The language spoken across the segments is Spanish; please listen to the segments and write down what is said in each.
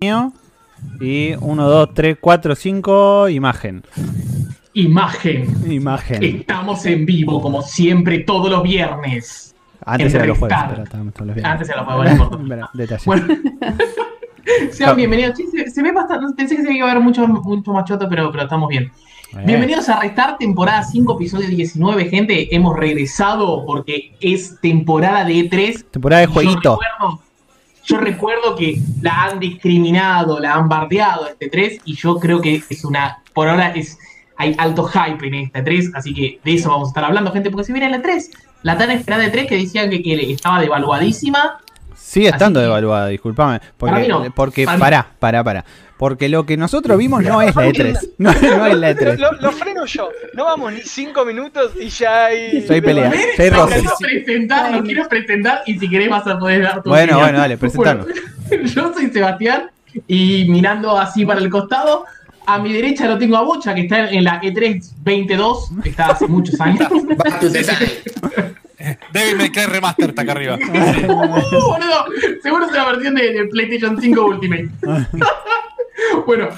mío. Y 1, 2, 3, 4, 5, imagen. Imagen. Imagen. Estamos en vivo, como siempre, todos los viernes. Antes era los jueves, pero estábamos todos los viernes. Antes era los jueves, no importa. Mira, detalle. Bueno. Sean bienvenidos. Sí, se, se ve bastante. Pensé que se iba a ver mucho, mucho más choto, pero, pero estamos bien. Eh, Bienvenidos a Restar, temporada 5, episodio 19, gente. Hemos regresado porque es temporada de E3. Temporada de Yo jueguito. recuerdo, yo recuerdo que la han discriminado, la han bardeado este 3 y yo creo que es una, por ahora es, hay alto hype en esta 3, así que de eso vamos a estar hablando, gente, porque si viene la 3, la tan esperada de 3 que decían que, que estaba devaluadísima, Sigue estando que- devaluada, disculpame. Porque, Para mí no. porque Para pará, pará. Porque lo que nosotros vimos no es la E3. No, no es la Lo, E3. lo- lo freno yo. No vamos ni cinco minutos y ya hay. Hay pelea. Hay no quiero presentar, no quiero presentar y si querés vas a poder dar tu Bueno, opinión. bueno, dale, presentanos. Bueno, yo soy Sebastián y mirando así para el costado, a mi derecha lo tengo a Bocha, que está en la E E3 22, que está hace muchos años. Devil May Cry Remaster está acá arriba. Uh, boludo, seguro es la versión de, de PlayStation 5 Ultimate. bueno,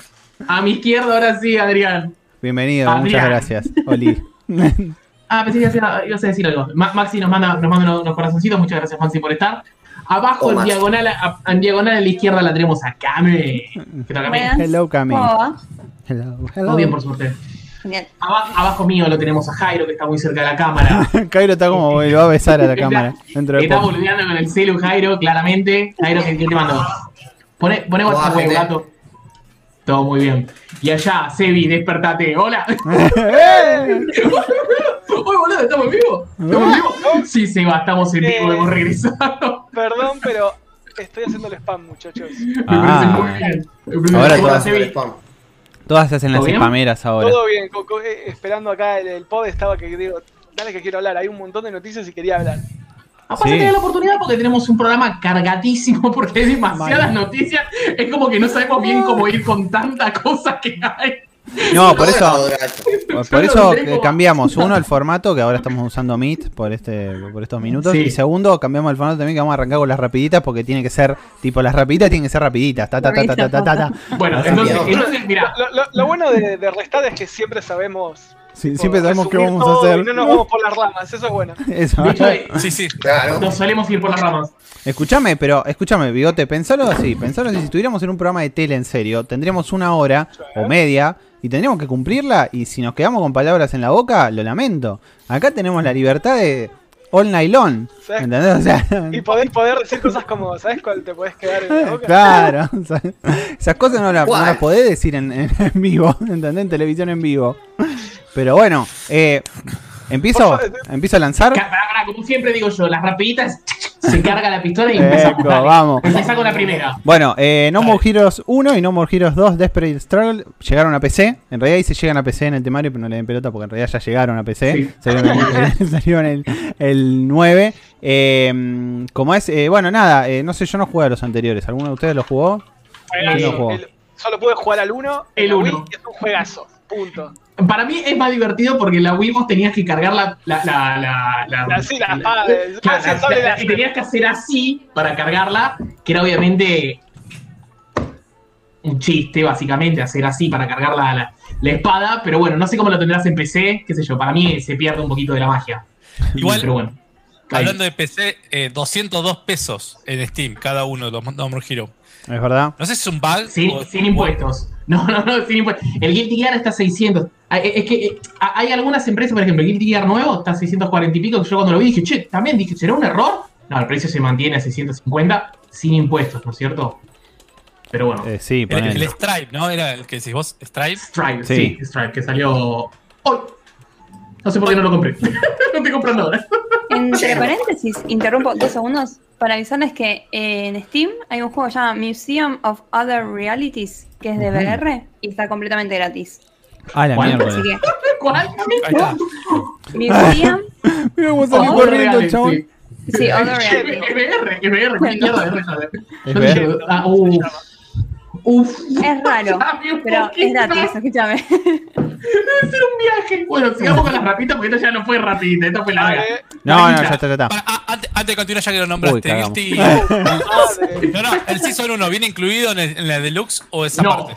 a mi izquierda ahora sí, Adrián. Bienvenido, Adrián. muchas gracias. Oli. Ah, pensé que ibas a, decir algo. Ma- Maxi nos manda, nos manda unos, unos corazoncitos, muchas gracias Maxi por estar. Abajo Oh, en Maxi. diagonal, a, en diagonal a la izquierda la tenemos a Kame. ¿Qué tal, Kame? Hello, Cami. ¿Cómo va? Hello, Todo bien, por suerte. Aba- abajo mío lo tenemos a Jairo, que está muy cerca de la cámara. Cairo está como lo va a besar a la cámara. Dentro de Está boludeando con el celu, Jairo, claramente. Jairo, ¿qué, te mandó? Pone, pone ¿Cómo WhatsApp, gato. Todo muy bien. Y allá, Sebi, despertate. Hola. Uy, boludo, ¿estamos en vivo? ¿Estamos en vivo? Sí, Seba, estamos en vivo, Eh. hemos regresado. Perdón, pero estoy haciendo el spam, muchachos. Me Ah. parece muy bien. Me Ahora todas- Sebi, Todas se hacen las spameras ahora. Todo bien, eh, esperando acá el, el pod estaba que digo, dale que quiero hablar, hay un montón de noticias y quería hablar. Aparte Sí. tener la oportunidad porque tenemos un programa cargadísimo porque hay demasiadas noticias. Es como que no sabemos bien cómo ir con tanta cosa que hay. No, por eso, por, eso eh, cambiamos. Uno, el formato, que ahora estamos usando Meet por este por estos minutos. Sí. Y segundo, cambiamos el formato también, que vamos a arrancar con las rapiditas, porque tiene que ser, tipo, las rapiditas tienen que ser rapiditas. Ta, ta, ta, ta, ta, ta, ta, ta. Bueno, entonces, entonces mira, Lo, lo- lo bueno de, de Restar es que siempre sabemos. Sí, tipo, siempre sabemos qué vamos a hacer. Y no nos vamos por las ramas, eso es bueno. Eso. Sí, sí. Claro. nos solemos ir por las ramas. Escúchame, pero escúchame, Bigote, pensalo así, pensalo así, si estuviéramos en un programa de tele en serio, tendríamos una hora o media y tendríamos que cumplirla y si nos quedamos con palabras en la boca, lo lamento. Acá tenemos la libertad de all night long, Sí. ¿entendés? O sea, Y poder, poder decir cosas como, ¿sabes cuál te podés quedar en la boca? claro, o sea, esas cosas no, las no podés decir en, en- en vivo, ¿entendés? En televisión en vivo. Pero bueno, eh, empiezo, empiezo a lanzar. Ca- pará, pará, como siempre digo yo, las rapiditas se carga la pistola y Eco, empezamos. dale. vamos. Empezá con la primera. Bueno, eh, No More Heroes 1 y No More Heroes 2 Desperate Struggle llegaron a PC. En realidad dice llegan a PC en el temario, pero no le den pelota porque en realidad ya llegaron a PC. Sí. Salieron, el, salieron el, el 9. Eh, como es, eh, bueno, nada, eh, no sé, yo no jugué a los anteriores. ¿Alguno de ustedes lo jugó? Jugó? El- solo pude jugar al 1, El uno. y es un juegazo. Punto. Para mí es más divertido porque en la Wii vos tenías que cargar la. la, la, la, la- La- sí, la espada Claro, y tenías que hacer así para cargarla, que era obviamente un chiste, básicamente, hacer así para cargar la, la- la espada. Pero bueno, no sé cómo lo tendrás en PC, qué sé yo. Para mí se pierde un poquito de la magia. Igual, Pero bueno. hablando de PC, eh, 202 pesos en Steam cada uno de los No More Hero. ¿Es verdad? No sé si es un bug. Sin, o- sin impuestos. No, no, no, sin impuestos. El Guilty Gear está a 600. Ah, Es que eh, hay algunas empresas, por ejemplo, el Guilty Gear nuevo está a 640 y pico. que Yo cuando lo vi dije, che, también dije, ¿será un error? No, el precio se mantiene a 650 sin impuestos, ¿no es cierto? Pero bueno, Eh, sí, El, el Stripe, ¿no? Era el que decís vos, Stripe. Stripe, sí. sí. Stripe, que salió hoy. No sé por qué no lo compré. no estoy comprando ahora. Entre paréntesis, interrumpo dos segundos para avisarles que eh, en Steam hay un juego que se llama Museum of Other Realities, que es de. VR y está completamente gratis. Ah, la mierda. Ahí está. Museum, Mira cómo salió corriendo chabón. sí. Other es VR, ¿qué mierda ah, Uf. Es raro, pero es gratis, escúchame. Debe ser un viaje. Bueno, sigamos con las rapitas porque esto ya no fue rapidita, esto fue larga. Dale, No, no, ya está, ya está. Antes, de continuar, ya que lo nombraste. Guilty-. No, no, el Season 1 viene incluido en, el- en la Deluxe o esa No, parte.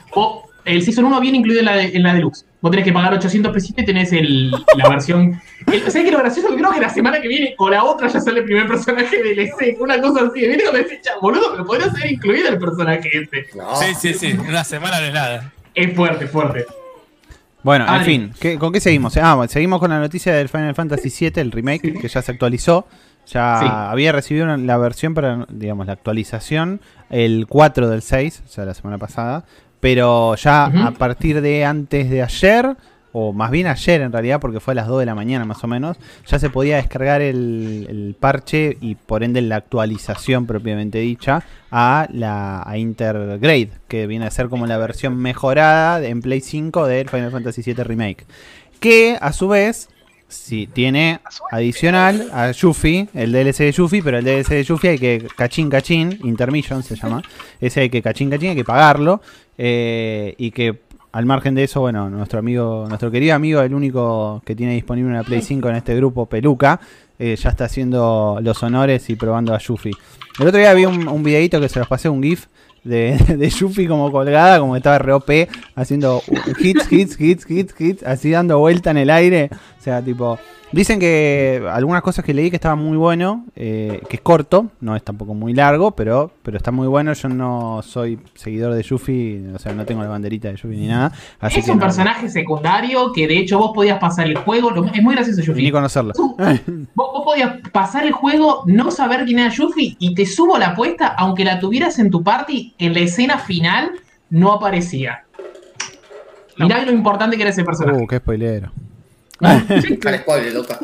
El Season 1 viene incluido en la, de- en la Deluxe. Vos tenés que pagar 800 pesitos y tenés el, la versión. El, ¿Sabés qué lo gracioso? Creo que la semana que viene o la otra ya sale el primer personaje del DLC. Una cosa así. Viene cuando decís, "Cha, boludo, pero podría ser incluido el personaje este. No. Sí, sí, sí. Una semana no es nada. Es fuerte, fuerte. Bueno, en fin, ¿qué- ¿con qué seguimos? Ah, bueno, seguimos con la noticia del Final Fantasy VII, el remake, que ya se actualizó. Ya Sí. había recibido una- la versión para, digamos, la actualización el 4 del 6, o sea, la semana pasada. Pero ya a partir de antes de ayer, o más bien ayer en realidad, porque fue a las 2 de la mañana más o menos, ya se podía descargar el, el parche y por ende la actualización propiamente dicha a la a Intergrade, que viene a ser como la versión mejorada de- en Play 5 del Final Fantasy VII Remake. Que a su vez, si tiene adicional a Yuffie, el DLC de Yuffie, pero el DLC de Yuffie hay que cachín cachín, Intermission se llama, ese hay que cachín cachín, hay que pagarlo, eh, y que al margen de eso, bueno, nuestro amigo, nuestro querido amigo, el único que tiene disponible una Play 5 en este grupo, Peluca, eh, ya está haciendo los honores y probando a Yuffie. El otro día vi un, videito que se los pasé, un GIF de, de Yuffie como colgada, como estaba re OP, haciendo hits, hits, hits, hits, hits, así dando vuelta en el aire. O sea, tipo. Dicen que algunas cosas que leí que estaba muy bueno, eh, que es corto, no es tampoco muy largo, pero, pero está muy bueno. Yo no soy seguidor de Yuffie, o sea, no tengo la banderita de Yuffie ni nada. Así es que un no- personaje secundario que de hecho vos podías pasar el juego. lo- es muy gracioso, ni Yuffie. conocerlo. Vos, vos podías pasar el juego, no saber quién era Yuffie y te subo la apuesta, aunque la tuvieras en tu party, en la escena final no aparecía. Mirá lo importante que era ese personaje. Uh, qué spoilero. Dejar spoiler, loca.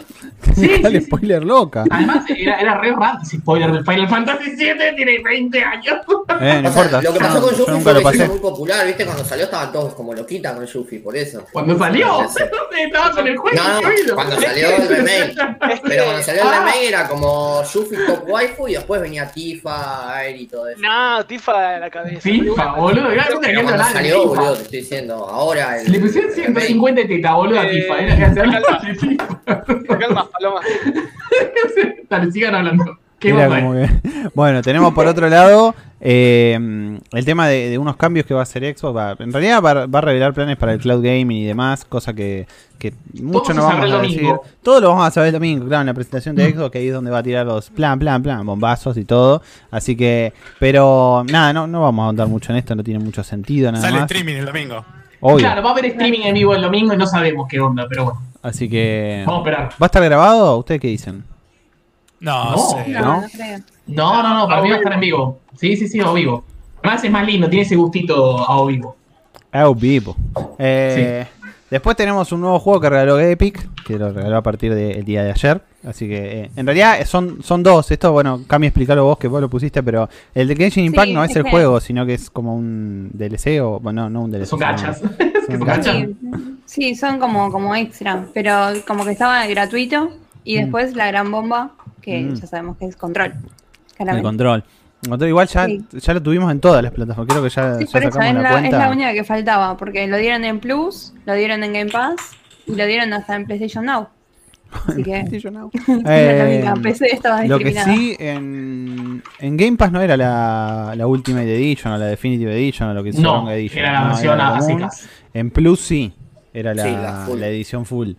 Sí, sí, Dale sí. spoiler loca. Además, era, era re raro. Spoiler del Final Fantasy VII tiene 20 años. Eh, no O sea, importa. lo que pasó yo, con Yuffie fue lo que pasé. muy popular, ¿viste? Cuando salió estaban todos como loquitas con Yuffie, por eso. Cuando salió, estaba con el juego. No, no, cuando salió el remake. Pero cuando salió el Ah. remake era como Yuffie top waifu y después venía Tifa, Air y todo eso. No, Tifa en la cabeza. FIFA, boludo. Pero cuando salió, boludo, te estoy diciendo, ahora el. Le pusieron el 150 tetas, boludo, a Eh, FIFA. Era que calma. Paloma. Dale, sigan hablando. ¿Qué Era vos como que- Bueno, tenemos por otro lado eh, el tema de, de unos cambios que va a hacer Xbox. Va- en realidad va, va a revelar planes para el cloud gaming y demás, cosa que, que mucho no vamos a domingo. decir. Todo lo vamos a saber el domingo, claro, en la presentación de Xbox, que ahí es donde va a tirar los plan, plan, plan, bombazos y todo. Así que, pero nada, no, no vamos a ahondar mucho en esto, no tiene mucho sentido nada Sale más. streaming el domingo. Obvio. Claro, va a haber streaming en vivo el domingo y no sabemos qué onda, pero bueno, Así que. vamos a esperar. ¿Va a estar grabado? ¿Ustedes qué dicen? No, No. sé. No, ¿No? no creo. No, no, no, para mí va a estar en vivo. Sí, sí, sí, a vivo. Además es más lindo, tiene ese gustito a vivo. Ah, vivo. Eh, Después tenemos un nuevo juego que regaló Epic, que lo regaló a partir del día de ayer. Así que, eh, en realidad son, son dos. Esto, bueno, Cami, explicarlo vos que vos lo pusiste, pero el de Genshin Impact Sí, no es, es el que- juego, sino que es como un DLC o, bueno, no un DLC. Son gachas. son Son gachas. Sí, son como, como extra, pero como que estaba gratuito y Mm. después la gran bomba, que Mm. ya sabemos que es control. Claramente. control. El control igual ya, Sí. ya lo tuvimos en todas las plataformas. Creo que ya, Sí, ya eso, sacamos es la, la, es la única que faltaba, porque lo dieron en Plus, lo dieron en Game Pass y lo dieron hasta en PlayStation Now. Así que PlayStation Now. la Eh, única PC estaba Lo que sí, en, en Game Pass no era la, la Ultimate Edition o la Definitive Edition o lo que es No, Edition. era la no, versión la a. En Plus sí, era la, Sí, la edición full.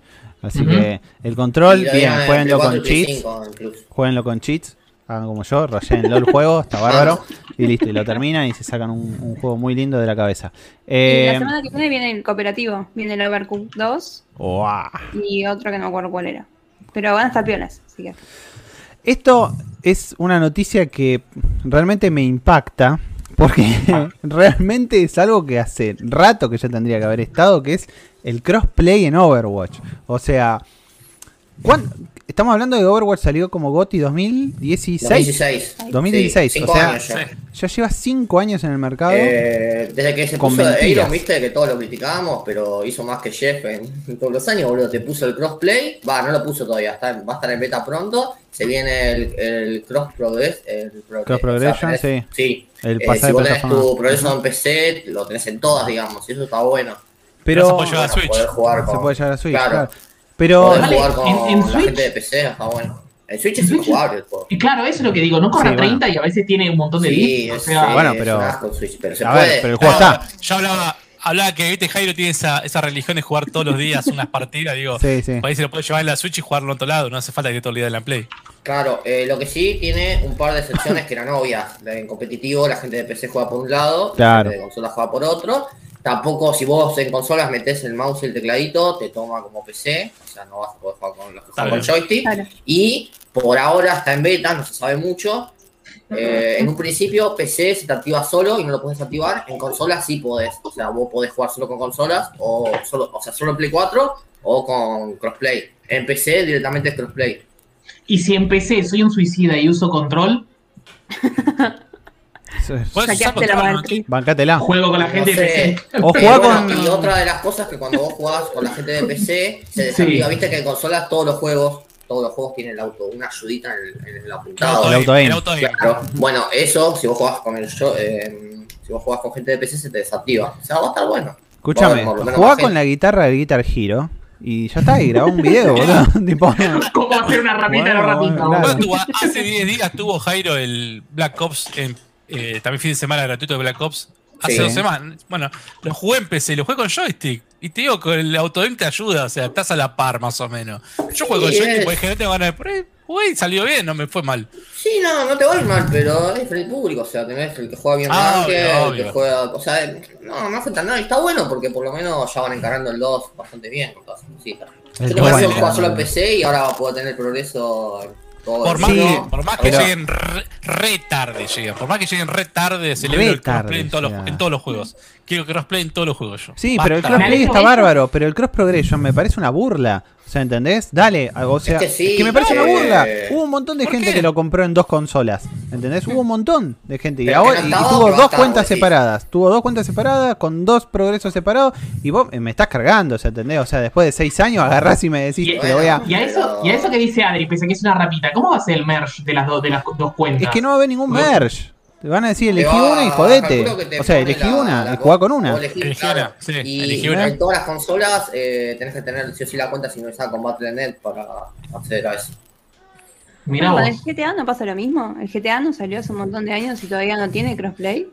Así que el control, bien, jueguenlo con 4 y Play cheats. 5 incluso. Jueguenlo con cheats. Hagan como yo, rayen el juego, está bárbaro. Y listo, y lo terminan y se sacan un, un juego muy lindo de la cabeza. Y Eh, la semana que viene viene el cooperativo, viene el Overcooked 2 ¡Uah! y otro que no me acuerdo cuál era. Pero van a estar piolas, así que. Esto es una noticia que realmente me impacta. Porque realmente es algo que hace rato que ya tendría que haber estado, que es el crossplay en Overwatch. O sea, ¿cuán- estamos hablando de que Overwatch salió como GOTY 2016. 2016. 2016, Sí, o sea, ya. Sí. ya lleva 5 años en el mercado. Eh, desde que se Con puso mentiras. Iron, viste que todos lo criticábamos, pero hizo más que Jeff en, en todos los años, boludo. Te puso el crossplay, va, no lo puso todavía, está, va a estar en beta pronto. Se viene el, el cross progress, el progress, Cross progression, o sea, tenés- sí. el Eh, si vos tenés tu progreso en PC, lo tenés en todas, digamos, y eso está bueno. Pero se puede llevar a Switch. poder jugar con, se puede llevar a Switch, Claro. claro. Pero jugar con en- en la Switch- gente de PC está bueno. En Switch es injugable el juego. Y claro, eso es lo que digo, no corre Sí, a 30 y a veces tiene un montón de Sí, bits. O es- sea, sí, Bueno, es pero- un asco en Switch, pero se a puede. ver, pero el juego está. Yo hablaba, hablaba que viste Jairo tiene esa, esa religión de jugar todos los días unas partidas, digo, Sí, sí. ahí se lo puede llevar en la Switch y jugarlo en otro lado, no hace falta que esté todo el día en la Play. Claro, eh, lo que sí tiene un par de excepciones que eran obvias. En competitivo la gente de PC juega por un lado, Claro. la gente de consola juega por otro. Tampoco si vos en consolas metés el mouse y el tecladito, te toma como PC, o sea, no vas a poder jugar con los que juegan con joystick. Claro. Y por ahora está en beta, no se sabe mucho. Eh, en un principio PC se te activa solo y no lo puedes activar. En consolas sí podés. O sea, vos podés jugar solo con consolas o solo, o sea, solo en Play 4 o con crossplay. En PC directamente es crossplay. y si empecé, soy un suicida y uso control, eso es- usar Saqueaste la. Matrix. Bancátela. juego con la No gente sé. de PC. O juega bueno, con. Y otra de las cosas que cuando vos jugás con la gente de PC, se desactiva. Sí. Viste que en consolas todos los juegos, todos los juegos tienen el auto, una ayudita en el, en el apuntado. El auto el auto. Claro. Bueno, eso, si vos jugás con el yo, eh, si vos jugás con gente de PC, se te desactiva. O sea, va a estar bueno. Escúchame, jugá con la guitarra del Guitar Hero y ya está, y grabá un video, boludo. tipo, ¿Cómo hacer una Bueno, no ratita? bueno, claro. Hace 10 días tuvo Jairo el Black Ops, en, eh, también fin de semana gratuito de Black Ops. Hace Sí. dos semanas. Bueno, lo jugué en PC, lo jugué con joystick. Y te digo que el autoaim te ayuda, o sea, estás a la par más o menos. Yo juego con joystick porque no tengo ganas de por ahí, jugué y salió bien, no me fue mal. Sí, no, no te va a ir mal, pero es el público, o sea, tenés el que juega bien Ah, obvio, el obvio. que juega, o sea, no, no afecta nada, y está bueno porque por lo menos ya van encarando el 2 bastante bien con todas esas cositas. El Yo tengo que jugar solo en PC y ahora puedo tener progreso todo Por más, Sí, que, por más que pero- lleguen re, re tarde, llegan. Por más que lleguen re tarde, celebro Re el crossplay en todos, los, en todos los juegos. Quiero crossplay en todos los juegos yo. Sí, pero el crossplay está bárbaro, pero el cross progression me parece una burla. Sea, ¿entendés? Dale, o sea, que es sí, que me parece eh, una burla. Hubo un montón de ¿por gente qué? que lo compró en dos consolas, ¿entendés? Hubo un montón de gente y, ahora, que y estaba, tuvo dos cuentas sí. separadas. Tuvo dos cuentas separadas con dos progresos separados y vos eh, me estás cargando, o sea, ¿entendés? O sea, después de seis años agarrás y me decís, Y- te voy a... Y a eso, y a eso que dice Adri, pese a que es una rapita, ¿cómo va a ser el merge de las dos, de las dos cuentas? Es que no va a haber ningún merge. Te van a decir, elegí va- una y jodete. O sea, elegí la- una la y jugá con vos una. elegís, Elegí claro. una, sí, y elegí una. en todas las consolas eh, tenés que tener sí o sí la cuenta sincronizada con Battle.net para acceder a eso. Mirá Con el vos. GTA no pasa lo mismo. El GTA no salió hace un montón de años y todavía no tiene crossplay.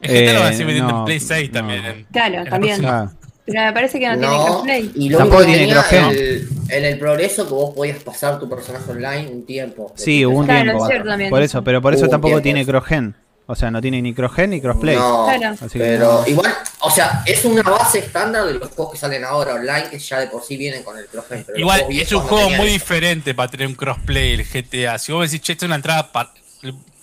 El GTA lo van a Eh, seguir vendiendo no, en Play 6 no. también. en- Claro, en también. Ah, Pero me parece que no, tiene crossplay. y lo Tampoco tiene el- en el progreso que vos podías pasar tu personaje online un tiempo. Sí, hubo un Claro, tiempo. es cierto también. Por eso, pero por eso Hubo tampoco tiene eso. crossgen. O sea, no tiene ni crossgen ni crossplay. No, Claro. Así pero igual, o sea, es una base estándar de los juegos que salen ahora online que ya de por sí vienen con el crossplay. Igual es un juego muy eso. diferente para tener un crossplay el GTA. Si vos decís, che, esta es una entrada para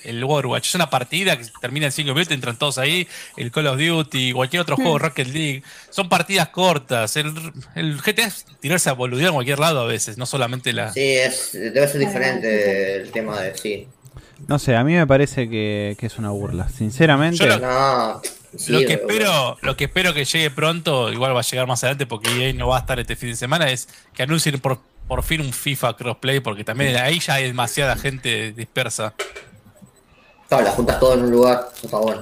el Overwatch, es una partida que termina en 5 minutos, entran todos ahí, el Call of Duty, cualquier otro juego, Rocket League, son partidas cortas. El, el GTA es tirarse a boludear en cualquier lado a veces, no solamente la... Sí, es, debe ser diferente el tema de sí. No sé, a mí me parece que, que es una burla. Sinceramente. Yo lo- No, sí, lo que espero, lo que espero que llegue pronto, igual va a llegar más adelante porque EA no va a estar este fin de semana, es que anuncien por, por fin un FIFA crossplay, porque también ahí ya hay demasiada gente dispersa. Claro, las juntas todo en un lugar, eso está bueno.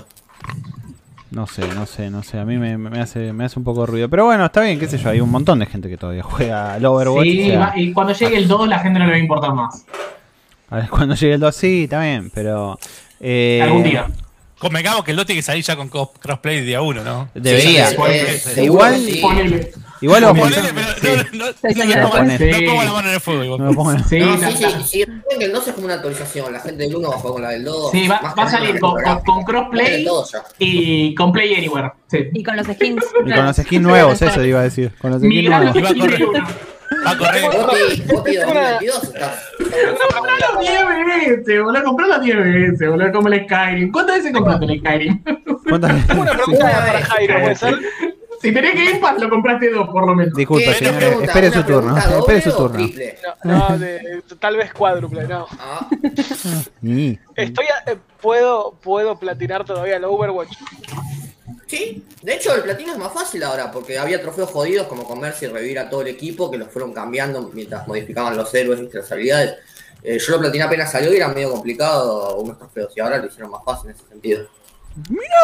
No sé, no sé, no sé. A mí me, me hace, me hace un poco de ruido. Pero bueno, está bien, qué sé yo. Hay un montón de gente que todavía juega al Overwatch. Sí, sea, y cuando llegue el 2 la gente no le va a importar más. a ver, cuando llegue el 2, sí, está bien. Pero. eh, Algún día. Convengamos que el DOT tiene que salir ya con co- crossplay día uno, ¿no? Debería. Seguro Igual-. Igual lo pero no, pongo la mano en el fuego. no me pongan- Sí, sí, sí, el 2 es como una actualización, la gente del 1 va a jugar con la del 2. Sí, va- a salir con- crossplay. Y con Play Anywhere. Sí. Y con los skins. Y con los skins nuevos, eso iba a decir. Con los skins nuevos. Va a correr. Goti, Goti 2022 está. Compralo 10 veces, boludo. Compralo 10 veces, boludo. Como el Skyrim. ¿Cuántas veces compraste el Skyrim? ¿Cuántas Tengo una veces? pregunta para Jairo, ¿puede ser? Si tenés Game Pass, lo compraste dos, por lo menos. Disculpe, señor. Espere ¿una su turno. Espere su turno. No, no, de- tal vez cuádruple, no. Ah, Ni. Estoy a- eh, puedo, puedo platinar todavía el Overwatch. Sí, de hecho el platino es más fácil ahora porque había trofeos jodidos como comerse y revivir a todo el equipo que los fueron cambiando mientras modificaban los héroes y las habilidades. Eh, yo lo platiné apenas salió y era medio complicado unos trofeos y ahora lo hicieron más fácil en ese sentido.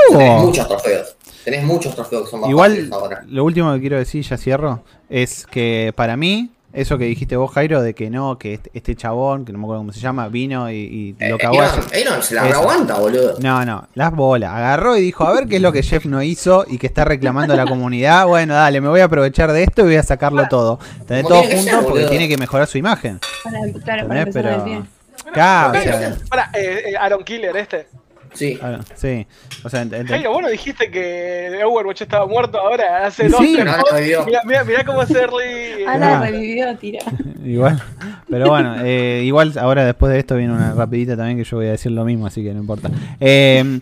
Tenés muchos trofeos. Tenés muchos trofeos que son más Igual, fáciles ahora. lo último que quiero decir, ya cierro, es que para mí, eso que dijiste vos, Jairo, de que no, que este, este chabón, que no me acuerdo cómo se llama, vino y, y lo Eh, cagó Aaron, se la Eso. aguanta, boludo. No, no, las bolas. Agarró y dijo, a ver qué es lo que Jeff no hizo y que está reclamando a la comunidad. Bueno, dale, me voy a aprovechar de esto y voy a sacarlo todo. Tener todo junto ser, porque tiene que mejorar su imagen. Para, claro, para Pero... Claro, o sea, Para, eh, eh, Aaron Killer este. Sí. ah, sí. O sea, Jairo, vos no dijiste que Overwatch estaba muerto ahora, hace dos, Sí. No. Mirá, mirá, mirá cómo Serly. Ahora Ah. revivió, tira. igual. Pero bueno, eh, igual ahora después de esto viene una rapidita también que yo voy a decir lo mismo, así que no importa. Eh,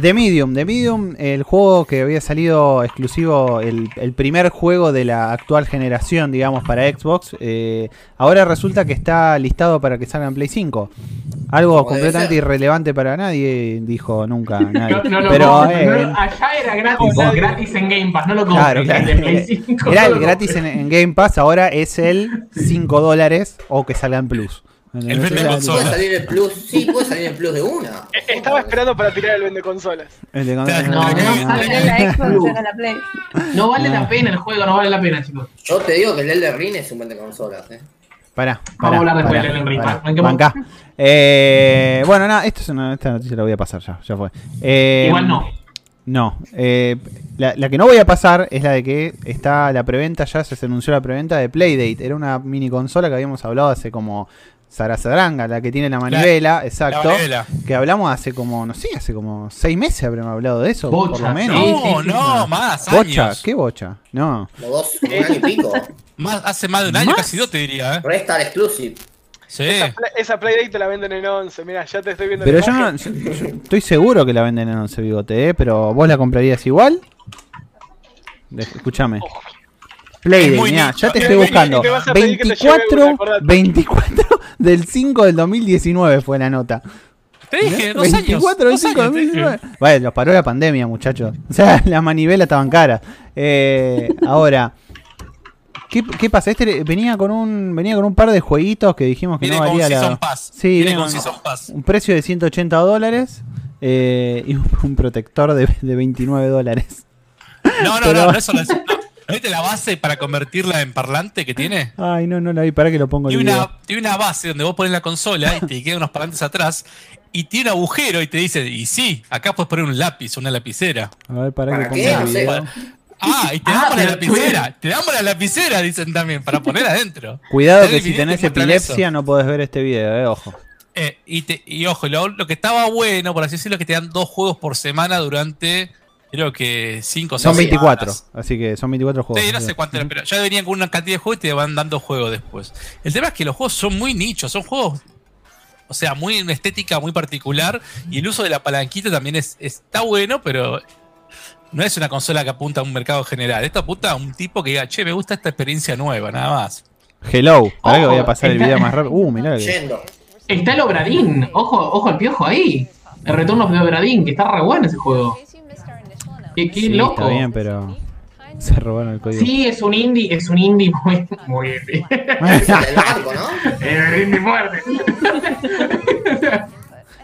The Medium, The Medium, el juego que había salido exclusivo, el, el primer juego de la actual generación, digamos, para Xbox, eh, ahora resulta que está listado para que salga en Play 5. Algo completamente irrelevante para nadie, dijo nunca nadie. No, no lo Pero eh, no allá era gratis, gratis en Game Pass, no lo Claro, compres. claro. el de Play 5, Era no el gratis en, en Game Pass, ahora es el 5 dólares o que salga en Plus. El vende O sea, consola. Puede salir el plus, sí, puede salir el plus de una. Eh, Estaba esperando para tirar el vende consolas. el de- No, no, no, Sale la Xbox, saca la Play. No vale la pena el juego, no vale la pena, chicos. Yo te digo que el Elder Ring es un vende consolas, eh. Pará, Vamos a hablar después del Elden Ring, pará. Bancá. Eh, bueno, nada, esto es una, esta noticia la voy a pasar ya, ya fue. Eh, Igual no. No, eh, la, la que no voy a pasar es la de que está la preventa, ya se anunció la preventa de Playdate. Era una mini consola que habíamos hablado hace como Zarazadrang, la que tiene la manivela, exacto. manivela. Que hablamos hace como, no sé, hace como seis meses habremos hablado de eso, por lo menos. sí. No, no, más Bocha, años. ¿qué bocha? No. Como dos, un año y pico. Más, hace más de un año, ¿Más? casi dos te diría, ¿eh? Restar Exclusive. Sí. Esa, play- esa Playdate te la venden en 11. Mira, ya te estoy viendo Pero la yo, no, imagen. yo- yo estoy seguro que la venden en 11 bigote, ¿eh? Pero vos la comprarías igual. Escúchame. Muy mirá, nicho. ya te estoy buscando. te vas a pedir que te lleve 24, una, acordate. 24 del 5 del 2019 fue la nota. Te dije, dos años. 24 del Dos 5 del años, te dije. 2019. Bueno, los paró la pandemia, muchachos. O sea, las manivelas estaban caras. Eh, ahora, ¿qué, qué pasa? Este venía con un venía con un par de jueguitos que dijimos que Viene no con valía la... Pass. Sí, Viene viene con con- Season Pass. un precio de 180 dólares eh, y un, un protector de, de 29 dólares. No, no, Pero- no, no, eso no es. No. ¿No viste la base para convertirla en parlante que tiene? Ay, no, no la vi, para que lo pongo el Tiene video. una, tiene una base donde vos pones la consola y te quedan unos parlantes atrás y tiene un agujero y te dice, y sí, acá puedes poner un lápiz, una lapicera. A ver, para que ¿Para ponga qué? el video. Ah, y te Ah, damos la lapicera, te damos la lapicera, dicen también, para poner adentro. Cuidado que el si tenés epilepsia no podés ver este video, eh, ojo. Eh, y, te- y ojo, lo, lo que estaba bueno, por así decirlo, es que te dan dos juegos por semana durante, creo que 5 o 6 Son 24, así que son 24 juegos. Sí, no sé cuánto era, pero ya venían con una cantidad de juegos y te van dando juegos después. El tema es que los juegos son muy nichos, son juegos, o sea, muy una estética muy particular y el uso de la palanquita también es, está bueno, pero no es una consola que apunta a un mercado general. Esto apunta a un tipo que diga, che, me gusta esta experiencia nueva, nada más. Hello, para que Ojo, voy a pasar el está- video más rápido. Uh, mirá. Yendo. Está el Obradín. Ojo, ojo al piojo ahí. El retorno de Obradín, que está re bueno ese juego. Qué, qué Sí, loco. está bien, pero se robaron el código. Sí, es un indie, es un indie muy, muy indie. Barco, ¿no? Es un indie fuerte.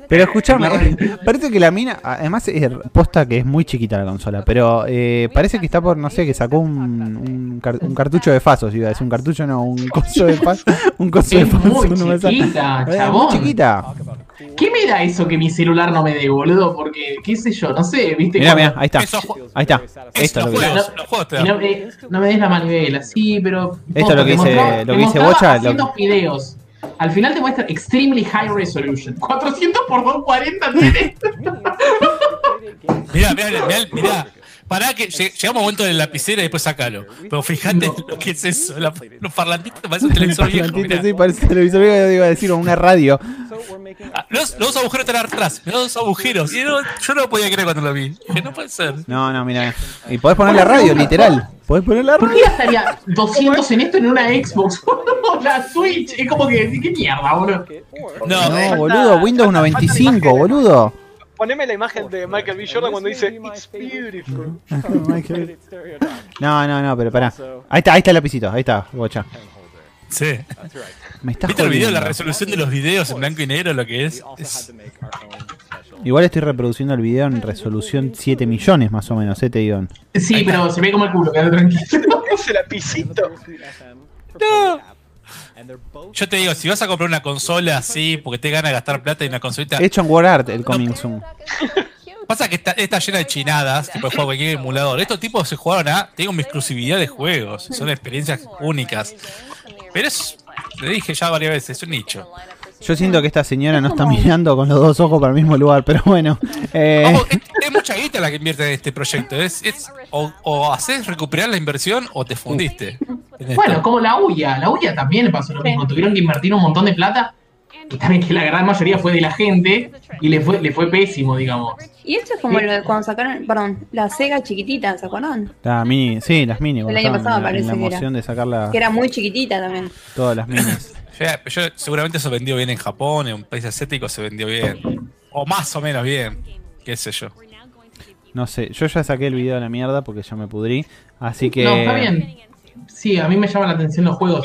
Pero escúchame, eh, parece que la mina, además es posta que es muy chiquita la consola, pero eh, parece que está por, no sé, que sacó un, un, car- un cartucho de fasos, iba a decir, un cartucho no, un coso de fasos, un coso de Es fasos. muy no chiquita, Eh, muy chabón. chiquita. ¿Qué me da eso que mi celular no me dé, boludo? Porque, qué sé yo, no sé, viste. Mirá, Cuando- mirá, ahí está, ahí está, Es- esto es los, lo que juegos, los juegos te Y dan. no, me, no me des la manivela, sí, pero. Esto es lo que dice- mostraba- lo que dice Bocha, lo- haciendo videos. Al final te muestra Extremely High Resolution. 400 por 240 tiene. Mirá, mirá, mirá, mirá, Pará que lleg- llegamos a un momento de la lapicera y después sacalo. Pero fíjate lo que es eso. la- los parlantitos parece un televisor viejo. Mirá. sí, parece televisor viejo, iba a decir, o una radio. Ah, Los, los dos agujeros están atrás. Los dos agujeros. Y no- yo no lo podía creer cuando lo vi. No puede ser. No, no, mira. Y podés poner la radio, literal. Podés poner la ¿Por radio. qué gastaría 200 en esto en una Xbox? la Switch. Es como que, ¿qué mierda, boludo? No, No, boludo, Windows 95, boludo. Poneme la imagen de Michael B. Jordan cuando dice It's beautiful. No, no, no, pero pará. Ahí está, ahí está el lapicito, ahí está, bocha. Sí. Me estás ¿Viste el video? La resolución de los videos en blanco y negro, lo que es. es- Igual estoy reproduciendo el video en resolución 7 millones más o menos, eh, te digo. Sí, pero se ve como el culo, quédate tranquilo. Ese lapicito. Yo te digo, si vas a comprar una consola así, porque te gana gastar plata y una consolita. Hecho en WordArt el Coming Soon. Pasa que está, está llena de chinadas, que puedes jugar cualquier emulador. Estos tipos se jugaron a. Tengo mi exclusividad de juegos, son experiencias únicas. Pero es. Le dije ya varias veces, es un nicho. Yo siento que esta señora no está mirando con los dos ojos para el mismo lugar, pero bueno. Eh, Ojo, es, mucha guita la que invierte en este proyecto. Es, es o, o haces recuperar la inversión o te fundiste. Bueno, como la UIA. La UIA también le pasó lo mismo. Tuvieron que invertir un montón de plata. Y también que la gran mayoría fue de la gente. Y le fue, le fue pésimo, digamos. Y esto es como lo de cuando sacaron, perdón, la Sega chiquitita, ¿se acuerdan? la mini, sí, las mini, El año pasado en la, parece que era. emoción de sacar la- Que era muy chiquitita también. todas las minis. Yo, yo- seguramente eso vendió bien en Japón, en un país asiático se vendió bien. O más o menos bien. Qué sé yo. No sé, yo ya saqué el video de la mierda porque ya me pudrí, así que... No, está bien. Sí, a mí me llaman la atención los juegos.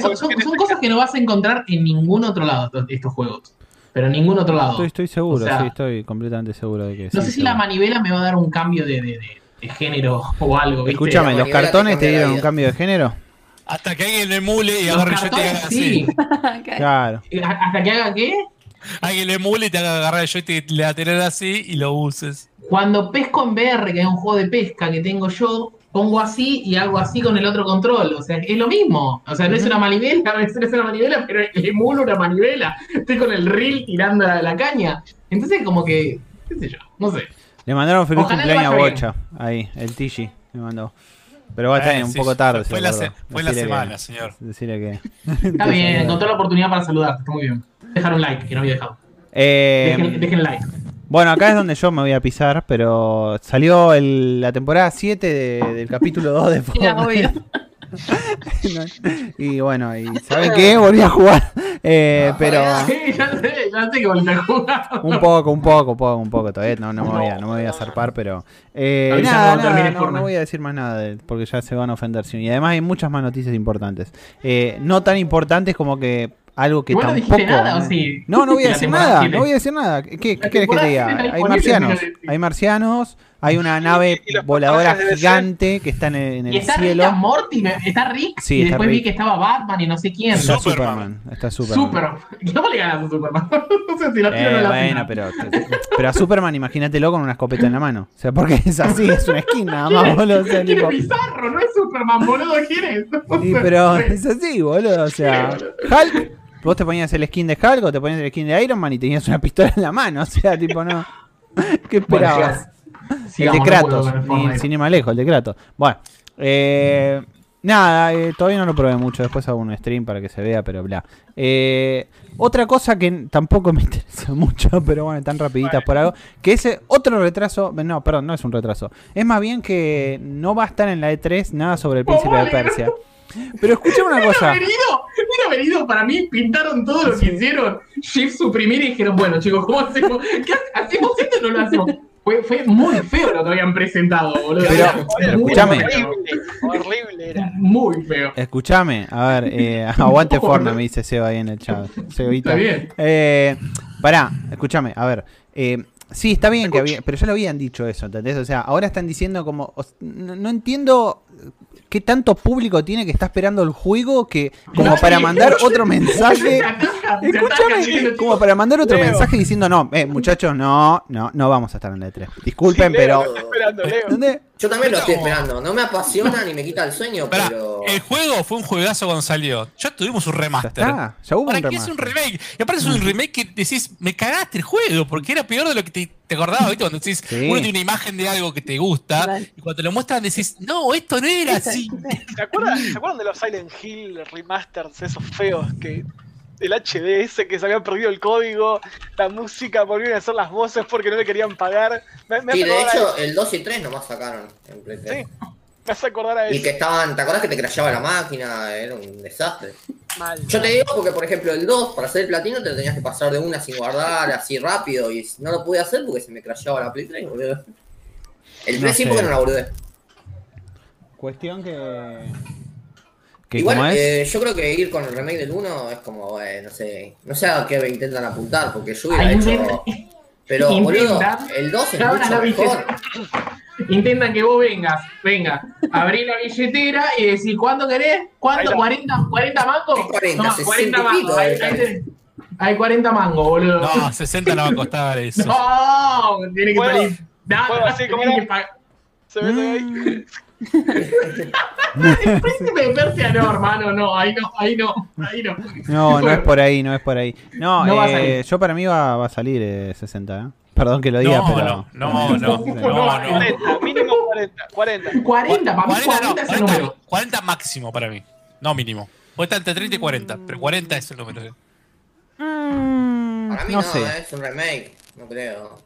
Son, son- son cosas que no vas a encontrar en ningún otro lado, estos, estos juegos. Pero en ningún otro lado. Estoy, estoy seguro, O sea, sí, estoy completamente seguro de que No sí, sé si la manivela me va a dar un cambio de, de- de- de género o algo. ¿viste? Escúchame, ¿los cartones te dieron un cambio de género? Hasta que alguien lo emule y agarre yo y te haga así. sí. Claro. ¿Hasta que haga qué? Alguien lo emule y te haga agarrar el joystick lateral así y lo uses. Cuando pesco en VR, que es un juego de pesca que tengo yo, pongo así y hago así con el otro control. O sea, es lo mismo. O sea, no es una manivela, no es no es una manivela, pero emulo una manivela. Estoy con el reel tirando la, la caña. Entonces, como que, qué sé yo, no sé. Le mandaron feliz Ojalá le cumpleaños a bien. Bocha. Ahí, el Tigi me mandó. Pero va a estar Eh, un sí, poco tarde. Fue, la, acordó. se- fue la Decile que- semana, señor. Decirle que. Está bien, encontró la oportunidad para saludarte, está muy bien. Dejar un like, que no había dejado. Eh, Dejen, dejen like. Bueno, acá es donde yo me voy a pisar, pero salió el- la temporada 7 de- del capítulo 2 de Fortnite. obvio. y bueno, y ¿saben qué? Volví a jugar. Eh, pero Sí, ya sé, ya sé que volviste a jugar. un poco, un poco, un poco, un poco. Todavía no, no, me, voy a, no me voy a zarpar, pero... Eh, nada, nada, no, voy a decir más nada, de- porque ya se van a ofender. Y además hay muchas más noticias importantes. Eh, no tan importantes como que algo que no tampoco... dijiste nada, ¿o sí? No, no voy a decir nada, no voy a decir nada. ¿Qué, qué querés que diga? está Hay marcianos, hay marcianos, hay una nave voladora gigante que está en el, en Y el está Rick cielo. and Morty, está Rick, Sí, y está después vi que estaba Batman y no sé quién. Está Superman. Superman, está Superman. Super. ¿Cómo le ganas a Superman? no sé si lo tiro o Eh, no la bueno, pero, pero a Superman imagínatelo con una escopeta en la mano. O sea, porque es así, es una skin nada más, boludo. O sea, ¿Quién tipo- es Bizarro? No es Superman, boludo, ¿quién es? y, pero es así, boludo. O sea, Hulk, vos te ponías el skin de Hulk o te ponías el skin de Iron Man y tenías una pistola en la mano. O sea, tipo, no. ¿Qué Bueno, esperabas? sigamos, el de no Kratos, el ni Fortnite. sin ir más lejos, el de Kratos. Bueno, eh, nada, eh, todavía no lo probé mucho. Después hago un stream para que se vea, pero bla. Eh, otra cosa que tampoco me interesa mucho, pero bueno, tan rapiditas por algo, que es eh, otro retraso. No, perdón, no es un retraso. Es más bien que no va a estar en la E3 nada sobre el príncipe de vale. Persia. Pero escuché una cosa. Mira, venido, para mí pintaron todo lo que hicieron. Shift suprimir y dijeron, bueno, chicos, ¿cómo hacemos? ¿Qué ha- hacemos esto o no lo hacemos? Fue, fue muy feo lo que habían presentado, boludo. Pero- escuchame. feo. Horrible, horrible era. Muy feo. Escuchame, a ver, eh, aguante Fortnite, me dice Seba ahí en el chat. Sebita. Está bien. Eh, pará, escúchame, a ver. Eh, sí, está bien que había, pero ya lo habían dicho eso, ¿entendés? O sea, ahora están diciendo como. no entiendo qué tanto público tiene que está esperando el juego que como para mandar otro mensaje. Escúchame, como para mandar otro Leo. mensaje diciendo, no, eh, muchachos, no, no, no vamos a estar en la E3. Disculpen, Sí, Leo, pero. Yo también lo estoy esperando. No me apasiona ni me quita el sueño, Pará, pero. el juego fue un juegazo cuando salió. Ya tuvimos un Ya remaster. está, ya hubo ¿Para un qué es un remake? Y aparte es un remake que decís, me cagaste el juego, porque era peor de lo que te ¿Te acordabas, viste? Cuando decís, Sí. uno tiene una imagen de algo que te gusta, y cuando te lo muestran decís, no, esto no era así. ¿Se acuerdan, ¿Se acuerdan de los Silent Hill remasters esos feos que el HD ese que se había perdido el código, la música, volvieron a hacer las voces porque no le querían pagar? Me, me Sí, de hecho, eso. el 2 y 3 nomás sacaron en Play 3. Sí. Me hace acordar a Y que estaban, ¿te acuerdas que te crashaba la máquina? Era un desastre. Mal. Yo te digo porque, por ejemplo, el 2, para hacer el platino, te lo tenías que pasar de una sin guardar, así rápido, y no lo pude hacer porque se me crashaba la Play 3, boludo. El 3 sí sé. porque no la. Cuestión que. que Igual, eh, yo creo que ir con el remake del 1 es como, bueno, no sé, no sé a qué intentan apuntar, porque yo hubiera hecho... intentan- Pero, boludo, el 2 es mucho la mejor. Intentan que vos vengas, venga, abrí la billetera y decir, ¿cuánto querés? ¿Cuánto? está. ¿40, 40 mangos? ¿Qué 40? Toma, 60 y mangos. tenés. Hay 40 mangos, boludo. No, 60 no va a costar eso. No, tiene que ¿Puedo- salir. No, no, como tiene que pagar. Se ve ahí. El príncipe de Persia no, hermano, no, ahí no, ahí no, ahí no. No, no es por ahí, no es por ahí. No, No va a eh, salir. yo para mí va, va a salir eh, 60, ¿eh? Perdón que lo diga, No, pero. no, no, no, no, no. 40, mínimo 40. 40. 40, para mí 40, no, 40 es el 40, número. 40 máximo para mí, no mínimo. Puede estar entre 30 y 40, pero 40 es el número. Mm, Para mí no no, sé. es un remake, no creo.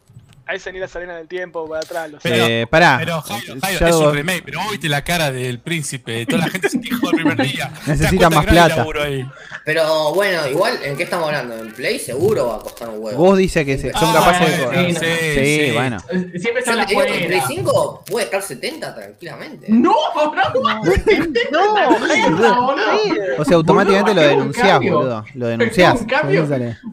Ahí se ni la salina del tiempo para atrás. Lo sé. Pero, Eh, pará. pero Jairo, Jairo, Shadow es un remake, pero vos viste la cara del príncipe, toda la gente se dijo el primer día. ¿Te das Necesita más no plata. Pero bueno, igual, ¿en qué estamos hablando? En Play seguro va a costar un huevo. Vos dice que se- son Ah, capaces de. bueno, co- sí, sí, sí. bueno. Siempre Yo está te la digo que en Play fuera. 5 puede estar 70 tranquilamente. No, no, no, No, mierda, boludo. O sea, automáticamente Boludo, lo denunciás, boludo. Lo denunciás. Un cambio.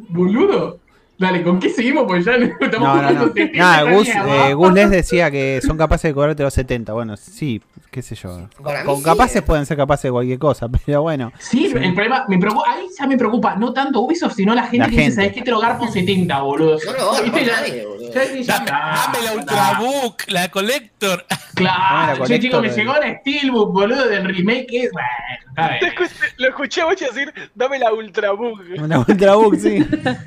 Boludo. Dale, ¿con qué seguimos? Pues ya estamos No, no, no. 70 Nada, Gus, eh, Gus Les decía que son capaces de cobrarte los 70. Bueno, sí, qué sé yo. Con capaces eh. pueden ser capaces de cualquier cosa, pero bueno. Sí, el problema, me preocupa, ahí ya me preocupa, no tanto Ubisoft, sino la gente La que dice. ¿sabes qué? Te lo garpo 70, boludo. No lo va a ¿Viste? armar Ya- nadie, boludo. ya- ya Dame, la Ultrabook, la Collector. Claro, la che, chicos, me collector llegó la Steelbook, boludo, del remake. Bueno, escuché- lo escuché a vos decir, dame la Ultrabook. Una Ultrabook, sí.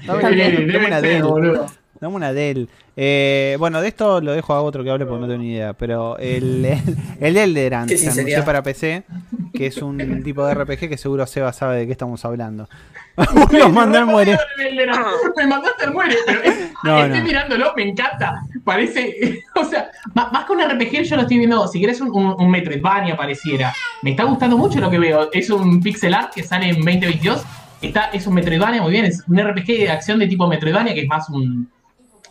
Dame, ser, Dell. boludo. Dame una Dell. Eh, bueno, de esto lo dejo a otro que hable porque no tengo ni idea. Pero el, el Elderan Qué se anunció para PC, que es un tipo de RPG que seguro Seba sabe de qué estamos hablando. Los mandé al muere. Me mandaste al muere, pero es- No, estoy no. mirándolo, me encanta. Parece, o sea, más, más que un RPG, yo lo estoy viendo, si querés un, un, un Metroidvania pareciera. Me está gustando mucho lo que veo. Es un pixel art que sale en 2022. Está, es un Metroidvania, muy bien, es un RPG de acción de tipo Metroidvania, que es más un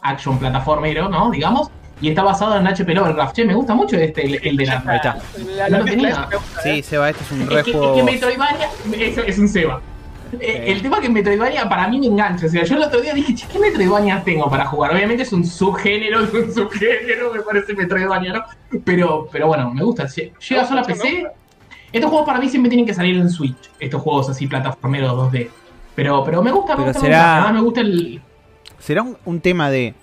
action plataformero, ¿no? Digamos. Y está basado en HP Lovecraft. Che, me gusta mucho este, el, el de la... Ahí está. La, No la lo tenía. gusta, Sí, ¿eh? Seba, este es un Es que, es juego. que Metroidvania es, es un Seba. Eh, El tema que Metroidvania para mí me engancha. O sea, yo el otro día dije, che, ¿qué Metroidvania tengo para jugar? Obviamente es un subgénero, es un subgénero, me parece Metroidvania, ¿no? Pero, pero bueno, me gusta. Lle- Llega solo a PC. Estos juegos para mí siempre tienen que salir en Switch. Estos juegos así, plataformeros 2D. Pero, pero me gusta, me Pero gusta, me será- gusta. Además me gusta el. ¿Será un, un tema de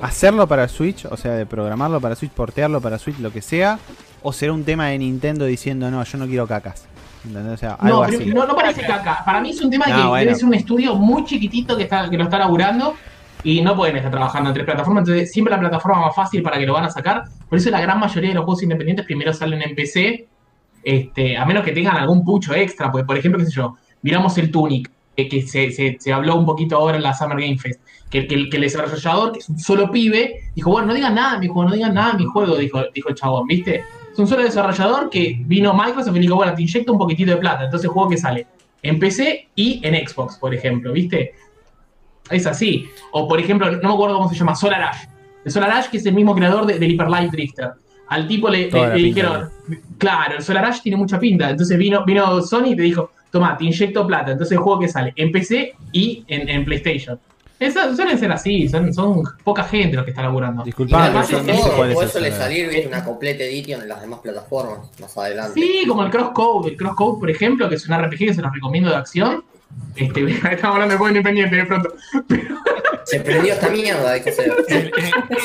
hacerlo para Switch? O sea, de programarlo para Switch, portearlo para Switch, lo que sea. ¿O será un tema de Nintendo diciendo, no, yo no quiero cacas? ¿Entendés? O sea, algo No, así. no, no parece caca. Para mí es un tema No, que bueno. debe ser un estudio muy chiquitito que, está, que lo está laburando y no pueden estar trabajando en tres plataformas. Entonces, siempre la plataforma más fácil para que lo van a sacar. Por eso la gran mayoría de los juegos independientes primero salen en PC, este, a menos que tengan algún pucho extra. Porque, por ejemplo, qué sé yo, miramos el Tunic, eh, que se, se- se habló un poquito ahora en la Summer Game Fest. Que, que el- que el desarrollador, que es un solo pibe, dijo, bueno, no digan nada mi juego, no digan nada mi juego, dijo, dijo el chabón, ¿viste? Es un solo desarrollador que vino Microsoft y dijo, bueno, te inyecto un poquitito de plata. Entonces juego que sale en PC y en Xbox, por ejemplo, ¿viste? Es así. O por ejemplo, no me acuerdo cómo se llama, Solar Ash. El Solar Ash, que es el mismo creador de- del Hyper Light Drifter. Al tipo le, le- le dijeron, claro, el Solar Ash tiene mucha pinta. Entonces vino, vino Sony y te dijo, toma, te inyecto plata. Entonces el juego que sale en PC y en, en PlayStation. Eso, suelen ser así, son, son poca gente los que está laburando. Y Disculpame, además yo no sé todo, cuál es suele salir ¿viste? una complete edition en las demás plataformas más adelante. Sí, como el Crosscode. El Crosscode, por ejemplo, que es un RPG que se los recomiendo de acción. Este, estamos hablando de juego independiente de pronto. Se prendió esta mierda, el-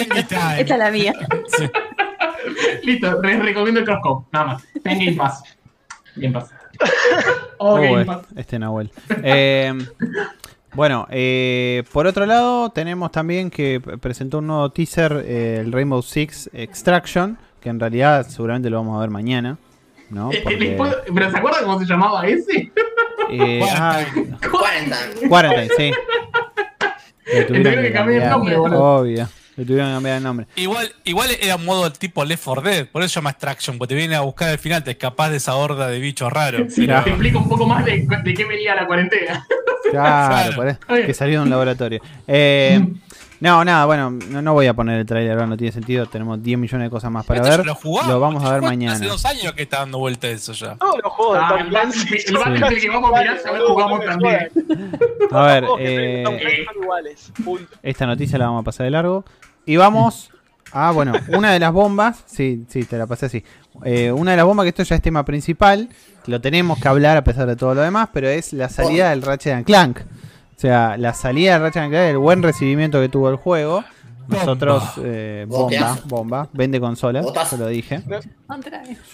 Indie Time. Esta es la mía. Sí. Listo, les recomiendo el Crosscode, nada más. En Game Pass. Game Pass. Oh, Oh, eh, este Nahuel. Eh, Bueno, eh, por otro lado, tenemos también que presentó un nuevo teaser, eh, el Rainbow Six Extraction, que en realidad seguramente lo vamos a ver mañana. ¿no? Porque, ¿Pero se acuerdan cómo se llamaba ese? eh, ah, Quarantine. Quarantine, sí. Le tuvieron que cambiar el nombre, boludo. Obvio. Le tuvieron que cambiar el nombre. Igual, igual era un modo tipo Left 4 Dead, por eso se llama Extraction, porque te viene a buscar al final, te escapás de esa horda de bichos raros. Sí, pero- Te explico un poco más de, de qué venía la cuarentena. Claro, Claro. por eso, que salió de un laboratorio. Eh, no, nada, bueno, no, no voy a poner el trailer, ahora no tiene sentido. Tenemos 10 millones de cosas más para ver. lo, jugamos, Lo vamos a ver Hace mañana. dos años que está dando vuelta eso ya. Todos los juegos de Ah, el Battlefield que vamos a mirar, lo jugamos no también. A ver, eh. Esta noticia la vamos a pasar de largo. Y vamos a, bueno, una de las bombas. Sí, sí, te la pasé así. Eh, una de las bombas, que esto ya es tema principal. Lo tenemos que hablar a pesar de todo lo demás, pero es la salida del Ratchet and Clank. O sea, la salida del Ratchet and Clank, el buen recibimiento que tuvo el juego. Nosotros, eh, bomba, bomba, vende consolas, Botazo. yo lo dije,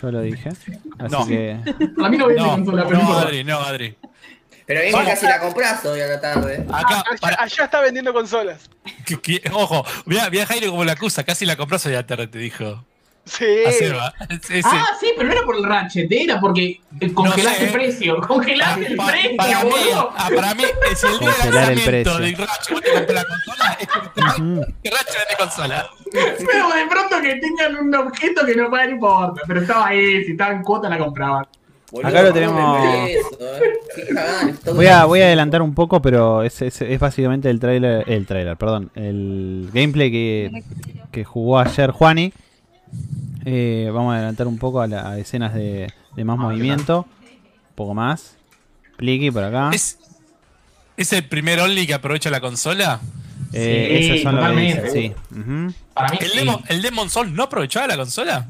yo lo dije. Así No. que, A mí no vende No, consola, pero no, no. Adri, no, Adri. Pero bien que casi la compras hoy a la tarde. Ah, Acá, allá, para, allá está vendiendo consolas. que- que- ojo, mira, mira Jairo como la acusa, casi la compras hoy a tarde, te dijo. Sí. A Seba. Sí, sí. Ah, sí, pero no era por el Ratchet, era porque congelaste sé. el precio. Congelaste el Pa- precio, para, mí, ah, para mí, es el día de Congelar el lanzamiento precio. de Ratchet. Vos te compras la consola, es que- que Ratchet vende consola. Pero de pronto que tengan un objeto que no pueda, no importa. Pero estaba ahí, si estaba en cuota la compraban. Boludo, Acá lo ¿cómo tenemos- eso, eh? Voy a, de- voy a adelantar un poco, pero es, es, es básicamente el trailer, el trailer, perdón, el gameplay que, que jugó ayer Juani. Eh, vamos a adelantar un poco a, la- a escenas de, de más movimiento. Un poco más. Pliqui por acá. ¿Es, ¿Es el primer Only que aprovecha la consola? Eh, Sí, esos son los que dicen, sí. Ujú. Para mí, ¿El, sí. Demon, ¿El Demon Soul no aprovechaba la consola?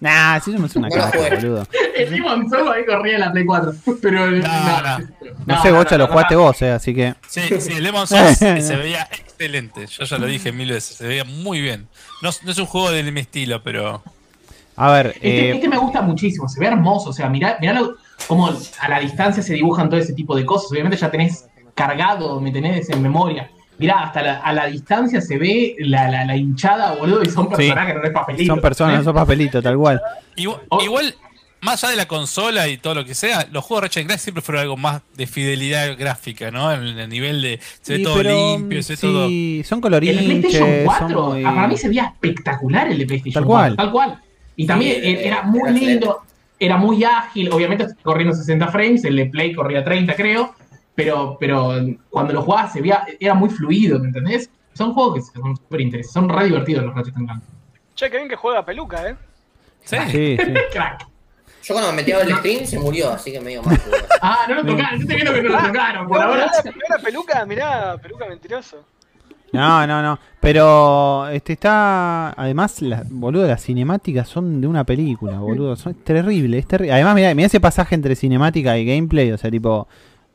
Nah, si somos una No caca, jugué. boludo. El Demon Soul ahí corría en la Play 4. Pero. No, no. No, sé, Bocha, lo jugaste vos, eh, así que. Sí, sí, el Demon Soul se se veía excelente. Yo ya lo dije mil veces, se veía muy bien. No, no es un juego de mi estilo, pero. A ver, Este, eh, este me gusta muchísimo, se ve hermoso. O sea, mirá, mirá lo- cómo a la distancia se dibujan todo ese tipo de cosas. Obviamente ya tenés cargado, me tenés en memoria. Mirá, hasta la- a la distancia se ve la, la, la hinchada, boludo, y son personajes, no es papelito. son personas, no ¿eh? son papelitos, tal cual. Igual, Oh. igual, más allá de la consola y todo lo que sea, los juegos de Ratchet Clank siempre fueron algo más de fidelidad gráfica, ¿no? En el nivel de. Se ve Sí, todo pero, limpio, se ve todo. sí, son El de colorinches, PlayStation 4, son muy... para mí se veía espectacular el de PlayStation Tal 4. cual. Tal cual. Y también Sí, era muy era lindo, era muy ágil. Obviamente corriendo 60 frames, el de Play corría 30, creo. Pero, pero cuando lo jugabas se veía, era muy fluido, ¿me entendés? Son juegos que son súper interesantes, son re divertidos los Ratchet Clank. Che, que bien que juega peluca, ¿eh? Sí. Sí, sí. Crack. Yo cuando me metí a ver el stream se murió, así que medio mal. Ah, no lo tocaron, yo estoy viendo que no lo tocaron por No, ahora. mirá, mirá la peluca, mirá, peluca mentiroso. No, no, no. Pero este está. Además, la, boludo, las cinemáticas son de una película, boludo. Son es terrible, es terrible. Además, mira, mira ese pasaje entre cinemática y gameplay, o sea, tipo.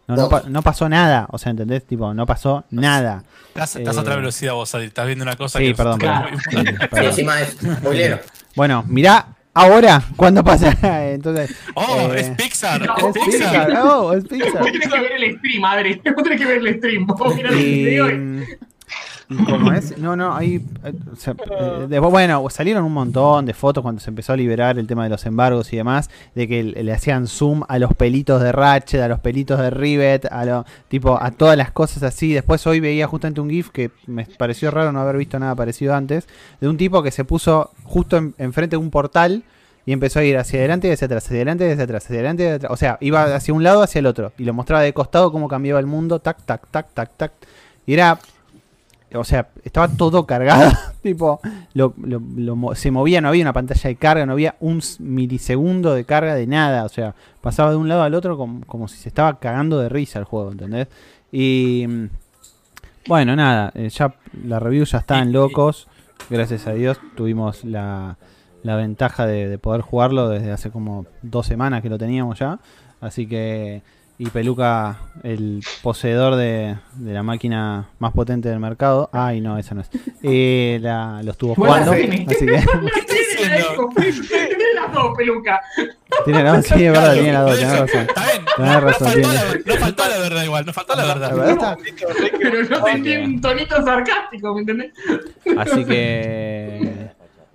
No, no, pa- no pasó nada, o sea, ¿entendés? Tipo, no pasó nada. Estás, estás Eh, a otra velocidad vos, Adri. Estás viendo una cosa Sí, que. perdón, Claro. perdón. Muy- Sí, Sí, perdón. encima es spoilero. Bueno, mirá ahora cuándo pasa. Entonces. Oh, eh, es Pixar. no, es Pixar. Pixar, oh, es Pixar. Vos tenés que ver el stream, Adri. Vos tenés que ver el stream. Vos mirá el video y como es, no, no, hay, eh, eh, después, bueno, salieron un montón de fotos cuando se empezó a liberar el tema de los embargos y demás, de que le, hacían zoom a los pelitos de Ratchet, a los pelitos de Rivet, a lo, tipo, a todas las cosas así. Después hoy veía justamente un GIF que me pareció raro no haber visto nada parecido antes, de un tipo que se puso justo en- enfrente de un portal y empezó a ir hacia adelante y hacia atrás, hacia adelante y hacia atrás, hacia adelante y hacia atrás. O sea, iba hacia un lado, hacia el otro. Y lo mostraba de costado cómo cambiaba el mundo, tac, tac, tac, tac, tac. Y era. O sea, estaba todo cargado. tipo, lo, lo- lo mo- se movía, no había una pantalla de carga, no había un milisegundo de carga de nada. O sea, pasaba de un lado al otro como, como si se estaba cagando de risa el juego, ¿entendés? Y. Bueno, nada, eh, ya la review ya está en locos. Gracias a Dios tuvimos la, la ventaja de, de poder jugarlo desde hace como dos semanas que lo teníamos ya. Así que. Y Peluca, el poseedor de, de la máquina más potente del mercado. Ay, no, esa no es. Eh, la, lo estuvo jugando. sí. Así que. Tiene las dos, peluca. Tiene la, sí, es verdad, tiene la dos, tenés razón. Está bien. Tenés No, razón, faltó tiene. no faltó la verdad igual, no faltó la La verdad. Pero no sentí un tonito sarcástico, ¿me entendés? Así que.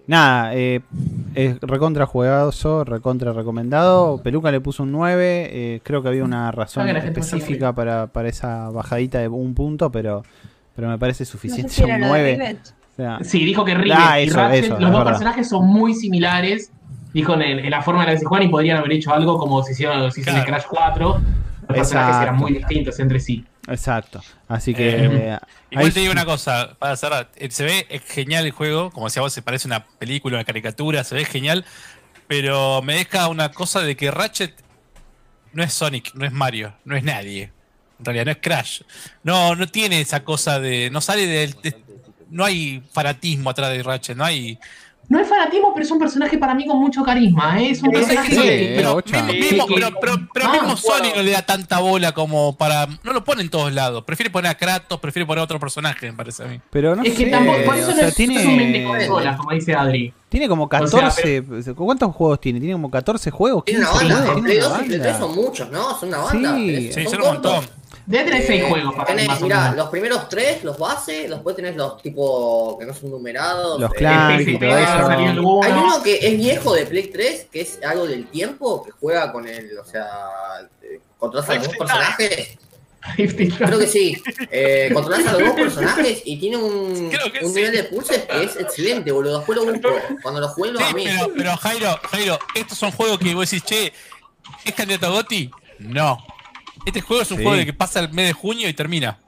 Nada, eh, es recontra juegazo, recontra recomendado. Peluca le puso un 9. eh, creo que había una razón Ah, gente específica para, para esa bajadita de un punto, pero, pero me parece No sé suficiente. si un lo de 9. Rivet. O sea, Sí, dijo que Rivet Ah, y Ratchet, eso, los dos verdad. personajes son muy similares. Dijo en, el- en la forma en la que se juegan y podrían haber hecho algo como si hicieron, si hicieron en. Crash 4. Personajes eran Exacto. muy distintos entre sí. exacto. Así que. Eh, eh, Igual te digo una cosa, para cerrar, eh, se ve genial el juego, como decía vos, se parece una película, una caricatura, se ve genial, pero me deja una cosa de que Ratchet no es Sonic, no es Mario, no es nadie. En realidad no es Crash. No, no tiene esa cosa de. No sale del. de- no hay fanatismo atrás de Ratchet, no hay. No es fanatismo, pero es un personaje para mí con mucho carisma. ¿eh? Es un personaje sí, que- pero, mismo, que- pero, pero- pero Ah, mismo Sonic bueno. no le da tanta bola como para. No lo pone en todos lados. Prefiere poner a Kratos, prefiere poner a otro personaje, me parece a mí. pero no es que sé, tampoco, por eso o no, sea, es, no es un mente tiene, consolas, como dice Adri. tiene como sea, 14. ¿Cuántos juegos tiene? Tiene como 14 juegos. Tiene una 15 banda, juegos, tiene 2 una y Play 3 banda. son muchos, ¿no? Son una banda. Sí. Sí, son son un montón. Debe tener 6 Eh, juegos para mí, tenés, más mirá, los primeros tres, los bases, después tenés los tipo que no son numerados. Los eh, clans y todo eso. Hay uno que es viejo de Play 3, que es algo del tiempo, que juega con el, o sea, eh, controlas a los dos personajes. 50 Creo que sí. Eh, controlas a los dos personajes y tiene un, sí. nivel de pulses que es excelente, boludo. Después lo busco. Cuando lo lo Sí, amé. pero, pero Jairo, Jairo, estos son juegos que vos decís, che, ¿es candidato a Gotti? No. Este juego es un Sí. juego de que pasa el mes de junio y termina.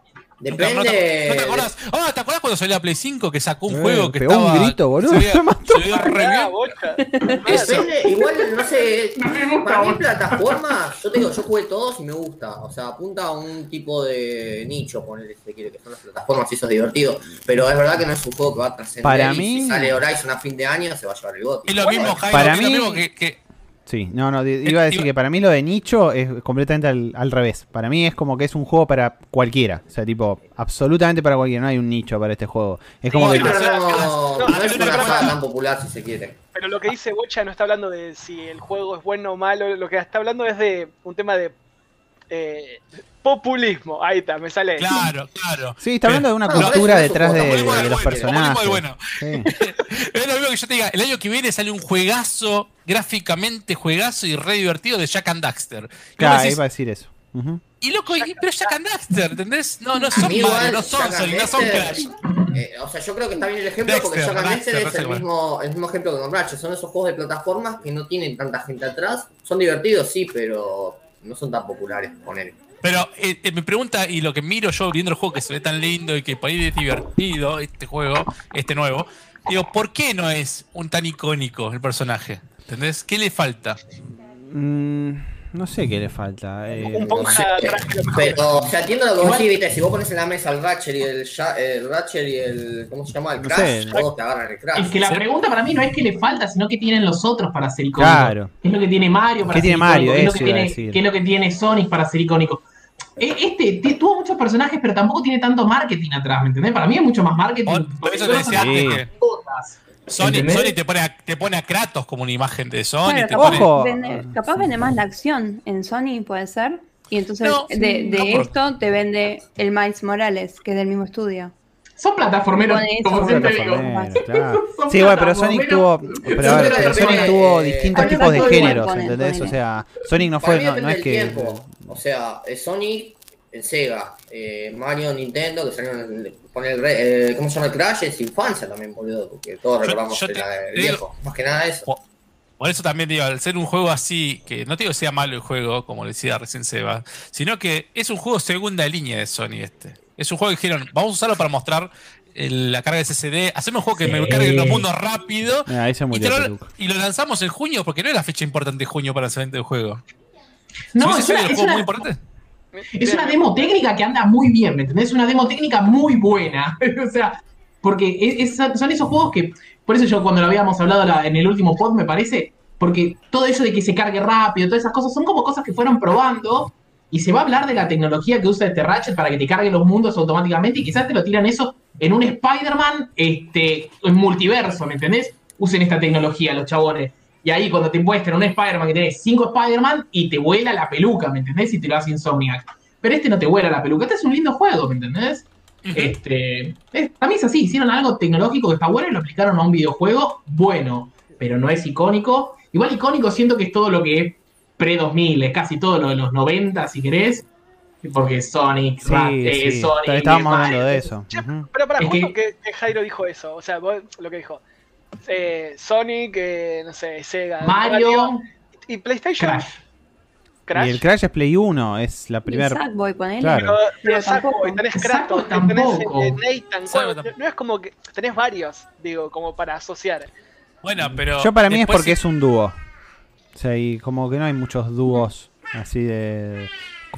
¿No te, no te- Depende. no te acordás? Ah, ¿te acordás cuando salió la Play 5 que sacó un Eh, juego que pegó un grito, boludo, Se veía, se veía re bien. Depende, igual, no sé, No para mí plataforma, yo te digo, yo jugué todos y me gusta, o sea, apunta a un tipo de nicho, ponerle si quiere, que son las plataformas y eso es divertido, pero es verdad que no es un juego que va a trascender Para y mí- si sale Horizon a fin de año se va a llevar el GOTY. Es lo mismo, Jairo, Para es lo mí- mismo que, que- Sí, no, no, iba a decir que para mí lo de nicho es completamente al, al revés. Para mí es como que es un juego para cualquiera. O sea, tipo, absolutamente para cualquiera. No hay un nicho para este juego. Es como Sí, que. pero- no, no, no es una tan popular si se quiere. Pero lo que dice Bocha no está hablando de si el juego es bueno o malo, lo que está hablando es de un tema de eh, populismo. Ahí está, me sale. Claro, claro. Sí, está hablando de una cultura detrás de, los personajes. bueno. Sí. Es lo mismo que yo te diga, el año que viene sale un juegazo, gráficamente juegazo y re divertido de Jack and Daxter. Claro, decís, iba a decir eso. Y loco, y- pero Jack and Daxter, ¿entendés? No, no son Mario, no son Jack no son Crash. eh, o sea, yo creo que está bien el ejemplo porque Jack and Dexter es el mismo, el mismo ejemplo que con Ratchet. Son esos juegos de plataformas que no tienen tanta gente atrás. Son divertidos, sí, pero no son tan populares, poner. Pero eh, eh, me pregunta, y lo que miro yo viendo el juego que se ve tan lindo y que por ahí es divertido, este juego, este nuevo, digo, ¿por qué no es un tan icónico el personaje? ¿Entendés? ¿Qué le falta? Mm, no sé qué le falta. eh, Un ponja. Pero, o sea, entiendo lo que vos decís, viste, si vos pones en la mesa el Ratchet y el, Ratchet y el, ¿cómo se llama? El No Crash, sé. todos te agarran el Crash. Es que la Sí. pregunta para mí no es que le falta, sino que tienen los otros para ser icónico. Claro. ¿Qué es lo que tiene Mario para ¿Qué ser tiene Mario? icónico? ¿Qué es, lo que tiene, qué es lo que tiene Sonic para ser icónico? E- Este tuvo muchos personajes, pero tampoco tiene tanto marketing atrás, ¿me entendés? Para mí es mucho más marketing. Por, eso te decía antes que ¿Entendés? Sonic te, pone a, te pone a Kratos como una imagen de Sonic. Claro, te capaz, pone- vende, capaz vende más la acción en Sony, puede ser. Y entonces No, de, no esto te vende el Miles Morales, que es del mismo estudio. Son plataformeros, como son siempre digo. Claro. Sí, bueno, pero Sonic tuvo. plataformeros. Pero, a Yo ver, creo pero que Sonic depende, tuvo eh, distintos tipos de géneros, ¿entendés? O sea, Sonic no fue. No, es que. tiempo. O sea, es Sonic, en Sega, eh, Mario, Nintendo, que salieron en- poner el, re- eh, ¿cómo se llama el Crash? Es infancia también, boludo, porque todos Yo- recordamos yo el, te- el te viejo. Más que nada eso. Por, eso también digo, al ser un juego así, que no te digo que sea malo el juego, como decía recién Seba, sino que es un juego segunda línea de Sony este. Es un juego que dijeron, vamos a usarlo para mostrar el- la carga de SSD, hacemos un juego que Sí. me cargue los mundos rápido. Mira, ahí se Y, lo, Peluca. y lo lanzamos en junio, porque no era fecha importante de junio para el lanzamiento del juego. No, es una, el es juego una- muy importante. Es una demo técnica que anda muy bien, ¿me entendés? Es una demo técnica muy buena. o sea, porque es- es- son esos juegos que, por eso yo cuando lo habíamos hablado la- en el último pod, me parece, porque todo eso de que se cargue rápido, todas esas cosas, son como cosas que fueron probando y se va a hablar de la tecnología que usa este Ratchet para que te cargue los mundos automáticamente y quizás te lo tiran eso en un Spider-Man este, en multiverso, ¿me entendés? Usen esta tecnología los chabones. Y ahí cuando te muestran un Spider-Man que tenés cinco Spider-Man y te vuela la peluca, ¿me entendés? Y te lo hace Insomniac. Pero este no te vuela la peluca, este es un lindo juego, ¿me entendés? Este, es- mí es así, hicieron algo tecnológico que está bueno y lo aplicaron a un videojuego bueno, pero no es icónico. Igual icónico siento que es todo lo que es pre-2000, es casi todo lo de los 90, si querés, porque Sonic, Sí, Rat- eh, sí, Sonic, estábamos hablando de eso. Pero para, Es justo que- que, que Jairo dijo eso, o sea, vos- lo que dijo. Eh, Sonic, eh, no sé, Sega, Mario, y PlayStation. Crash. Crash. Y el Crash es Play 1, es la primera. Sackboy, ponele. Claro. Pero, Sackboy, tenés Kratos, tenés eh, Nathan, no, no es como que tenés varios, digo, como para asociar. Bueno, pero. Yo para mí es porque sí- es un dúo. O sea, y como que no hay muchos dúos así de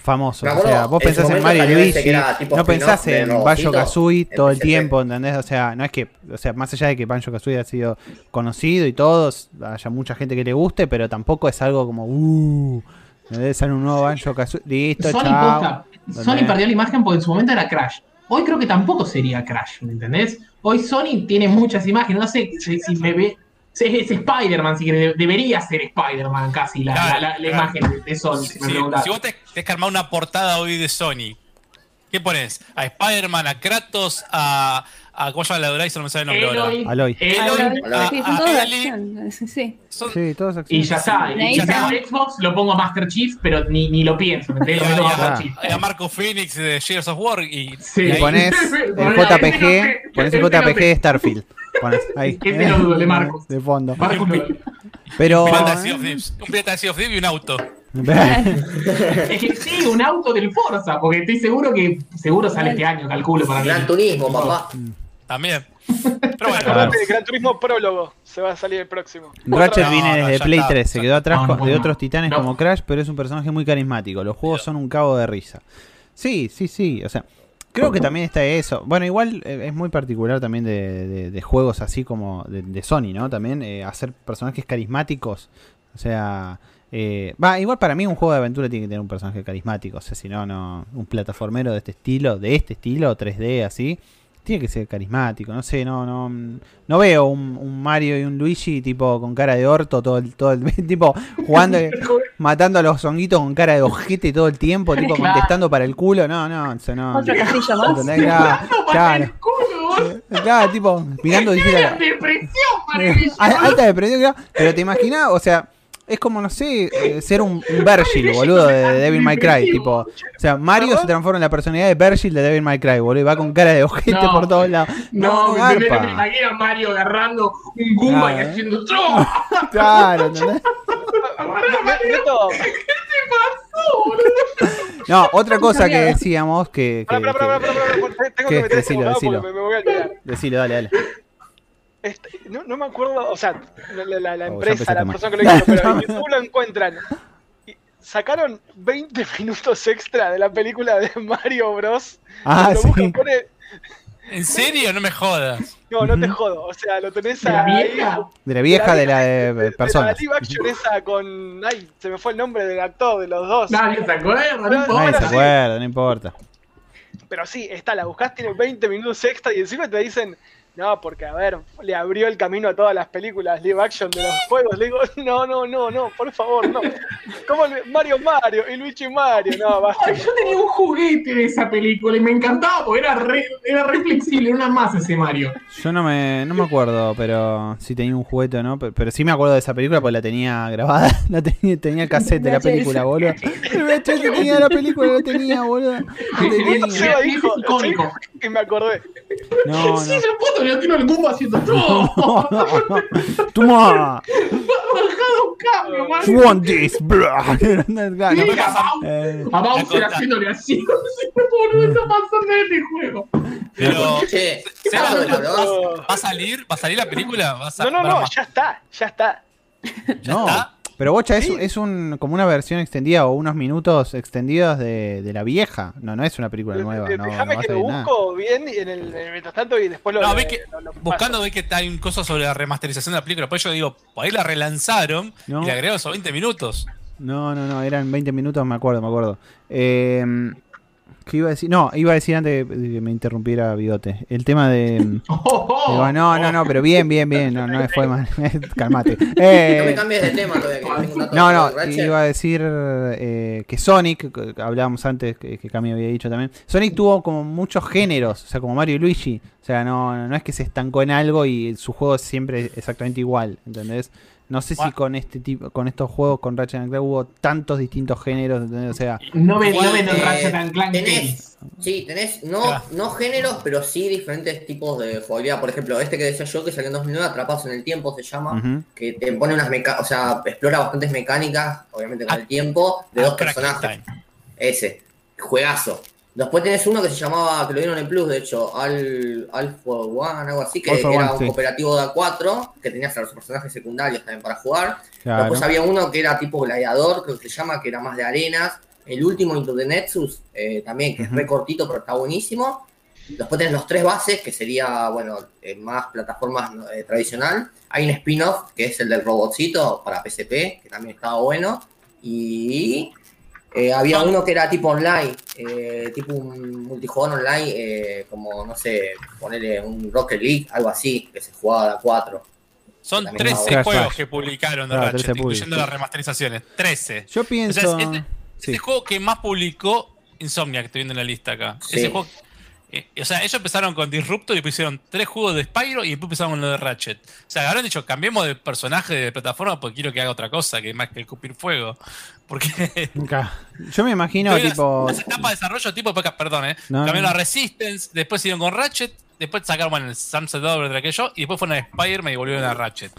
famosos. Me O sea, vos en pensás en Mario y Luigi, no pensás en Banjo Kazooie todo el tiempo, ¿entendés? O sea, no es que, o sea, más allá de que Banjo Kazooie ha sido conocido y todos, haya mucha gente que le guste, pero tampoco es algo como, uh, ¿entendés? Sale un nuevo Banjo Kazooie, listo, Sony, chao. posta, Sony perdió la imagen porque en su momento era Crash. Hoy creo que tampoco sería Crash, ¿me entendés? Hoy Sony tiene muchas imágenes, no sé si, si me ve. Es, es Spider-Man, si querés, debería ser Spider-Man casi la, Claro, la- la- la claro. imagen de, Sony, si vos te, tenés que armar una portada hoy de Sony, ¿qué pones? A Spider-Man, a Kratos, a. a ¿Cómo se llama la de Horizon? No me sale el nombre ahora. Eloy, Aloy. Eloy, a- Sí, a- son todos de acción. Sí, sí. Son- Sí, todos y acciones. ya está. Y ya está. sea Xbox, lo pongo a Master Chief, pero ni, ni lo pienso, ¿me y entendés? a, Lo meto Master Chief. a Marco Phoenix de Gears of War y, Sí. y pones el JPG, pones el JPG de Starfield. Pones ahí. Ese lo dudo, de Marcos. De fondo. Marcos me- Pero. Pirata Sea of Thieves. Un Pirata Sea of Thieves y un auto. Es que sí, un auto del Forza, porque estoy seguro que seguro sale este año, calculo para mí. Gran Turismo, papá. También. Pero bueno, Acordate de Gran Turismo Prólogo, se va a salir el próximo. Ratchet No, viene no, desde Play está. 3, se quedó atrás No, con- no, de no. otros titanes No. como Crash, pero es un personaje muy carismático. Los juegos son un cabo de risa. Sí, sí, sí. O sea, creo que también está eso. Bueno, igual eh, es muy particular también de, de- de juegos así como de, de Sony, ¿no? También eh, hacer personajes carismáticos. O sea, eh, va, igual para mí un juego de aventura tiene que tener un personaje carismático. O sea, si no, no. Un plataformero de este estilo, de este estilo, 3D así. Tiene que ser carismático, no sé, no, no, no veo un, un Mario y un Luigi tipo con cara de orto todo el, todo el tipo jugando, matando a los honguitos con cara de ojete todo el tiempo, tipo Claro. contestando para el culo, no, no, eso no. Otro castillo más. ¿entendés? Claro, claro, claro, tipo, mirando depresión, alta depresión, claro, pero te imaginas, o sea, es como, no sé, eh, ser un, un Virgil, boludo, de, de Devil May Cry, tipo, o sea, Mario se transforma en la personalidad de Virgil de Devil May Cry, boludo, y va con cara de ojete No. por todos lados. No, me garpa. entendés, me imaginé a Mario agarrando un Goomba y Claro. haciendo ¡Tro! Claro, ¿entendés? Neto, No, otra cosa que decíamos que... que- pará, pará, pará, que- pará, pará, pará, tengo ¿Qué? que meter este Decilo, decilo. porque me, me voy a olvidar. Decilo, dale, dale. Este, no, no me acuerdo, o sea, la, la- la- la Oh, empresa, la persona que lo hizo, pero en YouTube lo encuentran. Y sacaron 20 minutos extra de la película de Mario Bros. Ah, sí. buscan, pone- ¿En serio? No me jodas. no, no te jodo, o sea, lo tenés ¿De la ahí. vieja? De la vieja, de la de- de personas. De la live action esa con. Ay, se me fue el nombre del actor de los dos. Nadie se acuerda, no No, Nadie importa. se acuerda, no importa. Pero sí, está, la buscás, tiene 20 minutos extra y encima te dicen. No, porque a ver, le abrió el camino a todas las películas live action de los juegos. Le digo, no, no, no, no, por favor, no. ¿Cómo le- Mario Mario y Luigi Mario? No, basta. Ay, yo tenía un juguete de esa película y me encantaba porque era re, era re flexible, era una más ese Mario. Yo no me, no me acuerdo, pero si tenía un juguete o no. Pero, pero sí me acuerdo de esa película porque la tenía grabada. La tenía, tenía el cassette de la película, boludo. El tenía la película, la tenía, boludo. La Sí, sí, sí, sí, es icónico. y me acordé. No, no. Sí, le tiro el Goomba haciendo ¡Tro! Toma, cambio, you want this, no, a eh, haciéndole así. No sé qué boludo está pasando en este juego. Pero. Che, Seba, ¿sabes de no, No, ¿Va a salir? ¿Va a salir la película? ¿Va a no, no, no, ya está, ya está. ¿Ya no. está? Pero Bocha es, es un como una versión extendida o unos minutos extendidos de, de la vieja. No, no es una película nueva. No, Déjame no que lo nada. busco bien y en el, en el mientras tanto y después lo. No, ve que lo- buscando ve que hay un coso sobre la remasterización de la película. Por eso digo, por ahí la relanzaron No. y le agregaron esos 20 minutos. No, no, no, eran 20 minutos, me acuerdo, me acuerdo. Eh, ¿Qué iba a decir? No, iba a decir antes de que me interrumpiera Bigote. El tema de. Oh, oh. Digo, no, no, no, pero bien, bien, bien. No, no fue mal. Calmate. No me Eh, cambies de tema todavía, que tengo un dato no, no, Ratchet. iba a decir eh, que Sonic, hablábamos antes, que, que Cami había dicho también. Sonic tuvo como muchos géneros, o sea, como Mario y Luigi. O sea, no, no es que se estancó en algo y su juego es siempre exactamente igual, ¿entendés? No sé si con este tipo, con estos juegos, con Ratchet and Clank hubo tantos distintos géneros. O sea, No Igual, no el eh, Ratchet and Clank tenés-. Sí, tenés no, Claro. no géneros, pero sí diferentes tipos de jugabilidad. Por ejemplo, este que decía yo, que salió en 2009, Atrapados en el Tiempo se llama, que te pone unas mecánicas, o sea, explora bastantes mecánicas, obviamente con Ah, el tiempo, de dos Ah, Crack personajes. Ese, juegazo. Después tenés uno que se llamaba, que lo dieron en Plus, de hecho, Al, Al for One, algo así, que era un sí. cooperativo de A4, que tenías a los personajes secundarios también para jugar. Claro. Después había uno que era tipo gladiador, creo que se llama, que era más de arenas. El último, Into the Nexus, eh, también, que es re cortito, pero está buenísimo. Después tenés los tres bases, que sería, bueno, eh, más plataformas eh, tradicional. Hay un spin-off, que es el del robotcito para PSP, que también estaba bueno. Y eh, había Ah. uno que era tipo online, eh, tipo un multijugador online, eh, como, no sé, ponerle un Rocket League, algo así, que se jugaba a 4. Son También 13 estaba bueno. juegos Crash que publicaron de Claro, Ratchet, 13 incluyendo las remasterizaciones. 13. Yo O pienso. sea, es, es- es sí. el juego que más publicó Insomnia, que estoy viendo en la lista acá. Sí. Ese juego. eh, o sea, ellos empezaron con Disruptor y pusieron tres juegos de Spyro y después empezaron con lo de Ratchet. O sea, habrán dicho, cambiemos de personaje de plataforma porque quiero que haga otra cosa, que más que escupir fuego. Porque Nunca. Yo me imagino, tipo. Las etapas de desarrollo, tipo, perdón, eh. No, Cambiaron no. a Resistance, después siguieron con Ratchet, después sacaron el Sunset Overdrive aquello, y después fueron a Spider-Man y volvieron a Ratchet.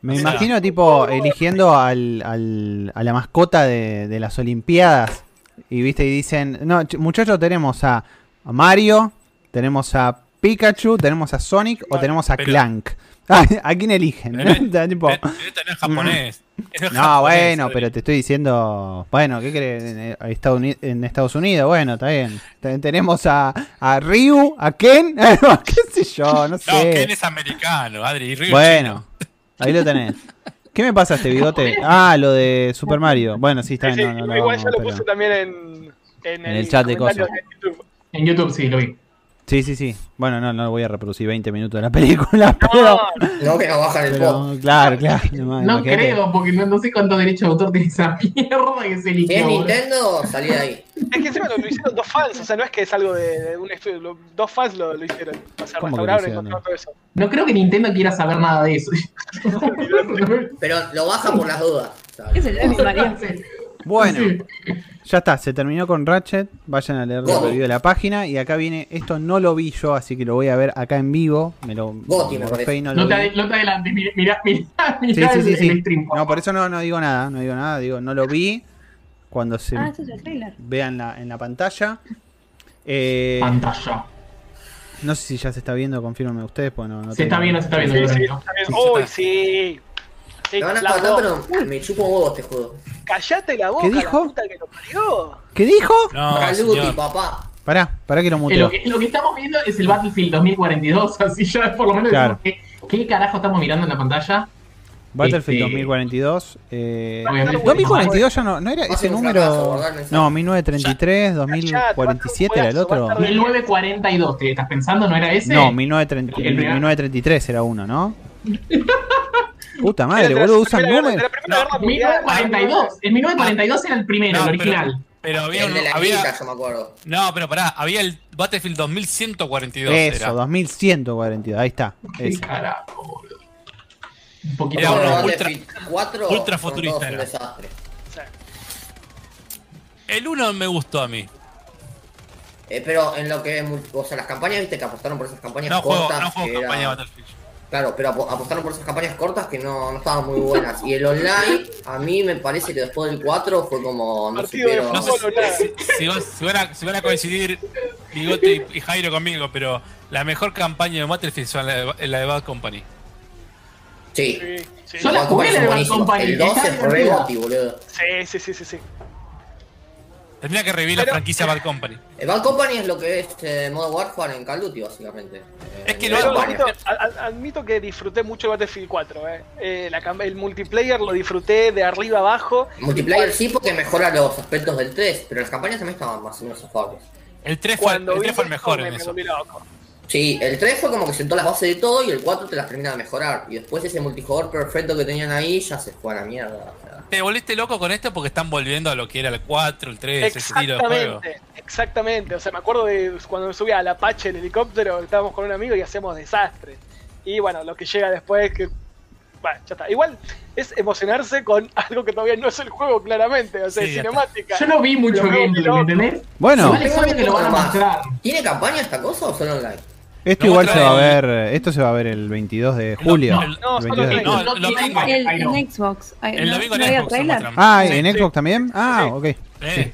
Me O sea, imagino, tipo, eligiendo al, al- a la mascota de, de las Olimpiadas. Y viste, y dicen: No, ch- muchachos, tenemos a, Mario, tenemos a Pikachu, tenemos a Sonic o tenemos a pero- Clank. ¿A quién eligen? Pero no- Está tipo, Pero Esto no es japonés. Es no, japonés, bueno, pero te estoy diciendo. Bueno, ¿qué crees? En, eh, en Estados Unidos, bueno, está bien. Te- Tenemos a, a Ryu, a Ken, qué sé yo, no sé. No, Ken es americano, Adri. y Ryu es Bueno, chino. ahí lo tenés. ¿Qué me pasa este bigote? Ah, lo de Super Mario. Bueno, sí, está bien. sí, no, no, igual no, yo lo pero- puse también en, en, En el chat de cosas. YouTube. En YouTube sí, lo vi. Sí, sí, sí. Bueno, no, no voy a reproducir 20 minutos de la película, pero. No, No, que no bajan el pero claro, claro. No creo, porque no, no sé cuánto derecho de autor tiene esa mierda que se Si es eligió. Nintendo, salí de ahí. es que encima lo, lo hicieron dos fans, o sea, no es que es algo de, de un estudio, lo- dos fans lo, lo hicieron. O sea, todo eso. No creo que Nintendo quiera saber nada de eso. Pero lo baja por las dudas. ¿sabes? ¿Qué es el? Bueno, ya está, se terminó con Ratchet. Vayan a leer el review de la página. Y acá viene, esto no lo vi yo, así que lo voy a ver acá en vivo. Me lo Goti, me parece. no lo No te, no te adelantes, mira, mira, mira, Sí, mira sí, el, sí, sí. el stream. No, por eso no, no digo nada, no digo nada, digo, no lo vi. Cuando se Ah, esto es el trailer. vea en la, en la pantalla. Eh, Pantalla. no sé si ya se está viendo, confírmenme ustedes, pues no, no Se está viendo, se está viendo. Sí, yo sí, creo. está Uy, sí. Sí, Me van a la matar, voz. pero me chupo un huevo este juego. Callate la boca, ¿Qué dijo? la puta que lo parió. ¿Qué dijo? No, señor. papá. Pará, pará que lo Eh, muteo. lo, que, lo que estamos viendo es el Battlefield 2042, así ya por lo menos Claro. decimos que- ¿qué carajo estamos mirando en la pantalla? Battlefield este- 2042. Eh, Obviamente. 2042 ya no, no era ese número. fracaso. No, 1933, 2047 era el otro. 1942, ¿te estás pensando? ¿No era ese? No, 1930 El primer- 1933 era uno, ¿no? Puta madre, boludo, usan números. No, Guerra Mundial. 1942. El 1942 era el primero, No, el pero- original. Pero había, El de un- la había- quinta, yo me acuerdo. No, pero pará, había el Battlefield 2142. Eso, era. 2142, ahí está. ¿Qué ese. carajo, boludo? Un poquito Era uno ultra- Battlefield 4 ultra futurista era. desastre. El 1 me gustó a mí. Eh, pero en lo que, o sea, las campañas, viste, que apostaron por esas campañas No juego, cortas. no juego que campaña era- Battlefield. Claro, pero apo- apostaron por esas campañas cortas que no, no estaban muy buenas. Y el online, a mí me parece que después del 4 fue como. No supieron. No sé si, si, van- si van a, si van a coincidir Bigote y, y Jairo conmigo, pero la mejor campaña de Battlefield fue la de, la de Bad Company. Sí. Sí, sí, Yo la jugué, la de Bad. Company, El 2 está es re boludo. sí, sí, sí, sí, sí. Tendría que revivir la franquicia Bad Company. El Bad Company es lo que es eh, modo Warfare en Call of Duty, básicamente. Eh, Es que en lo- campaña. admito, admito que disfruté mucho Battlefield 4. Eh. Eh, la el multiplayer lo disfruté de arriba abajo. Multiplayer sí porque mejora los aspectos del 3, pero las campañas también estaban más o menos afables. El 3 fue, el Cuando vi 3 fue el mejor en me eso. Sí, el 3 fue como que sentó las bases de todo y el 4 te las termina de mejorar. Y después ese multijugador perfecto que tenían ahí ya se fue a la mierda. Te volviste loco con esto porque están volviendo a lo que era el 4, el 3, ese estilo de juego. Exactamente, exactamente. O sea, me acuerdo de cuando me subí al Apache el helicóptero, estábamos con un amigo y hacíamos desastre. Y bueno, lo que llega después es que. Bueno, ya está. Igual es emocionarse con algo que todavía no es el juego, claramente. O sea, Sí, cinemática. Yo no vi mucho gameplay, ¿me loco. entendés? Bueno, Igual es obvio que lo van a Más. mostrar. ¿Tiene campaña esta cosa o solo online? Esto No, igual se va a ver. Esto se va a ver el 22 de julio. no, No, El solo 22 de online. No, en Xbox. El domingo ¿No en Xbox. Ah, Sí, ¿en sí. Xbox también? Ah, Sí. ok. Eh,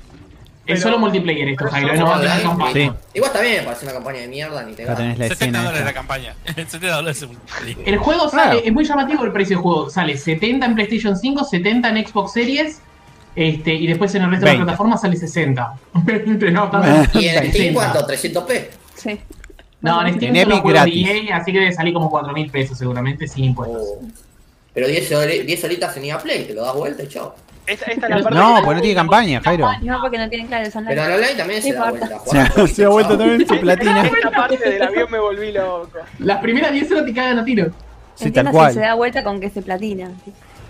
Es solo multiplayer esto, Jairo, no va a tener campaña. Sí. Igual también me parece una campaña de mierda, ni te tenés la 70 escena. dólares la campaña. 70 dólares el multiplayer. El juego Claro. sale, es muy llamativo el precio del juego. Sale 70 en PlayStation 5, 70 en Xbox Series. Este, y después en el resto de 20. las plataformas sale 60. 20, no, tanto. ¿Y en Steam 60. cuánto? ¿300p? Sí. No, en Steam En Epic gratis. EA, así que debe salir como 4 mil pesos seguramente sin impuestos. O- Pero 10, hori- 10 horitas en EA Play, te lo das vuelta y chao. Esta, esta es la parte No, que- pues no tiene campaña, Jairo. No, porque no tienen claro, son Pero en online también No se da vuelta. Se jugás se ha vuelto chao. también su platina. Esta parte del avión me volví loco. Las primeras 10 horas te cagan a tiro. Sí, Entiendo tal cual. si se da vuelta con que se platina.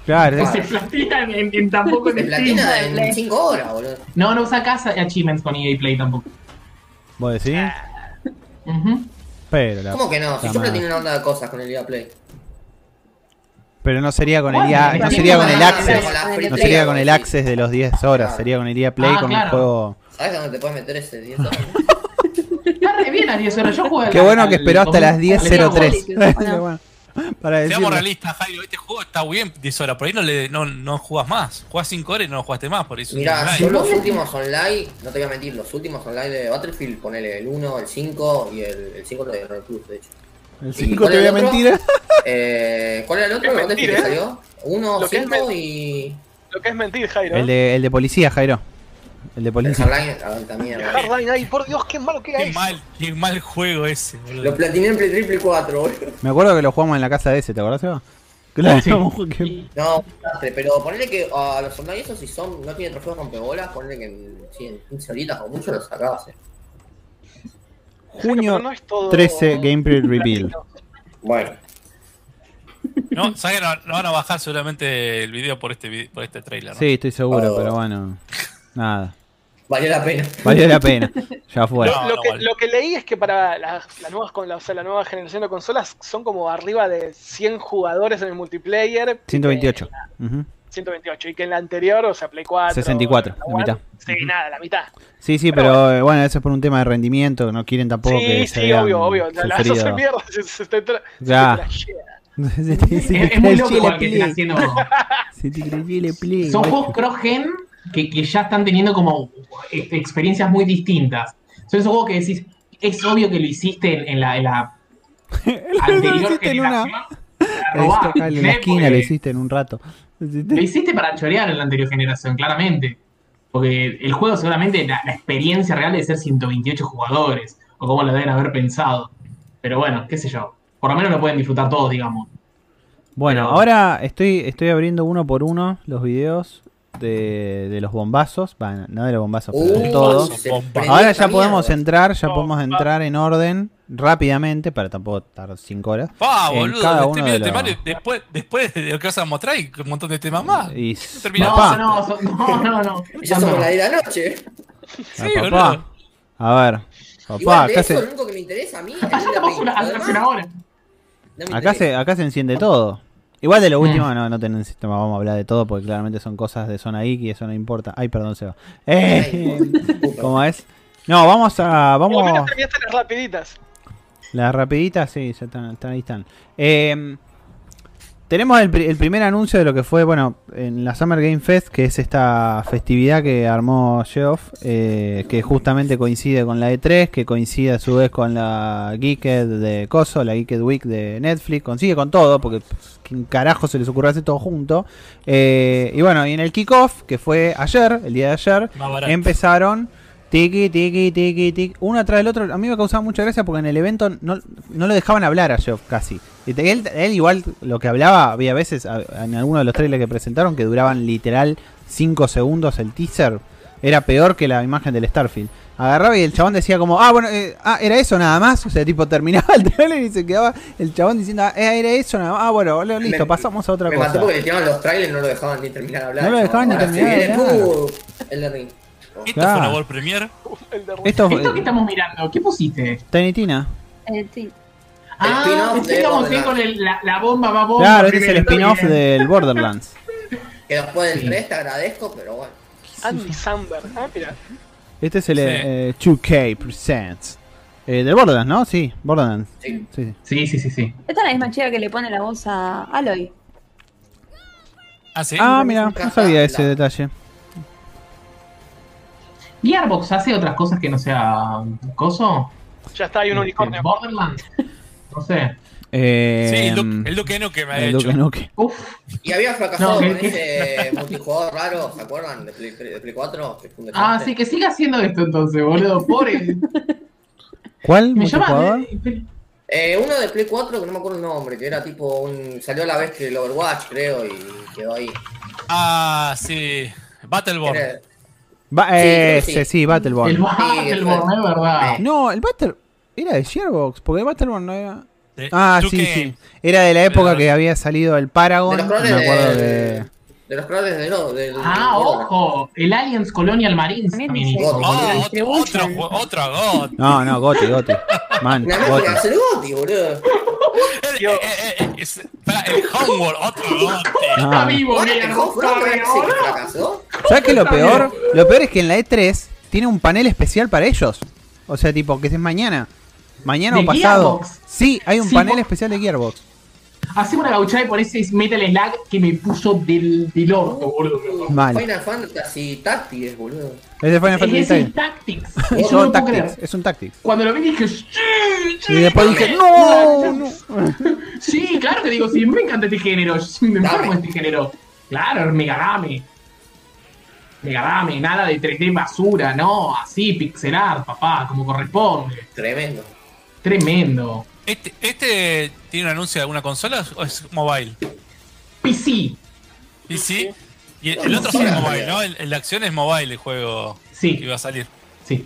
Claro, es- Se platinan en, en tampoco en De Steam. platina en 5 horas, boludo. No, no usa casa achievements con EA Play tampoco. vos decís. Pero, la ¿Cómo que no? Si madre. platino una onda de cosas con el EA Play. Pero no sería con el IA, no sería con el access. No sería con el access de los 10 horas, sería con el IA Play Ah, con un claro. juego. ¿Sabes dónde te puedes meter ese 10 horas? Está re bien las 10 horas. Yo jugué Qué bueno que esperó hasta las al- 10.03. Para Seamos realistas, Jairo. Este juego está bien 10 horas. Por ahí no, le, no, no jugás más. Jugás 5 horas y no lo jugaste más. Por eso Mirá, yo los últimos online, no te voy a mentir, los últimos online de Battlefield, ponele el 1, el 5 y el, el 5 de Red Plus, de hecho. El ¿Y 5 cuál te voy a mentir. Eh, ¿Cuál era el otro? Es ¿El Battlefield que ¿eh? salió? 1, Lo que es 5 y... Lo que es mentir, Jairo. El de, el de policía, Jairo. El de El policía. mierda. Hardline, ay, por Dios, qué malo que era Qué eso. mal, qué mal juego ese, Lo boludo. platiné en Play Triple 4, boludo. Me acuerdo que lo jugamos en la casa de ese, ¿te acordás, Seba? Claro, Sí. que- No, pero ponele que a los online esos si son, no tienen trofeos rompebolas, ponele que en, sí, en 15 horitas o mucho los sacabas. eh. Junio no es todo- 13 Gameplay Reveal. Bueno, No, ¿sabes que no, no van a bajar seguramente el video por este por este trailer? ¿no? Sí, estoy seguro, Oh. pero bueno. Nada. Valió la pena. Valió la pena. Ya fue. No, lo, no que, vale. lo que leí es que para las, las nuevas con la, o sea, la nueva generación de consolas son como arriba de 100 jugadores en el multiplayer. 128. Eh, Ujú. 128. Y que en la anterior, o sea, Play 4. 64, la One, mitad. Sí, nada, la mitad. Sí, sí, Pero pero eh, bueno, eso es por un tema de rendimiento. No quieren tampoco que Sí, se sí, vean obvio, obvio. La, la sufridos. mierda. Se, se te tra- se te Ya. Se te- se Es, es muy loco la igual que Play. haciendo. Se te la Play, Son juegos cross-gen que, que ya están teniendo como eh, experiencias muy distintas. Son esos juegos que decís, es obvio que lo hiciste en, en la, en la Lo anterior hiciste en una. generación. acá en la esquina, lo hiciste en un rato. Lo hiciste para chorear en la anterior generación, claramente. Porque el juego seguramente, la, la experiencia real debe ser 128 jugadores, o como lo deben haber pensado. Pero bueno, qué sé yo. Por lo menos lo pueden disfrutar todos, digamos. Bueno, Pero- ahora estoy, estoy abriendo uno por uno los videos de, de los bombazos. Bueno, no de los bombazos, pero de Uh, todo. Ahora ya podemos entrar, ya podemos entrar en orden rápidamente, para tampoco tardar 5 horas. Pa, en boludo, cada me uno estoy de viendo los- temario después, después de lo que vas a mostrar y un montón de temas más. Y No, papá, no, no, no, no. Ya no. la de la noche. ah, Sí, papá. A ver, Igual papá, de acá eso, se, lo único que me interesa a mí es Ah, una, hace una hora. no acá se, acá se enciende todo. Igual de lo Mm. último, no, no tenemos sistema, vamos a hablar de todo porque claramente son cosas de zona X y eso no importa. Ay, perdón, Seba. Eh, ¿Cómo es? No, vamos a. Por lo menos Vamos. terminaste las rapiditas. Las rapiditas, sí, ya están, están- ahí están. Eh, tenemos el, pri- el primer anuncio de lo que fue, bueno, en la Summer Game Fest, que es esta festividad que armó Geoff, eh, que justamente coincide con la E3, que coincide a su vez con la Geeked de Coso, la Geeked Week de Netflix, consigue con todo, porque ¿quién carajo se les ocurrió hacer todo junto? Eh, y bueno, y en el kickoff, que fue ayer, el día de ayer, empezaron tiki, tiki, tiki, tiki, uno atrás del otro. A mí me causaba mucha gracia porque en el evento no, no lo dejaban hablar a Geoff casi. Él, él igual lo que hablaba, había veces a- en algunos de los trailers que presentaron que duraban literal 5 segundos el teaser. era peor que la imagen del Starfield. Agarraba y el chabón decía como, ah, bueno, eh, ah, era eso nada más. O sea, tipo, terminaba el trailer y se quedaba el chabón diciendo, ah, era eso nada más. Ah, bueno, bueno, listo, Me- pasamos a otra Me cosa. mató porque le tiraban los trailers y no lo dejaban ni terminar de hablar. No lo dejaban ni terminar de hablar. uh, Elden Ring. ¿Esto Claro. fue una World Premiere? El de. Esto Esto que estamos mirando, ¿qué pusiste? Tiny Tina. Eh, sí. Ah, spin-off pensé que con el- la, la bomba, va bomba. Claro, este es el spin-off bien. del Borderlands. Que después del Sí. 3 te agradezco, pero bueno. Andy Samberg. Ah, mira. Este es el Sí. eh, 2K Presents. Eh, del Borderlands, ¿no? Sí, Borderlands. Sí. Sí, sí. Sí, sí, sí. Esta es la misma chica que le pone la voz a Aloy. Ah, sí. Ah, mira, no sabía ese la- detalle. Gearbox hace otras cosas que no sea un coso. Ya está, hay un unicornio. Borderlands. No sé. Eh, Sí, el Duke, el Duke Nukem me ha el hecho. Duke. Uf. Y había fracasado No, con que- ese multijugador raro, ¿se acuerdan? De Play, de Play 4. Que fue un Ah, sí, que siga haciendo esto entonces, boludo. Pobre. ¿Cuál? Me llama. multijugador? eh, Eh, uno de Play 4 que no me acuerdo el nombre, que era tipo un. salió a la vez que el Overwatch, creo, y quedó ahí. Ah, sí. Battleborn. Va, Sí, ese, sí. sí, Battleborn. El Battleborn, es verdad. No, el Battle. Era de Gearbox, porque el Battleborn no era. de Ah, 2K. sí, sí. Era de la época que había salido el Paragon. De los Me creadores acuerdo de, de. de los creadores de no, del. Ah, ojo. El Aliens Colonial Marines También hizo. Oh, otro, otro, otro God. No, no, Goti, Goti. Man, más Goti. que hacer Goti, boludo. Eh, es- para, el Homeworld, otro. Está Ah. vivo, el no que boludo. fracasó. ¿Sabes qué es lo Está peor? Lo peor es que en la E3 tiene un panel especial para ellos. O sea, tipo, que es mañana. Mañana ¿De o pasado. Gearbox? Sí, hay un Sí, panel especial de Gearbox. Hacemos una gauchada y por ese Metal Slug que me puso del, del orto, boludo. Mal. Final Fantasy Tactics, boludo. Es de Final Fantasy Es el. Tactics. Es Yo no todo lo puedo creer. Tactics. Es un Tactics. Cuando lo vi dije, sí, sí, Y después dije, no, no. Sí, claro que digo, sí, me encanta este género. sí, Me enfermo este género. Claro, Megadame. Megadame, nada de 3D basura, no, así, pixelar, papá, como corresponde. Tremendo. Tremendo. Este, ¿Este tiene un anuncio de alguna consola o es mobile? PC. Sí. Y el, el otro sí es mobile, ¿no? El, el de acción es mobile el juego que Sí, iba a salir. sí.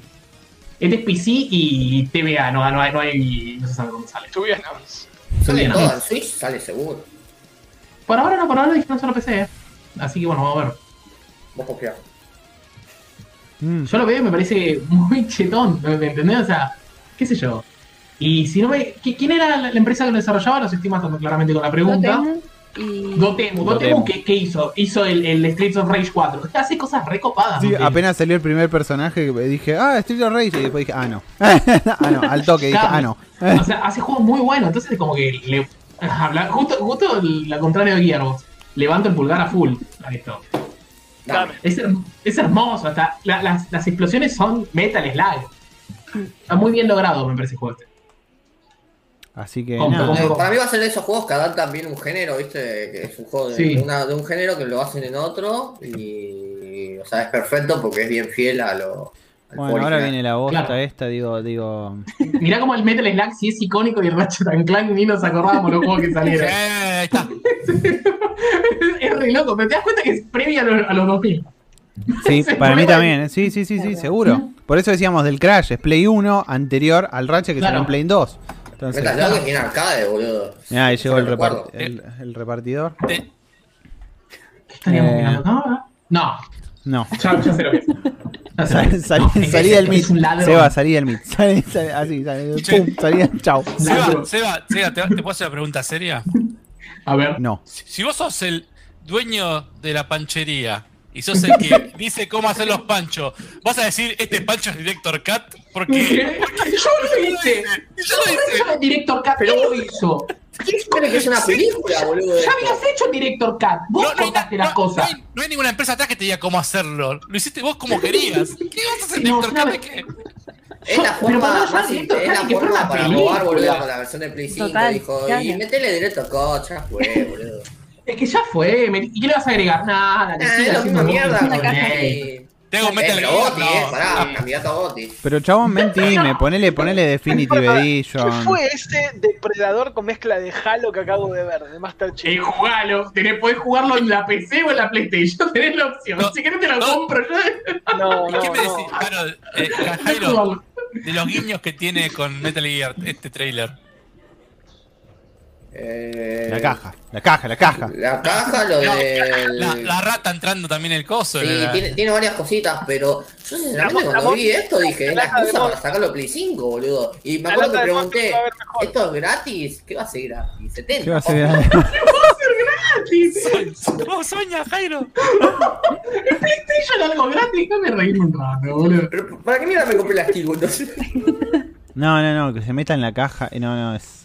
Este es PC y TVA, no, no, hay, no hay, no se sabe dónde sale. Estuvieron. Sale todo Switch, sale seguro. Por ahora no, por ahora dijeron solo PC. eh. Así que bueno, vamos a ver. Vos confiás. Mm. Yo lo veo y me parece muy chetón, ¿me me entendés? O sea, qué sé yo. Y si no me... ¿qui- ¿Quién era la la empresa que lo desarrollaba? Los estoy matando claramente con la pregunta. Dotemu y. Dotemu. Dotemu. ¿qué, qué hizo? Hizo el, el Streets of Rage 4. Hace cosas recopadas. Sí, Dotemu. apenas salió el primer personaje dije, ah, Street of Rage. Y después dije, ah, no. ah, no, al toque dije, ah, no. O sea, hace juegos muy buenos. Entonces, como que le. habla- justo, justo la contrario de Gearbox. Levanto el pulgar a full a esto. Dame. Es, herm- es hermoso. Hasta la- las, las explosiones son Metal Slug. Está muy bien logrado, me parece el juego este. Así que para mí va a ser de esos juegos que adaptan bien un género, ¿viste? Que es un juego de, Sí. una- de un género que lo hacen en otro y, o sea, es perfecto porque es bien fiel a lo. Bueno, ahora viene la bosta Claro. esta, digo, digo. Mirá como el Metal Slug sí es icónico y el Ratchet and Clank ni nos acordábamos los juegos que salieron. ahí está. es re loco, pero te das cuenta que es previa a los, a los 2000. Sí, para mí también, ¿eh? sí, sí, sí, sí, seguro. Por eso decíamos del Crash, es Play 1 anterior al Ratchet que Claro. salió en Play 2. Entonces, Metal Slug tiene arcade, boludo. mirá, ahí llegó el, repart- el, el repartidor. De- ¿Qué estaríamos Eh. mirando? No, no, No. ya, ya sé lo que es. Sal- sal- No, es- salí del es ladrón. Seba, salí del Meet. Salí, salí, así, salí, Che. pum, salí, chao. Ladrón. Seba, Seba, Seba, ¿te, te puedo hacer una pregunta seria? A ver. No. Si, si vos sos el dueño de la panchería y sos el que dice cómo hacer los panchos, ¿vas a decir este pancho es Director Cut? Porque. Yo lo hice. Yo lo hice Director Cut. Él lo hizo. ¿Quién supone que es una película, boludo? Ya habías hecho Director Cut. Vos No, no contaste las no- cosas. no hay- no hay ninguna empresa atrás que te diga cómo hacerlo. Lo hiciste vos como querías. ¿Qué vas a hacer No, Director qué? Es la Pero forma, para más, es la forma para robar, boludo, con la versión de Play 5. Total, dijo, y metele directo Cut, ya fue, boludo. Es que ya fue. ¿Y qué le vas a agregar? Nada, haciendo mierda caja. el- Tengo Metal Gear. Eh, pará, candidato a. Pero chabón, mentime, ponele, ponele Definitive ¿Qué Edition. fue ese depredador con mezcla de Halo que acabo de ver, de Master Eh, jugalo, tenés, podés jugarlo en la PC o en la PlayStation, tenés la opción. No, si querés te lo no. compro yo. No, no, ¿Qué me no. decís? Claro, eh, de los guiños que tiene con Metal Gear este trailer. Eh, La caja, la caja, la caja. La caja, lo No, del. La, la rata entrando también el coso. Sí, la- tiene, tiene varias cositas, pero yo sinceramente cuando vi esto dije, es la de excusa para sacarlo Play 5, boludo. Y me acuerdo que de pregunté. ¿esto es gratis? ¿Qué va a ser gratis? 70. ¿Qué va a ser? Sí, sí. ¡Oh, sueña, Jairo! PlayStation algo gratis, déjame reírme un rato, boludo. Pero, ¿Para qué mierda me compré la Steelbook entonces? No, no, no, que se meta en la caja. eh, No, no, es.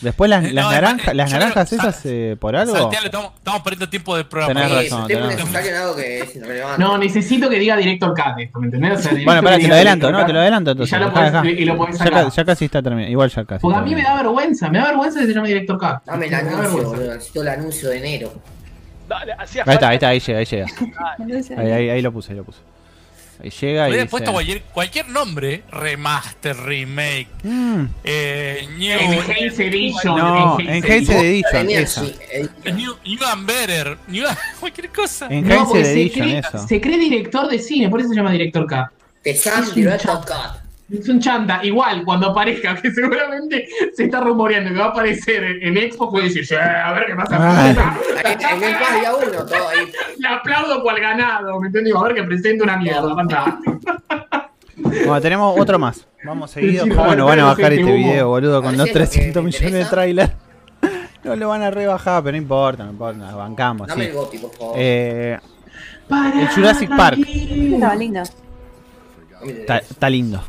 Después las, Eh, las no, naranjas, eh, las naranjas creo- esas eh, por algo. Santiago, estamos, estamos perdiendo tiempo de programa. Tenés razón, tenés que es. No, necesito que diga Director Cut esto, ¿me entendés? O sea, necesito Bueno, pará, que te lo adelanto, no, te lo adelanto Y entonces. ya lo podés, dejá. y lo podés Ya, sacar. ca- ya casi está terminado. Igual ya casi. Porque a mí me da vergüenza, me da vergüenza que se llame Director Cut. Dame el anuncio, boludo. Necesito el anuncio de enero. Dale, Ahí está, ahí está, ahí llega, ahí llega. Ahí, ahí, ahí lo puse, ahí lo puse. Llega y dice... puesto cualquier, cualquier nombre, remaster, remake, Mm, eh, new, Enhanced Edition. no, Enhanced Edition, esa. new, new and better, new, cualquier cosa. No, Enhanced porque se Edition, cree, eso. se cree director de cine, por eso se llama Director Cut. Te Sam Director chat. Es un chanta, igual cuando aparezca, que seguramente se está rumoreando que va a aparecer en, en Xbox, puede decir, "Sí, a ver qué pasa. Ah. En el día uno, todo ahí. Le aplaudo cual ganado, ¿me entendí? A ver que presente una mierda, fantástico. Bueno, tenemos otro más. Vamos seguido. Sí, ¿Cómo no van a bajar este humo. video, boludo, con los ver si es lo que 300 me millones de trailers? No lo van a rebajar, pero no importa, no importa, nos bancamos. Dame sí. el Goti, por favor. Eh, El Jurassic Park. lindo. Está, está lindo.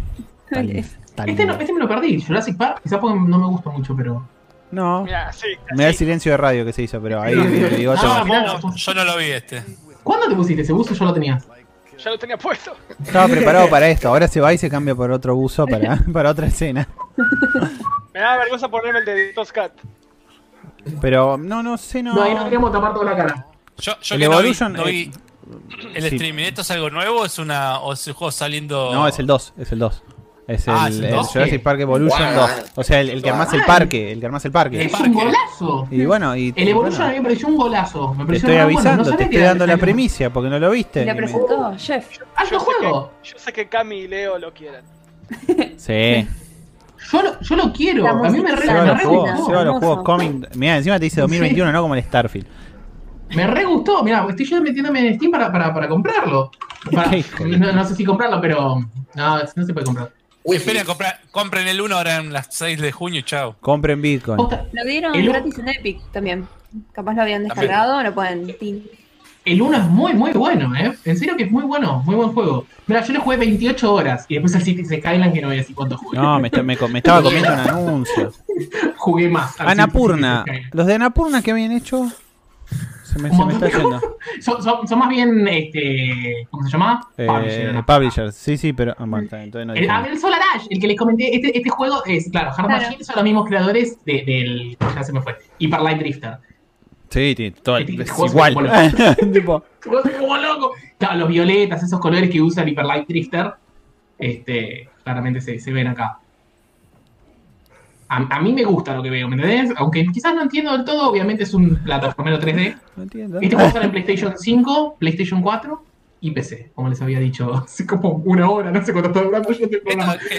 Está lindo. está Este, no, este me lo perdí, Jurassic Park, quizás porque no me gusta mucho, pero... No, Mira, sí, me da el silencio de radio que se hizo, pero ahí No, digo no, no. Yo no lo vi este. ¿Cuándo te pusiste ese buzo? Yo lo tenía. Ya lo tenía puesto. Estaba preparado para esto, ahora se va y se cambia por otro buzo para, para otra escena. Me da vergüenza ponerme el de Cut. Pero no, no sé, no. No, ahí no queríamos tapar toda la cara. Yo, yo El que no vi- Evolution, no vi, eh, el sí. streaming. ¿Esto es algo nuevo o es, una, o es el juego saliendo.? No, es el 2, es el 2. Es el, Ah, ¿es el el dos? Jurassic Park Evolution Bueno, 2. O sea, el, el que armás el parque, el que armás el parque. Es un golazo. Y bueno, y El Evolution a mí me pareció un golazo. Me te estoy bueno. avisando, No te estoy dando la primicia porque no lo viste. La presentó Jeff. ¡Alto juego! que, yo sé que Cami y Leo lo quieren. Sí. Yo lo, yo lo quiero. La A mí me re, Se va me los re juegos, gustó. se va los hermoso. juegos coming. Mira, encima te dice 2021, no como el Starfield. Me re gustó. Mira, estoy yo metiéndome en Steam para, para, para comprarlo. Para- no, no sé si comprarlo, pero. No, no se puede comprar. Uy, Esperen, compra- compren el 1 ahora en las 6 de junio y chao. Compren Bitcoin. Lo dieron El- gratis en Epic también. Capaz lo habían También. descargado, lo pueden. El 1 es muy, muy bueno, ¿eh? En serio que es muy bueno, muy buen juego. Mira, yo le jugué 28 horas y después al City Skyline que no voy a decir cuánto jugué. No, me, estaba comiendo un anuncio. Jugué más. Anapurna. Los de Anapurna que habían hecho. Se me, Un se me está yendo. Son, son, son más bien, este, ¿cómo se llama? Publisher, Eh, ¿no? Publishers, sí, sí, pero. ah, bueno, está bien, entonces no El, ah, el Solar Ash, el que les comenté, este, este juego es, claro, Hard Claro. Machine son los mismos creadores de- del, ya se me fue, Hyper Light Drifter. Sí, sí, todo, Este es juego igual. es tipo, Juego como loco. Claro, los violetas, esos colores que usa el Hyper Light Drifter, este, claramente se, se ven acá. A, a mí me gusta lo que veo, ¿me entendés? Aunque quizás no entiendo del todo, obviamente es un plataformero 3D. no entiendo. Este juego sale en PlayStation 5, PlayStation 4 y PC, como les había dicho hace como una hora, no sé cuánto está durando yo este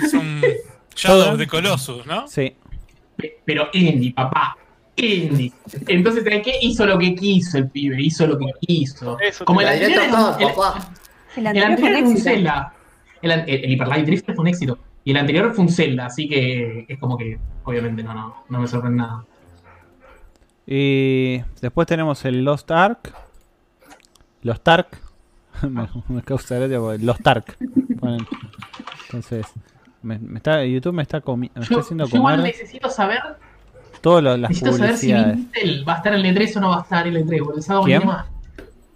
es un Shadow of the Colossus, ¿no? Sí. Pe- Pero indie, papá. Indie. Entonces, ¿sabes qué? Hizo lo que quiso el pibe, hizo lo que quiso. Eso Como el anterior, era- el. El el anterior fue era un. Zelda. El, el, el Hyper Light Drifter fue un éxito. Y el anterior fue un Zelda, así que es como que, obviamente, no, no, no me sorprende nada. Y después tenemos el Lost Ark. Lost Ark. me, me causa gracia porque Lost Ark. Entonces, me, me está, YouTube me está, comi- me está Yo, haciendo yo necesito saber, todas las necesito saber si Vin. Diesel va a estar en el E3 o no va a estar en el E3, porque el sábado ¿Quién?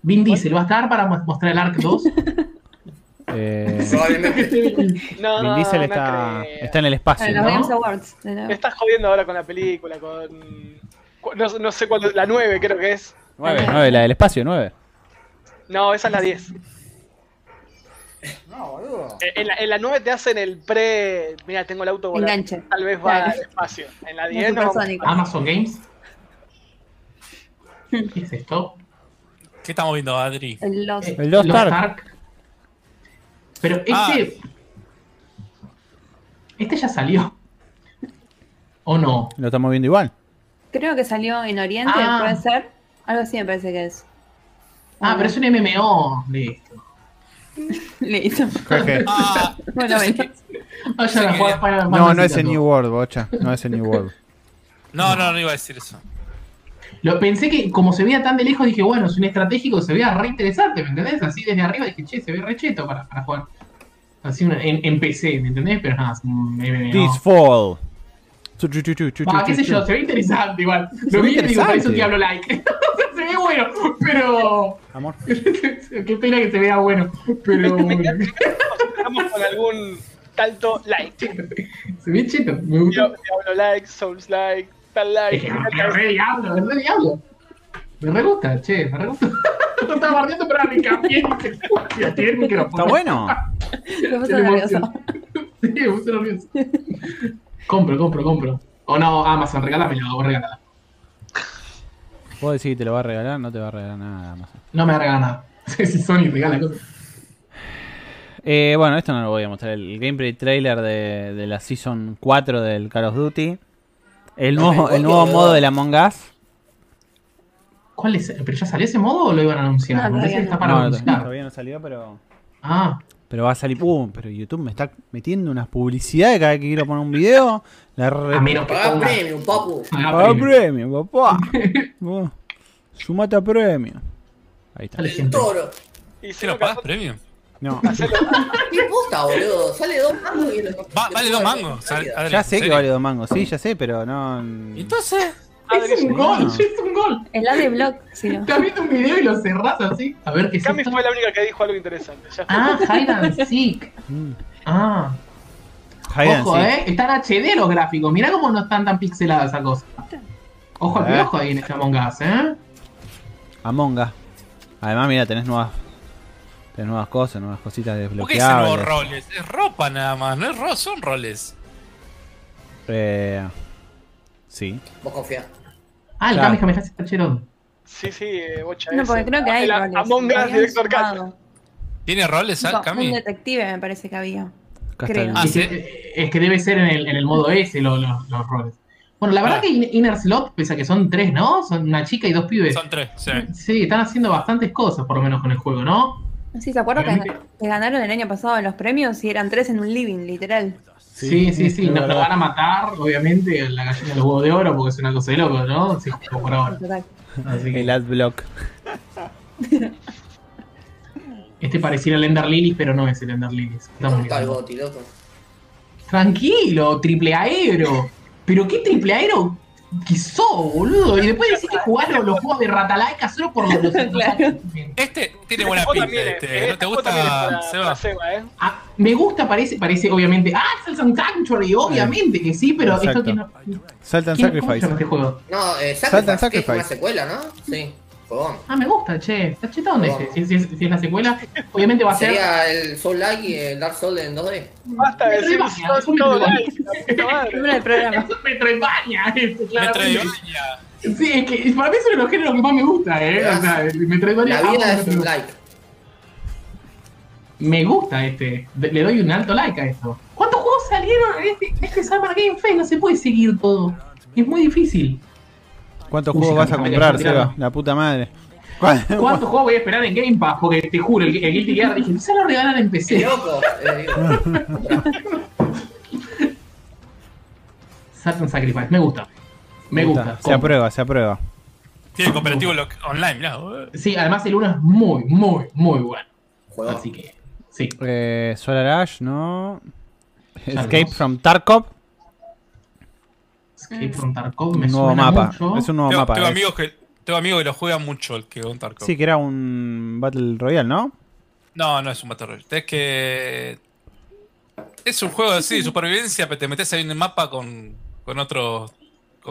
Vin Diesel va a estar para mo- mostrar el Ark 2. Eh. No, Vin Diesel no está, está en el espacio. Para los ¿no? Games Awards. Me estás jodiendo ahora con la película, con. No, no sé cuál, la 9 creo que es. 9, 9, la del espacio, 9. No, esa es la 10. Eh, En la, en la 9 te hacen el pre. Mira, tengo el auto volando. Enganche. Tal vez va Claro. al espacio. En la Como 10 no. Amazon Games. ¿Qué es esto? ¿Qué estamos viendo, Adri? El Lost. El Lost Lost Ark. Pero Ah. este. Este ya salió. ¿O no? Lo estamos viendo igual. Creo que salió en Oriente, Ah. puede ser. Algo así me parece que es. Ah, pero es un MMO. Listo. Listo. Ah, Bueno, Vayan a Sí, jugar Final No, no es el. New World, bocha. No es el New World. no, no, no iba a decir eso. Lo pensé que como se veía tan de lejos, dije, bueno, es un estratégico, se veía re interesante, ¿me entendés? Así desde arriba dije, che, se ve re cheto para, para jugar. Así una- en, en PC, ¿me entendés? Pero nada, MMO. This fall. Ah, qué sé yo, se ve interesante igual. Lo vi y digo, para eso hablo like. se ve bueno, pero. Amor. Qué pena que se vea bueno. Pero. Estamos con algún tanto like. se ve cheto, me Diablo, gustó. Diablo like, Souls like, Es like. que me re diablo, me re diablo. Me re gusta, che, me re gusta. No estaba bardeando, pero me cambié. Y a ti el micrófono. Está bueno. Me puse nervioso. Sí, me puse nervioso. Compro, compro, compro. O no, Amazon, regálamelo, vos regálala. Vos decís que te lo va a regalar, no te va a regalar nada más. No me va a regalar nada. si Sony regala cosas. Eh, bueno, esto no lo voy a mostrar. El gameplay trailer de, de la Season 4 del Call of Duty. El nuevo, el nuevo modo del Among Us. ¿Cuál es? ¿Pero ya salió ese modo o lo iban a anunciar? No, todavía está para No, anunciar. todavía no salió, pero. Ah, Pero va a salir. Uh, pero YouTube me está metiendo unas publicidades cada vez que quiero poner un video. La re... a menos que Paga premium, papu. Paga premium. premio, papá. Uh, Sumate a premio. Ahí está. El toro. Y si ¿Qué no lo pagas premium? No. ¿Qué posta, boludo? Sale dos mangos y lo Va- vale dos mangos. Adri, Ya ¿en sé que serio? vale dos mangos, sí, ya sé, pero no. Entonces, Es un gol, No. es un gol. El AD Block, sí. ¿no? Te has visto un video y lo cerrás así. A ver qué es Cami esto. fue la única que dijo algo interesante. Ya fue. Ah, Hide and Seek. Mm. Ah, Hide and ojo, seek. eh. Están HD los gráficos. Mirá cómo no están tan pixeladas esa cosa. Ojo al Eh. piojo ahí en este Among Us, eh. Among Us. Además, mira, tenés nuevas. Tenés nuevas cosas, nuevas cositas ¿por qué nuevos desbloqueables. roles? Es ropa nada más, no es ro son roles. Eh, sí. Vos confías. Ah, el Claro. Kame Kamehameha está cherón. Sí, sí, eh, bocha. No, porque creo que hay El roles. Among Us Director sumado. ¿Tiene roles, ah, Tipo, Cami? Un detective me parece que había. Creo. Ah, el- Es que, es que debe ser en el, en el modo S lo- lo- los roles. Bueno, la verdad Ah. que In- Inner Slot, pese a que son tres, ¿no? Son una chica y dos pibes. Son tres, sí. Sí, están haciendo bastantes cosas, por lo menos con el juego, ¿no? Sí, ¿se acuerdan que, ganaron el año pasado los premios y eran tres en un living, literal? Sí, sí, sí. Nos lo van a matar, obviamente, la gallina del huevo de oro, porque es una cosa de loco, ¿no? Sí, por ahora. Total. Así que El adblock. este pareciera el Ender Lilies, pero no es el Ender Lilies. Estamos ¿Dónde está el loco? Tranquilo, triple aero. Pero qué triple aero que sos, boludo. Y después decís que jugás los, juegos de Ratalaika solo por los, Claro. Este tiene buena Este juego pinta. también es- Este. este ¿No te juego también es gusta, para- Seba? para Seba, eh. Ah, me gusta, parece, parece obviamente. Ah, es el Sanctuary, obviamente que sí, pero Exacto. esto tiene. Salt and ¿quién- ¿Cómo se Sacrifice. este juego? No, eh, Salt and Sacrifice, es una Sacrifice. secuela, ¿no? Sí, Ah, me gusta, che. Está chetón ese. Si, si- si es la secuela, obviamente va a ser. Sería el Soul Like y el Dark Souls en 2D. Basta de decir es Metroidvania. programa. Es Metroidvania. Sí, es que para mí es uno de los géneros que más me gusta, eh. O sea, el Metroidvania. La vida es un like. Me gusta este. Le doy un alto like a esto. ¿Cuántos juegos salieron en este, en este Summer Game Fest? No se puede seguir todo. Es muy difícil. ¿Cuántos juegos se vas a comprar. Seba? La puta madre. ¿Cuál- ¿Cuántos juegos voy a esperar en Game Pass? Porque te juro, el, el Guilty Gear dije, se lo regalan en PC. loco. eh. Saturn Sacrifice, me gusta. Me gusta. Se compro. aprueba, se aprueba. Tiene cooperativo lo- online, mirá. Sí, además el 1 es muy, muy, muy bueno. Juego. Así que, sí. Eh, Solar Ash, no. Ya Escape from Tarkov. Escape from Tarkov me Un nuevo suena mapa. mucho. Es un nuevo Tengo, mapa. tengo amigos que, tengo amigos que lo juegan mucho el que un Tarkov. Sí, que era un Battle Royale, ¿no? No, no es un Battle Royale. Es que. Es un juego así de supervivencia, pero te metes ahí en el mapa con, con otros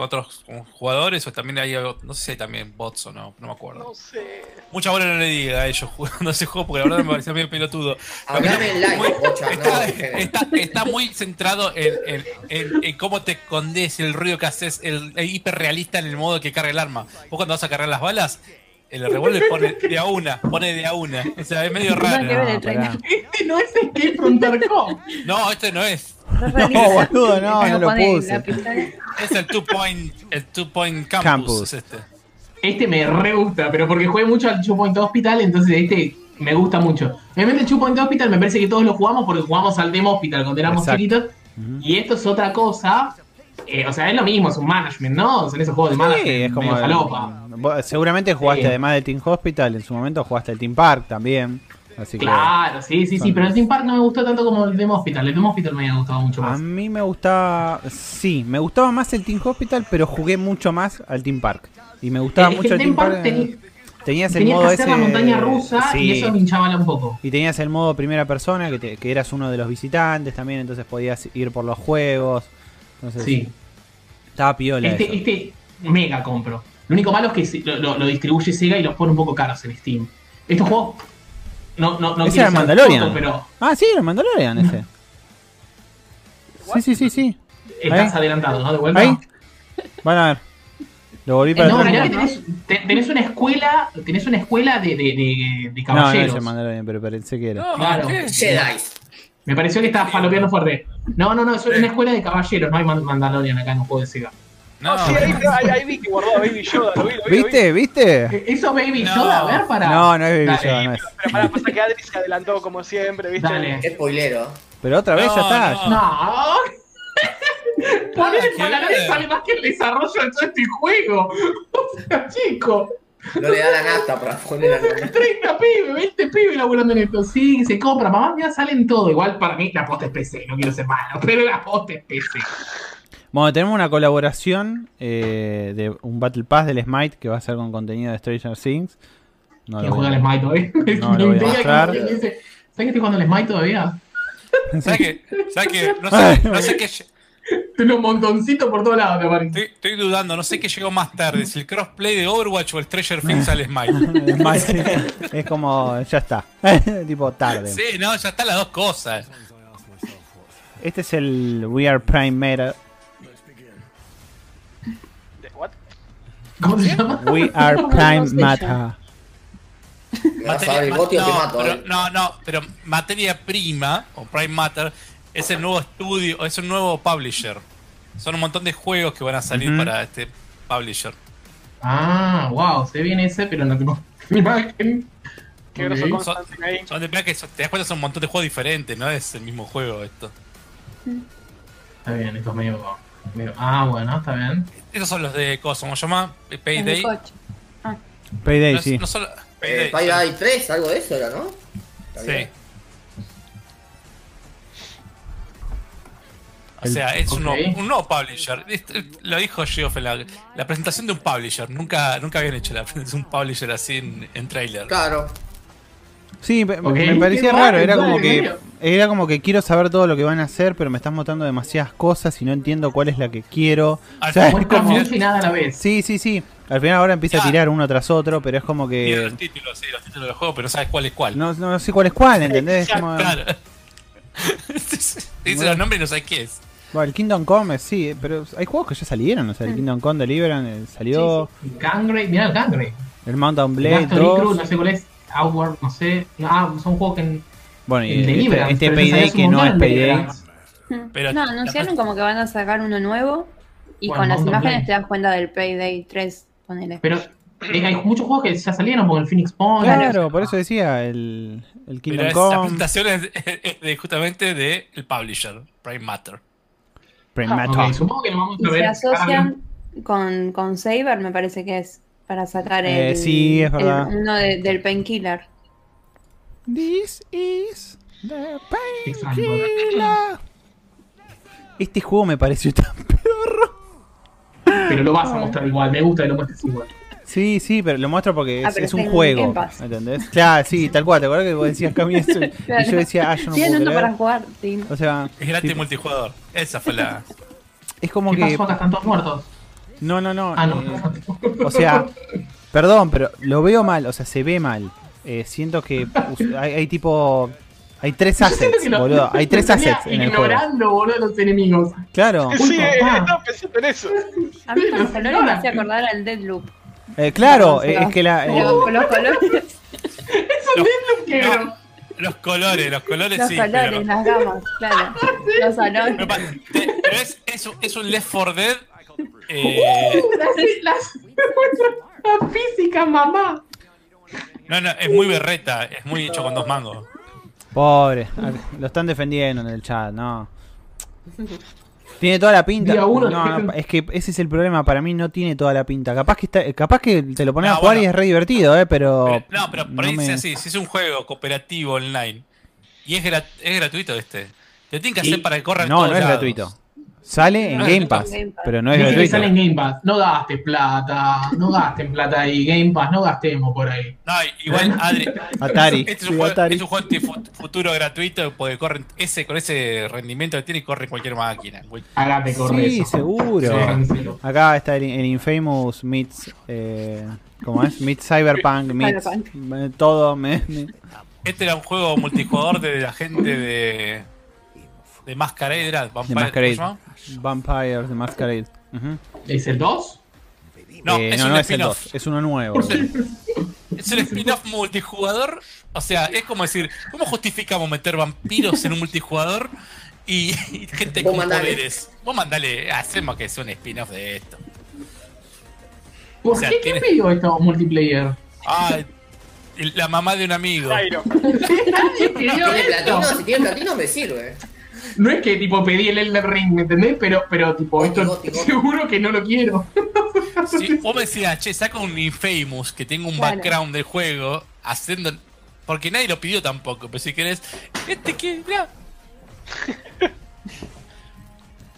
otros con jugadores o también hay algo- no sé si hay también bots o no, no me acuerdo. No sé. Mucha bola no le diga a ellos jugando ese juego porque la verdad me pareció medio pelotudo. Hablame en live, Muy- bocha, está, muy centrado en, en- en- en cómo te escondes, el ruido que haces, el, el hiperrealista en el modo que carga el arma. Vos cuando vas a cargar las balas, el revólver pone de a una, pone de a una. O sea, es medio raro. No. Este no es Escape from Tarkov. No, este no es. No, boludo, no, no lo puse. Es el Two Point, el two point Campus. Campus. Es este. Este me re gusta, pero porque jugué mucho al Two Point Hospital, entonces este me gusta mucho. Obviamente el Two Point Hospital me parece que todos lo jugamos porque jugamos al Demo Hospital cuando éramos Exacto. chiquitos. Y esto es otra cosa. Eh, o sea, es lo mismo, es un management, ¿no? Son esos juegos de management. Sí, es como. seguramente jugaste Sí. además del Team Hospital, en su momento jugaste el Team Park también. Así. Claro, sí, sí, sí, Son- pero el Team Park no me gustó tanto como el Demo Hospital. El Demo Hospital me había gustado mucho A más. mí me gustaba. Sí, me gustaba más el Team Hospital, pero jugué mucho más al Team Park. Y me gustaba Es mucho el Team Team Park. Park tenía- tenías el Tenías modo que hacer ese. la montaña rusa sí. y eso me hinchaba un poco. Y tenías el modo primera persona, que, te- que eras uno de los visitantes también, entonces podías ir por los juegos. Entonces, Sí. Estaba piola eso. Este, este mega compro. Lo único malo es que se- lo, lo- lo distribuye Sega y los pone un poco caros en Steam. Estos juegos. No, no, no Ese era Mandalorian. tonto, pero Ah, sí, el Mandalorian ese. Sí, sí, sí, sí. estás Ahí. adelantado, ¿no? De vuelta. Ahí. Van a ver. Lo volví Eh, para no, atrás. mirá que tenés, te- tenés una escuela, tenés una escuela de, de, de, de No, no es caballeros. el Mandalorian, pero pensé que era. No, Claro. Jedi. Me pareció que estabas falopeando fuerte. No, no, no, es una escuela de caballeros, no hay Man- Mandalorian acá en un juego de Sega. No, No, sí, ahí, ahí, ahí vi que guardó a Baby Yoda. Lo vi, lo vi, lo vi. ¿Viste? ¿Viste? ¿Eso Baby No. Yoda? A ver, para. No, no es Baby Dale. Yoda, no es. Pero pará, pasa que Adri se adelantó como siempre, ¿viste? Dale. Qué spoilero. Pero otra vez No, ya está. no. No. Poner el ver. sale más que el desarrollo de todo este juego. O sea, chico. No le da la nata para poner a 30 pibes, 20 pibes laburando en esto. Sí, se compra. Mamá, ya salen todo. Igual para mí la posta es PC. No quiero ser malo, pero la posta es PC. Bueno, tenemos una colaboración eh, de un Battle Pass del Smite que va a ser con contenido de Stranger Things. No ¿Quién juega al Smite todavía? No, lo voy a Me mostrar. intriga que dice, ¿Sabes que estoy jugando al Smite todavía? ¿Sabes qué? ¿Sabes qué? No sé, no sé qué. Tengo un montoncito por todos lados, me parece. Estoy, estoy dudando, no sé qué llegó más tarde, si el crossplay de Overwatch o el Treasure Things al Smite es como, ya está. tipo tarde. Sí, no, ya están las dos cosas. Este es el We Are Prime Meta. ¿Cómo se llama? We Are Prime sé Meta. Me vas a dar el bote o te no, mato. pero, eh. no, no, pero materia prima o Prime Matter es el nuevo estudio, es un nuevo publisher. Son un montón de juegos que van a salir para este publisher. Ah, wow, se viene ese, pero no tengo imagen. Qué Ok. groso Constantine ahí. Son de plan que son- te das cuenta son un montón de juegos diferentes, no es el mismo juego esto. Está bien, esto es medio, medio- Ah, bueno, está bien. Esos son los de cosas, ¿cómo se llama? Payday. Payday, No, sí. no solo- Eh, Payday. Payday 3, algo de eso era, ¿no? Está Sí. O sea, es un, Ok. nuevo, un nuevo publisher. Lo dijo Geoff en la, la presentación de un publisher. Nunca, nunca habían hecho la presentación de un publisher así en, en trailer. Claro. Sí, me, Ok. me parecía raro, era ¿en como que era como que quiero saber todo lo que van a hacer, pero me estás mostrando demasiadas cosas y no entiendo cuál es la que quiero. Al O sea, es como- mucho y nada a la vez. Sí, sí, sí. Al final ahora empieza a tirar uno tras otro, pero es como Tiene que los títulos, sí, los títulos del juego, pero no sabes cuál es cuál. no, no sé cuál es cuál, ¿entendés? Es como- Claro. Dice los nombres y no sabes qué es. Bueno, el Kingdom Come, sí, pero hay juegos que ya salieron, o sea, el. Kingdom Come Deliverance eh, salió, Gangre, mirá el Gangre. el Mountain El Blade Story Crew, 2, no sé cuál es. Outward, no sé. Ah, son juegos que. en- bueno, y El este, Deliverance. este Payday que no es Payday. Pero- no, anunciaron como que van a sacar uno nuevo y Bueno, con las imágenes Blade. te das cuenta del Payday 3 con el Pero eh, hay muchos juegos que ya salieron, como el Phoenix Point. Claro, por eso decía el, el Kingdom es- la Come, presentación es, de, justamente del publisher, Prime Matter. Prime Ah, ok, Matter. supongo que lo vamos Y a se ver. asocian con, con Saber, me parece que es, para sacar Eh, el, sí, es verdad. el- uno de- del Painkiller. This is the painkiller. Este juego me pareció tan pedorro. Pero lo vas a mostrar igual. Me gusta que lo muestres igual. Sí, sí, pero lo muestro porque Ah, es, un juego. ¿Entendés? Claro, sí, tal cual. ¿Te acuerdas que vos decías Cami eso? Y yo decía, ah, yo no Tienen puedo para jugar, sí. O sea, Es gratis tipo, multijugador. Esa fue la. es como ¿Qué que pasó acá? Están todos muertos. No, no, no. Ah, no. eh, o sea, perdón, pero lo veo mal, o sea, se ve mal. Eh, siento que hay, hay tipo. Hay tres assets, lo- boludo. Hay tres assets en el juego. Ignorando, boludo, los enemigos. Claro, Uy, Sí, estaba pensando en eso. A mí con los Pero, colores me hacía acordar al Deadloop. Eh, claro, eh, es que la. eh, los colores, Es un Deathloop que No, los colores, los colores los sí. colores, pero, las gamas, claro. Los salones. pero pa- te- pero es, es, un- es un Left 4 Dead. eh, las, las, la física, mamá. no, no, es muy berreta, es muy hecho con dos mangos. Pobre, ah, lo están defendiendo en el chat, no. Tiene toda la pinta. Día uno, No, es que ese es el problema, para mí no tiene toda la pinta. Capaz que está, capaz que te lo pones No, a jugar bueno. y es re divertido, eh, pero. Pero- no, pero por no ahí me- así, si es un juego cooperativo online y es, gra- es gratuito este, te tienen que hacer para que corra en No, todos no es lados. gratuito. Sale en No Game. Pass, Game Pass. pero no es gratuito. sale en Game Pass. No gastes plata, no gasten plata ahí. Game Pass, no gastemos por ahí. No, igual Adri, Atari. este es Sí, un juego, Atari. es un juego de fu- futuro gratuito porque corre ese con ese rendimiento que tiene corre en cualquier máquina. Hágate correr Sí, eso. seguro. Acá está el, el Infamous meets. Eh, ¿Cómo es? Meets Cyberpunk, meets. Cyberpunk. eh, todo. Me, me- Este era un juego multijugador de la gente de de Masquerade, ¿era? de Vampire, Masquerade. ¿cómo se llama? Vampires de Masquerade. Ujú. ¿Es el 2? No, Eh, es no, un no es el spin-off. 2, es uno nuevo. Es un spin-off multijugador. O sea, es como decir, ¿cómo justificamos meter vampiros en un multijugador y, y gente con mandale. poderes? Vos mandale, hacemos que sea un spin-off de esto. ¿Por O sea, qué? ¿Quién pidió esto multiplayer? Ah, la mamá de un amigo. Jairo. Nadie pidió Tiene esto. platino, si tiene platino me sirve. No es que tipo pedí el Elden Ring, ¿me entendés? Pero, pero tipo, esto goti, goti. seguro que no lo quiero. Si vos me decías, che, saca un Infamous que tenga un Claro. background del juego, haciendo. Porque nadie lo pidió tampoco, pero si querés. Este que. mirá,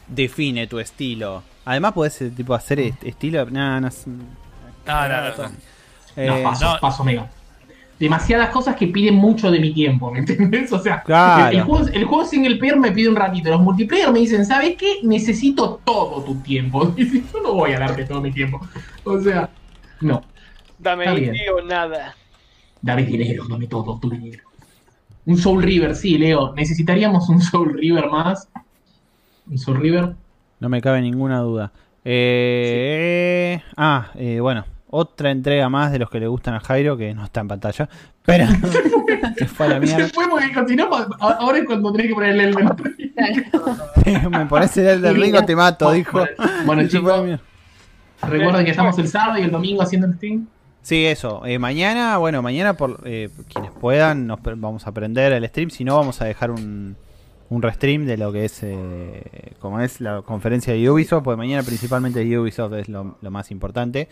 Define tu estilo. Además, podés eh, tipo hacer est- estilo. No, no, es- No, no, no, no. eh, no, paso, no. paso mega. Demasiadas cosas que piden mucho de mi tiempo, ¿me entendés? O sea, Claro. el, el juego, el juego single player me pide un ratito. Los multiplayer me dicen, ¿sabes qué? Necesito todo tu tiempo. Y yo no voy a darte todo mi tiempo. O sea, no. Dame Está bien. indie o nada. Dame dinero, dame todo tu dinero. Un Soul River, sí, Leo. Necesitaríamos un Soul River más. Un Soul River. no me cabe ninguna duda. Eh, Ah, eh, bueno. Otra entrega más de los que le gustan a Jairo, que no está en pantalla. Pero se fue a la Se mierda. fue porque continuamos. Ahora es cuando tenés que ponerle el Ring. me parece el del Ringo te mato, dijo. Bueno, chicos, recuerden que estamos el sábado y el domingo haciendo el stream. Sí, eso. Eh, mañana, bueno, mañana por eh, quienes puedan, nos vamos a aprender el stream. Si no, vamos a dejar un, un restream de lo que es, eh, como es la conferencia de Ubisoft. Porque mañana principalmente Ubisoft es lo, lo más importante.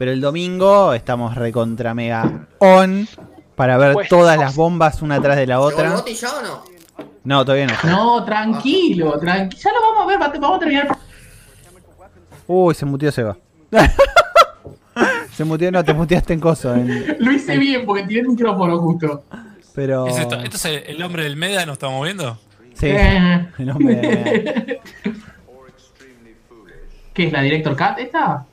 Pero el domingo estamos recontra mega on para ver Pues, todas las bombas una atrás de la ¿Llegó el otra. Goti ya o no? No, todavía no. No, tranquilo, tranquilo. Ya lo vamos a ver, va- vamos a terminar. Uy, se mutió Seba. se mutió, no, te muteaste en coso. en- Lo hice bien porque tiré el micrófono justo. pero. ¿Qué es esto? ¿Esto es el, el hombre del Meda? ¿Nos estamos viendo? Sí, Eh. el hombre de- ¿Qué es la Director Cut esta?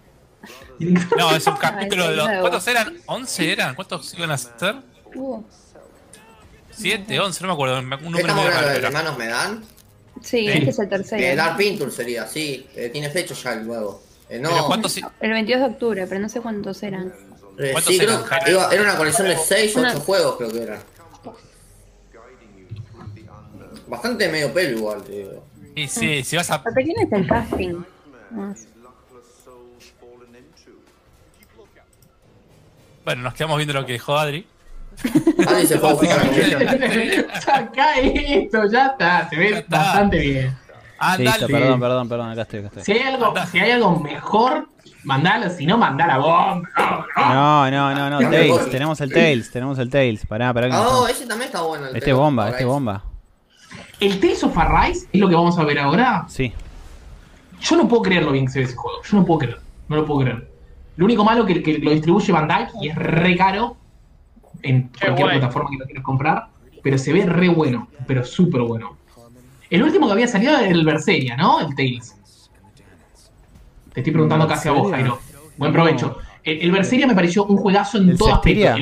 No, es un capítulo de los. ¿Cuántos eran? ¿11 eran? ¿Cuántos iban a ser? Uh, ¿7? ¿11? No me acuerdo. Un ¿Qué número estamos hablando de era. hermanos me dan? sí, este es el tercero. Eh, Dark Pinture sería, sí. Eh, tiene fecha ya el nuevo. Eh, no, Pero ¿cuántos i- El 22 de octubre, pero no sé cuántos eran. eh, ¿Cuántos sí, creo eran, iba- era una colección de 6 o Una- 8 juegos, creo que era. Bastante medio pelo igual, te digo. Y sí, si vas a. Pero ¿quién es el casting? Más. Bueno, nos quedamos viendo lo que dijo Adri. Alguien se fue a buscar la colección. Acá esto, ya está, se ve Ya está. bastante bien. Listo, perdón, perdón, perdón, acá estoy, acá estoy. Si hay algo, si hay algo mejor, mandalo, si no, mandala vos. No, no. No, no, Tails, tenemos el Tails, tenemos el Tails. Pará, pará. Ah, está. ese también está bueno. el Este of bomba, este Arise. bomba. El Tales of Arise es lo que vamos a ver ahora. Sí. Yo no puedo creer lo bien que se ve ese juego. Yo no puedo creer. No lo puedo creer. Lo único malo que, que lo distribuye Bandai y es re caro en Qué cualquier guay. plataforma que lo quieras comprar. Pero se ve re bueno. Pero súper bueno. El último que había salido era el Berseria, ¿no? El Tales. Te estoy preguntando casi a vos. Jairo. Buen provecho. El, el Berseria me pareció un juegazo en ¿El todo aspecto.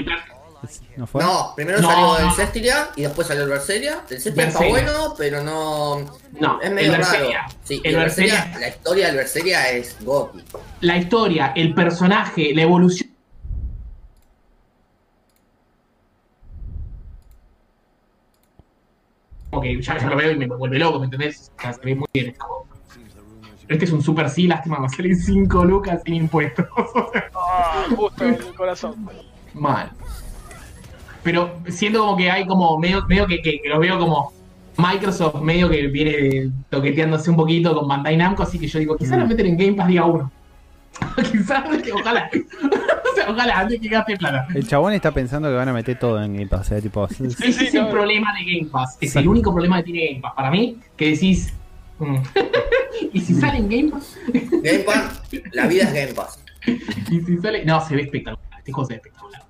El ¿No fue? No, primero No, salió el no. Cestiria y después salió el Berseria. El Cestiria está bueno, pero no. No, es el medio Berseria. raro. Sí, El el Berseria, Berseria. la historia del Berseria es gótico. La historia, el personaje, la evolución. Ok, ya, ya lo veo y me vuelve loco, ¿me entendés? O sea, se ve muy bien. es como- Este es un super sí, lástima, va a salir 5 lucas sin impuestos. Ah, justo en el corazón. Mal. Pero siento como que hay como medio, medio que, que, que lo veo como Microsoft medio que viene toqueteándose un poquito con Bandai Namco, así que yo digo, quizás lo meten en Game Pass día uno. quizás, ojalá. o sea, ojalá, antes que gaste plata. El chabón está pensando que van a meter todo en Game Pass. Sea, tipo, Ese sí, es el no. problema de Game Pass. Es Sí. el único problema que tiene Game Pass. Para mí, que decís. mm, y si sale en Game Pass. Game Pass, la vida es Game Pass. y si sale. No, se ve espectacular. Este juego se ve espectacular.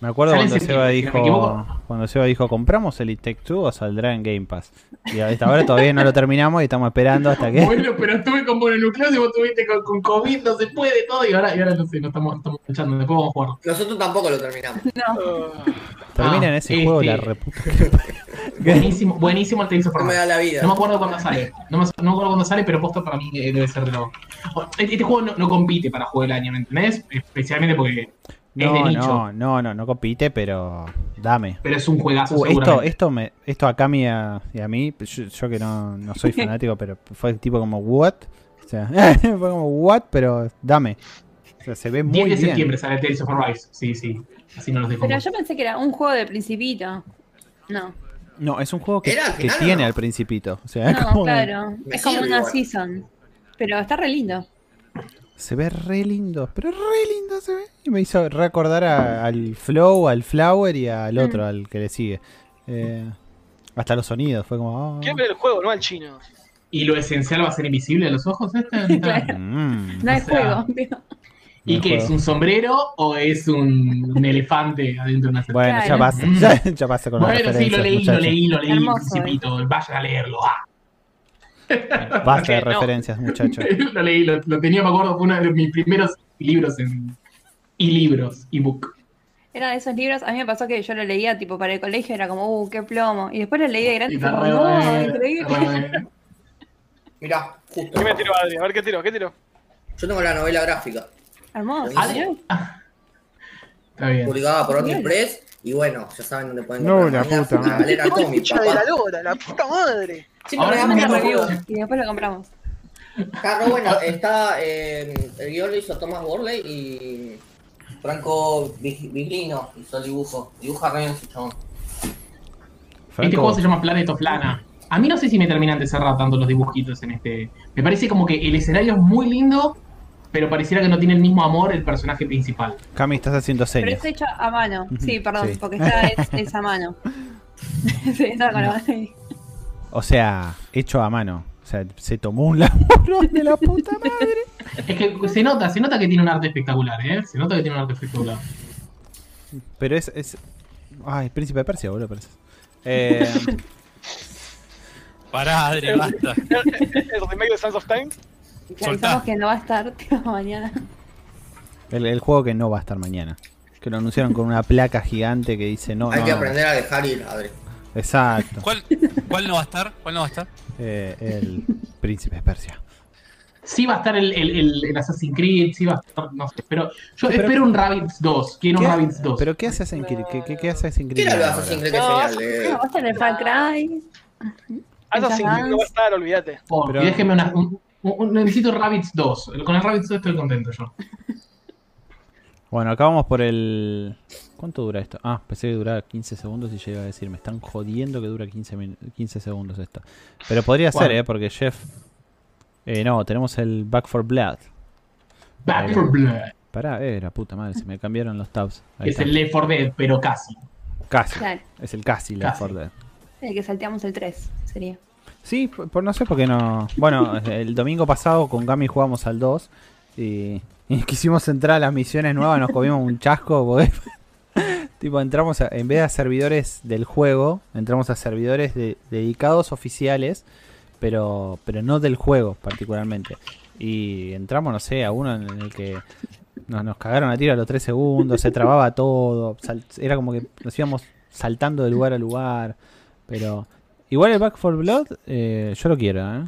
Me acuerdo cuando Seba dijo, cuando Seba dijo, compramos el It Take Two o saldrá en Game Pass. Y hasta ahora todavía no lo terminamos y estamos esperando hasta que. Bueno, pero estuve con mononucleosis y vos estuviste con, con COVID, no se puede todo. Y ahora, y ahora no sé, no estamos, estamos luchando. Después vamos a jugar. Nosotros tampoco lo terminamos. No. Terminen Ah, ese este- juego la reputa. Buenísimo, buenísimo el Tales of No me da la vida. No me acuerdo cuándo sale. No me, no me acuerdo cuándo sale, pero posto para mí eh, debe ser de lo. Este, este juego no, no compite para juego del año, ¿me entendés? Especialmente porque es de No, nicho. no, no, no, no compite, pero dame. Pero es un juegazo, Uh, esto, esto, me, esto a Cami y a, y a mí, yo, yo que no, no soy fanático, pero fue tipo como, ¿what? O sea, fue como, ¿what? Pero dame. O sea, se ve 10 muy de bien. septiembre sale Tales of Arise. Sí, sí. Así no los dejo. Pero yo pensé que era un juego de Principito. No, No, es un juego que, ¿Era al que final o tiene no? al principito. O sea, es no, como- claro. Es como una igual. season. Pero está re lindo. Se ve re lindo, pero re lindo se ve. Y me hizo recordar a- al Flow, al Flower y al otro, al que le sigue. Eh, hasta los sonidos, fue como... oh. ¿Quién ve el juego, no al chino? ¿Y lo esencial va a ser invisible a los ojos? Este? Claro. Mm. No es juego. digo. ¿Y No qué? juego. ¿Es un sombrero o es un, un elefante adentro de una Bueno, ya Claro. Mm. ya, ya basta con Bueno, sí, lo referencias, leí, lo leí, lo leí, Hermoso, Principito. Vayan a leerlo. Ah. Basta de No. referencias, muchachos. lo leí, lo, lo tenía, me acuerdo, fue uno de mis primeros libros en. y libros, ebook. Era de esos libros, a mí me pasó que yo lo leía tipo para el colegio, era como, uh, qué plomo. Y después lo leí de grande Y como, no, increíble. re- Mirá, justo. ¿Qué me tiró Adri? A ver qué tiró, qué tiró. Yo tengo la novela gráfica, Hermoso. Está bien. publicada por Bien. Omni Press. Y bueno, ya saben dónde pueden No, la puta una madre. galera cómic, Concha de la lora, la puta madre. Ahora sí review. boludo. Y después lo compramos. Re bueno, está, eh, el guion lo hizo Thomas Worley y Franco Vig- Viglino hizo el dibujo. Dibuja re bien ese chabón. Este juego se llama Planet of Lana. A mí no sé si me terminan de cerrar tanto los dibujitos en este. Me parece como que el escenario es muy lindo, pero pareciera que no tiene el mismo amor el personaje principal. Cami, estás haciendo Pero señas. es hecho a mano. Sí, perdón, Sí. porque está es, es a mano. sí, está con la mano ahí. O sea, hecho a mano. O sea, se tomó un laburo de la puta madre. Es que se nota, se nota que tiene un arte espectacular, ¿eh? Se nota que tiene un arte espectacular. Pero es. es... Ay, Príncipe de Persia, boludo, parece. Eh, Pará, Adri, basta. El remake de Sons of Time. Avisamos que no va a estar tipo, mañana. el, el juego que no va a estar mañana. Que lo anunciaron con una placa gigante que dice no. Hay no, que no. aprender a dejar ir, Adri. Exacto. ¿Cuál, ¿Cuál no va a estar? ¿Cuál no va a estar? Eh, el Príncipe de Persia. Sí va a estar el, el, el- el Assassin's Creed, sí va a estar, no sé. Pero yo Pero- espero un Rabbids 2. Quiero un ¿Qué- Rabbids 2. ¿Pero qué hace Assassin's Creed? ¿Qué, qué, qué hace Assassin's ¿Qué Creed? era de ahora? Assassin's Creed? No, Qué genial, No, va a estar el Far Cry. Assassin's Creed no va a estar, olvídate. Por- pero- y déjeme una, un- un- necesito Rabbids 2. Con el Rabbids 2 estoy contento yo. Bueno, acá vamos por el. ¿Cuánto dura esto? Ah, pensé que duraba 15 segundos y llega a decir, me están jodiendo que dura 15, min- 15 segundos esto. Pero podría ¿Cuál? ser, ¿eh? Porque Jeff. Eh, no, tenemos el Back for Blood. Back Ahí. 4 Blood. Pará, eh, la puta madre, se me cambiaron los tabs. Ahí Es está. el Left 4 Dead, pero casi. Casi. Claro. Es el casi Left Casi. 4 Dead. El que salteamos el 3, sería. Sí, por, por- no sé por qué no. Bueno, el domingo pasado con Gami jugamos al 2 y, y quisimos entrar a las misiones nuevas, nos comimos un chasco. porque- tipo, entramos a- en vez de a servidores del juego, entramos a servidores de- dedicados oficiales, pero, pero no del juego particularmente. Y entramos, no sé, a uno en el que nos, nos cagaron a tiro a los 3 segundos, se trababa todo. era como que nos íbamos saltando de lugar a lugar. Pero igual el Back for Blood, eh, yo lo quiero, ¿eh?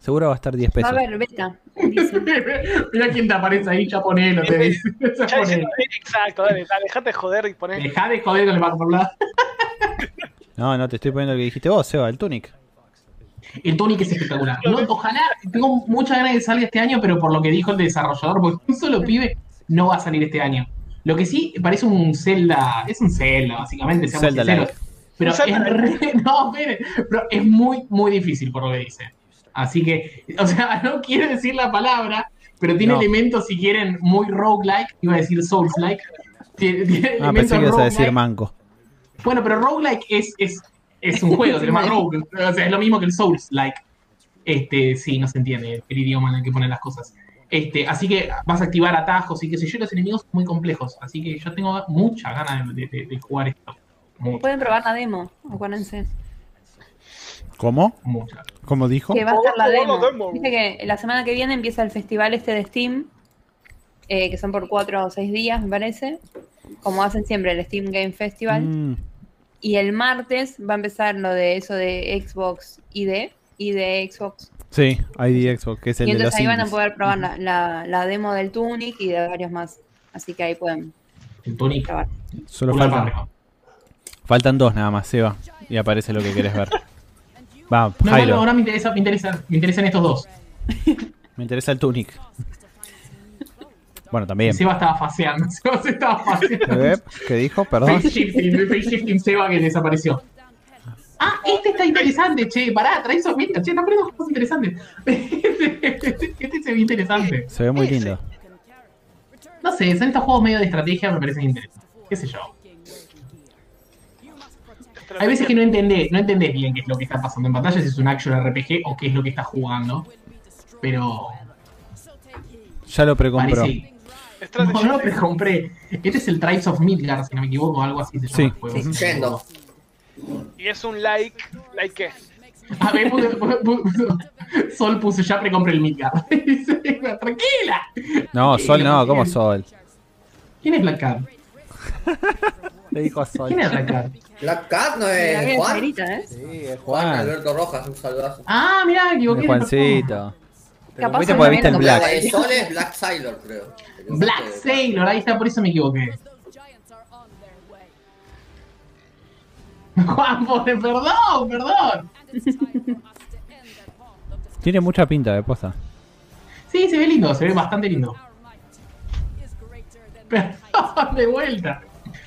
Seguro va a estar 10 Va pesos. a haber beta. Mira quién te aparece ahí, ya ponelo, te dice. Ya ponelo. exacto, dale, dale, dejate de joder y poner. Dejá de joder con el. No, no, te estoy poniendo el que dijiste vos, Seba, el Tunic. El Tunic es espectacular. No, ojalá, tengo muchas ganas de que salga este año, pero por lo que dijo el desarrollador, porque un solo pibe no va a salir este año. Lo que sí parece un Zelda, es un Zelda, básicamente, seamos Zelda sinceros. like. Pero es, re- no, espere, pero es muy, muy difícil por lo que dice. Así que, o sea, no quiere decir la palabra, pero tiene No. elementos, si quieren, muy roguelike, iba a decir Souls-like. Tiene, tiene Ah, elementos pensé que ibas a decir roguelike. manco. Bueno, pero roguelike es, es, es un juego, se llama rogue. O sea, es lo mismo que el Souls-like. Este, sí, no se entiende el idioma en el que ponen las cosas. Este, así que vas a activar atajos y qué sé yo, los enemigos son muy complejos. Así que yo tengo muchas ganas de, de- de jugar esto. Pueden probar la demo, acuérdense. ¿Cómo? muchas. ¿Cómo dijo? Que va a estar la demo. demo. Viste que la semana que viene empieza el festival este de Steam, eh, que son por cuatro o seis días, me parece. Como hacen siempre el Steam Game Festival. Mm, Y el martes va a empezar lo de eso de Xbox ID, y de Xbox. sí, ID Xbox, que es el y de entonces ahí van a poder probar la, la, la demo del Tunic y de varios más. Así que ahí pueden El Tunic. probar. Solo faltan, faltan dos nada más, Seba. Y aparece lo que querés ver. Va, No, bueno, Jairo, ahora me, interesa, me, interesa, me interesan estos dos. me interesa el Tunic. Bueno, también. Seba estaba faseando. Seba se estaba faseando. ¿Qué dijo? Perdón. Face shifting, face shifting Seba que desapareció. Ah, este está interesante, che. Pará, trae esos mira, che, están poniendo cosas interesantes. Este, este se ve interesante. Se ve muy lindo. No sé, son estos juegos medio de estrategia, me parecen interesantes. Qué sé yo. Hay veces que no entendés, no entendés bien qué es lo que está pasando en pantalla, si es un action RPG o qué es lo que estás jugando. Pero Ya lo precompró. No, no, Game. pero compré. Este es el Tribes of Midgard, si no me equivoco, o algo así se llama Sí. el juego. Y es un like, like qué? A ver, puso- puso- Sol puso ya precompré el Midgard. Tranquila. No, Sol no, ¿cómo. Sol? ¿Quién es Black Cat? Le dijo Sol. ¿Quién es Black Cat? Black Cat no La es Juan. negrita, ¿eh? Sí, es Juan Juan. Alberto Rojas, un saludazo. Ah, mirá, me equivoqué. Juancito. Te Capaz Sol porque viste el también La Black. de Sol es Black Sailor, creo. Black Sailor, ahí está, por eso me equivoqué. Juan, pobre, perdón, perdón. Tiene mucha pinta de posta. Sí, se ve lindo, se ve bastante lindo. Perdón, de vuelta.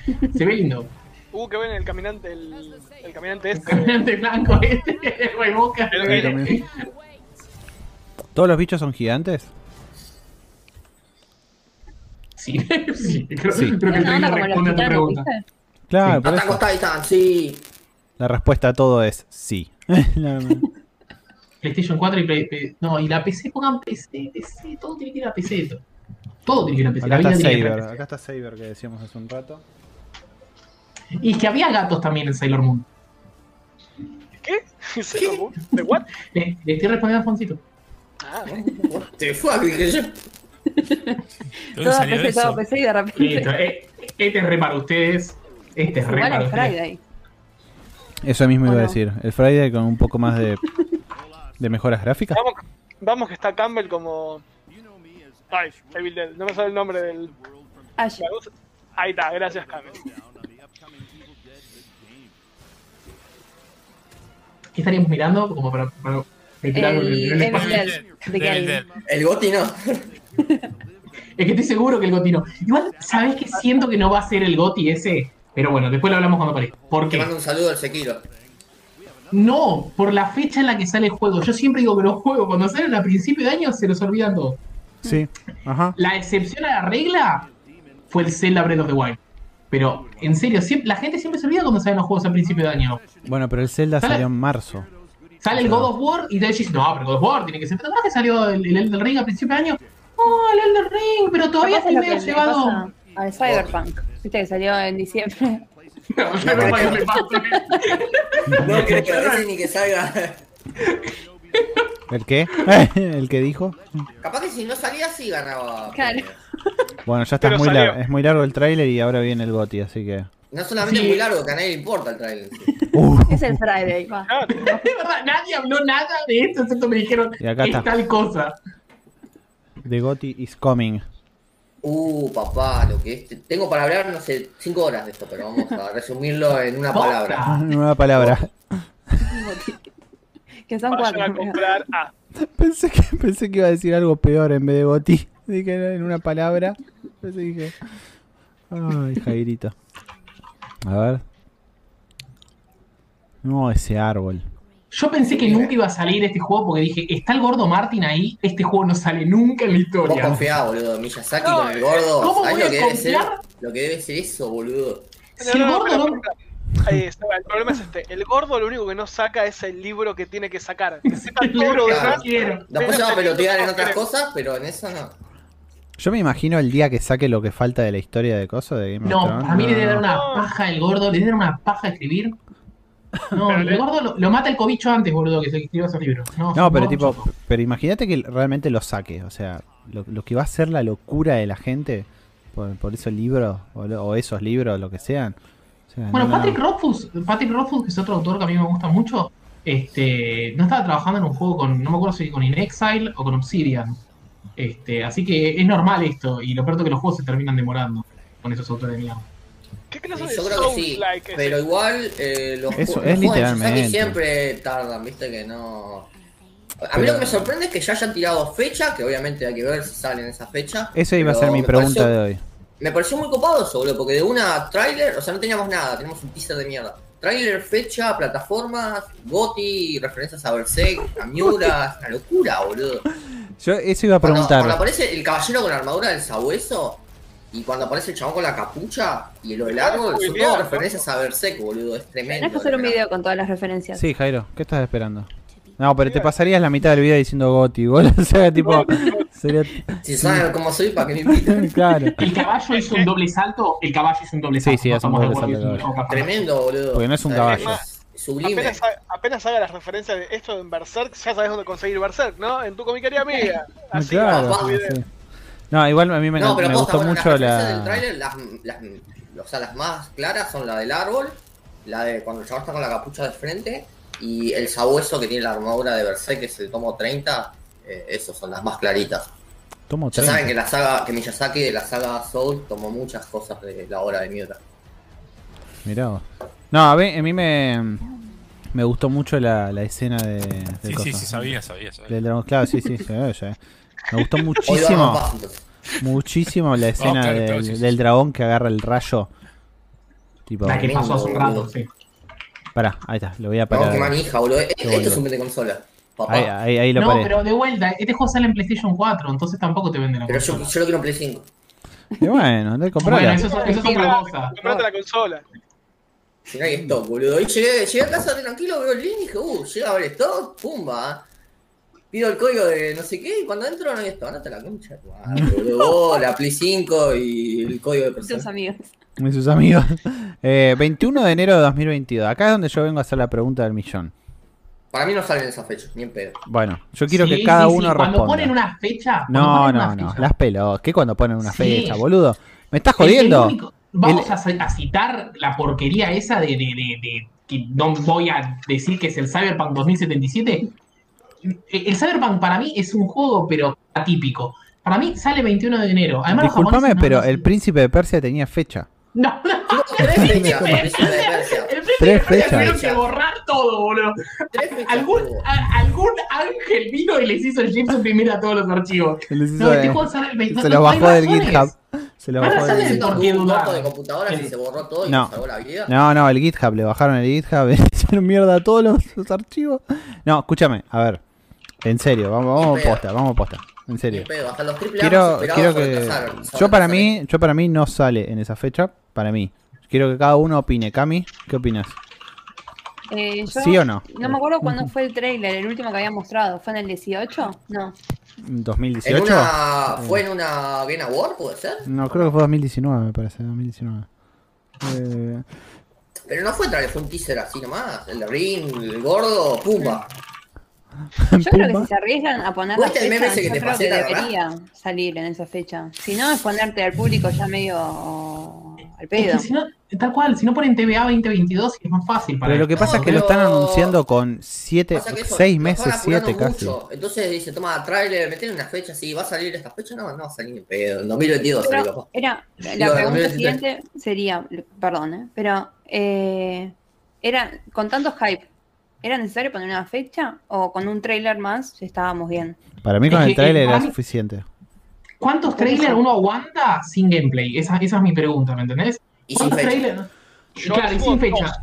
Se ve lindo. Uh, que ven el caminante, el, el caminante El este. caminante blanco este, el güey boca. El. ¿Todos los bichos son gigantes? Sí, sí, creo, Sí. creo que el Una onda trailer como responde los a tu gitanos, pregunta. ¿viste? Claro, Sí. por Attack eso. on Titan, sí. La respuesta a todo es sí. PlayStation 4 y Play, Play- No, y la PC, pongan PC, PC, todo tiene que ir a PC. Todo, todo tiene que ir a PC. Acá la vida está tiene que ir a Saber. PC. Acá está Saber que decíamos hace un rato. Y que había gatos también en Sailor Moon. ¿Qué? ¿Sailor Moon? ¿De what? Le, le estoy respondiendo a Alfonsito. Ah, Te fue a que yo. ¿De dónde Todo salió PC, todo? PC y de Listo, repente. eh, este es re para ustedes. Este es re para es ustedes. Friday. Eso mismo iba a decir. El Friday con un poco más de, de mejoras gráficas. vamos, vamos que está Campbell como. Ay, Evil Dead. No me sale el nombre del. Ash. Ahí está, gracias Campbell. ¿Qué estaríamos mirando? Como para, para el- El el. El Goti no. Es que estoy seguro que el Goti no. Igual, ¿sabés que siento que no va a ser el Goti ese? Pero bueno, después lo hablamos cuando aparezca. ¿Por Te mando un saludo al Sekiro. No, por la fecha en la que sale el juego. Yo siempre digo que los juegos cuando salen a principio de año se los olvidan todos. Sí. Ajá. La excepción a la regla fue el Zelda Breath of the Wild. Pero, en serio, siempre- la gente siempre se olvida cuando salen los juegos a principio de año. Bueno, pero el Zelda ¿Sale? salió en marzo. Sale el God of War y te decís, no, pero God of War tiene que ser. ¿Te acuerdas que salió el, el Elden Ring a principio de año? No, el Elden Ring, pero todavía estoy medio llevado. Al Cyberpunk. Viste que salió en diciembre. No, yo no pasa. No que a veces ni que salga. ¿El qué? ¿El que dijo? Capaz que si no salía, sí ganaba. Claro. Bueno, ya está Pero muy salió. largo. Es muy largo el tráiler y ahora viene el GOTI, así que. No solamente Sí. es muy largo, que a nadie le importa el trailer. Uh, Es el Friday, va. Ah, De verdad, nadie habló nada de esto, excepto me dijeron, Y acá es está. tal cosa. The GOTI is coming. Uh, papá, lo que es. Tengo para hablar, no sé, cinco horas de esto, pero vamos a resumirlo en una palabra. Posta. Nueva palabra. Que son vayan cuatro. a comprar. Ah, Pensé que, pensé que iba a decir algo peor en vez de GOTI. Dije en una palabra. Entonces dije. Ay, Jairito. A ver. No, ese árbol. Yo pensé que nunca iba a salir este juego porque dije, está el gordo Martin ahí, este juego no sale nunca en la Vos historia. confiá, boludo. Miyazaki No, con el gordo. ¿cómo ¿Sabés voy lo a que debe ser? confiar? Lo que debe ser eso, boludo. Si el gordo no- Ahí está, el problema es este. El gordo lo único que no saca es el libro que tiene que sacar. Que sepa todo libro lo que demás. Después se va a pelotear en otras cosas, pero en eso no. Yo me imagino el día que saque lo que falta de la historia de cosas de Game of No, Thrones. a mí le debe dar una paja el gordo, le debe dar una paja escribir. No, Pero el gordo lo, lo mata el cobicho antes, boludo, que se escribió esos libros. No, No, pero tipo, pero imagínate que realmente lo saque, o sea, lo, lo que va a ser la locura de la gente por, por esos libros, o, lo- o esos libros, lo que sean. Sea, Bueno, no, no. Patrick Rothfuss, Patrick Rothfuss, que es otro autor que a mí me gusta mucho, este, no estaba trabajando en un juego con, no me acuerdo si con In Exile o con Obsidian. Este, así que es normal esto, y lo peor es que los juegos se terminan demorando con esos autores de mierda. ¿Qué clase de yo creo que sí. Es Pero ese? igual, eh, los, Eso ju- es los juegos siempre tardan, viste que no. A mí lo que me sorprende es que ya hayan tirado fecha, que obviamente hay que ver si sale en esa fecha. Esa iba a pero ser mi pregunta pareció- de hoy. Me pareció muy copado eso, boludo, porque de una trailer, o sea, no teníamos nada, teníamos un teaser de mierda. Trailer, fecha, plataformas, Goti, referencias a Berserk, a Miura, una locura, boludo. Yo eso iba a preguntar. cuando aparece el caballero con la armadura del sabueso y cuando aparece el chabón con la capucha y lo del árbol, son todas ¿no? referencias a Berserk, boludo, es tremendo. Tenés que hacer un video con todas las referencias. Sí, Jairo, ¿qué estás esperando? No, pero te pasarías la mitad del video diciendo Goti, boludo. O sea, tipo. Sería. Si saben cómo soy, ¿para qué me invitan? claro. El caballo hizo un doble salto, el caballo hizo un doble Sí, salto. sí, no hace un doble salto que de es. Tremendo, boludo. Porque no es un caballo. Sublime. Apenas, apenas haga las referencias de esto en Berserk, ya sabes dónde conseguir Berserk, ¿no? En tu comiquería amiga. Así claro, sí, sí. No, igual a mí me, No, pero me posta, gustó mucho las referencias del la. las, las, o sea, las más claras son la del árbol, la de cuando el chaval está con la capucha de frente, y el sabueso que tiene la armadura de Berserk, que es el tomo 30, eh, esos son las más claritas. Tomo Ya 30. saben que la saga, que Miyazaki de la saga Soul tomó muchas cosas de la obra de Miura. Mirá vos. No, a mí, a mí me, me gustó mucho la, la escena de. del Sí, sí, sí, sabía, sabía, sabía. Del dragón, claro, sí, sí, sí, ya, ya. Me gustó muchísimo, muchísimo la escena claro, del, claro, sí, sí. del dragón que agarra el rayo. Tipo, La que pasó hace un rato, sí. pará, ahí está, lo voy a No, qué parar. manija, boludo. Esto es un de consola. Papá. Ahí, ahí, ahí lo No, paré. pero de vuelta, este juego sale en PlayStation 4, entonces tampoco te venden la Pero yo, yo lo quiero en Play 5. Y bueno, de comprarla. Bueno, eso, es- eso es otra cosa. Comprate la consola. Si no hay stock, boludo. Y llegué, llegué a casa tranquilo, veo el link y dije, uh, llega a ver stock, pumba. Pido el código de no sé qué y cuando entro no hay stock. Andate a la concha, boludo. Oh, la Play 5 y el código de persona. amigos. Y sus amigos. Eh, 21 de enero de 2022. Acá es donde yo vengo a hacer la pregunta del millón. Para mí no salen esas fechas, ni en pedo. Bueno, yo quiero Sí, que cada sí, sí, uno Cuando responda. ponen una fecha. No, ponen no, una no. fecha, Las pelotas. ¿Qué cuando ponen una Sí. fecha, boludo? ¿Me estás el- el jodiendo? único- vamos El- a, ci- a citar la porquería esa de, de, de- de- que no voy a decir que es el Cyberpunk 2077. El el Cyberpunk para mí es un juego, pero atípico. Para mí sale 21 de enero. Además, Disculpame, no- pero no- el príncipe de Persia tenía fecha. No, no. Tengo tres Tres fechas. tuvieron que borrar todo, boludo. Algún, a- algún ángel vino y les hizo el James suprimir a todos los archivos. Se les hizo No, este de- juego sale el 20 se no- lo no hay bajó del. GitHub. Se lo bajó del de GitHub. un de computadoras y se borró todo y No. salvó la vida. No, no, el GitHub, le bajaron el GitHub, le hicieron mierda a todos los, los archivos. No, escúchame, a ver, en serio, vamos, vamos posta, vamos a posta, en serio. los Quiero, quiero que, yo para mí, yo para mí no sale en esa fecha, para mí. Quiero que cada uno opine. Cami, ¿qué opinas? Eh, yo ¿Sí o no? No me acuerdo cuándo fue el trailer, el último que había mostrado. ¿Fue en el 18? No. En ¿2018? una, ¿Fue en una Game Award, puede ser? No, creo que fue 2019, me parece, 2019. Eh, Pero no fue trailer, fue un teaser así nomás. El de Ring, el gordo, pumba. Yo creo que si se arriesgan a poner la ¿Viste el meme fecha, ese que yo te creo pasé, que la verdad? debería salir en esa fecha. Si no, es ponerte al público ya medio al Es pedo. que si no, tal cual, si no ponen TVA 2022 es más fácil para Pero lo que pasa No, es que lo están anunciando con siete, Pasa que eso, seis lo meses, están apurando siete casi. mucho. Entonces dice, toma, trailer, metele una fecha, sí, va a salir esta fecha, no, no va a salir en pedo. En 2022 salió, Pero papá. era, la pregunta 2023. siguiente sería, perdón, ¿eh? pero eh, era con tanto hype, ¿era necesario poner una fecha o con un trailer más ya estábamos bien? Para mí con el eh, trailer era mí- suficiente. ¿Cuántos trailers uno aguanta sin gameplay? Esa, esa es mi pregunta, ¿me entendés? Y sin ¿Cuántos fecha. trailers? Claro, y sin fecha.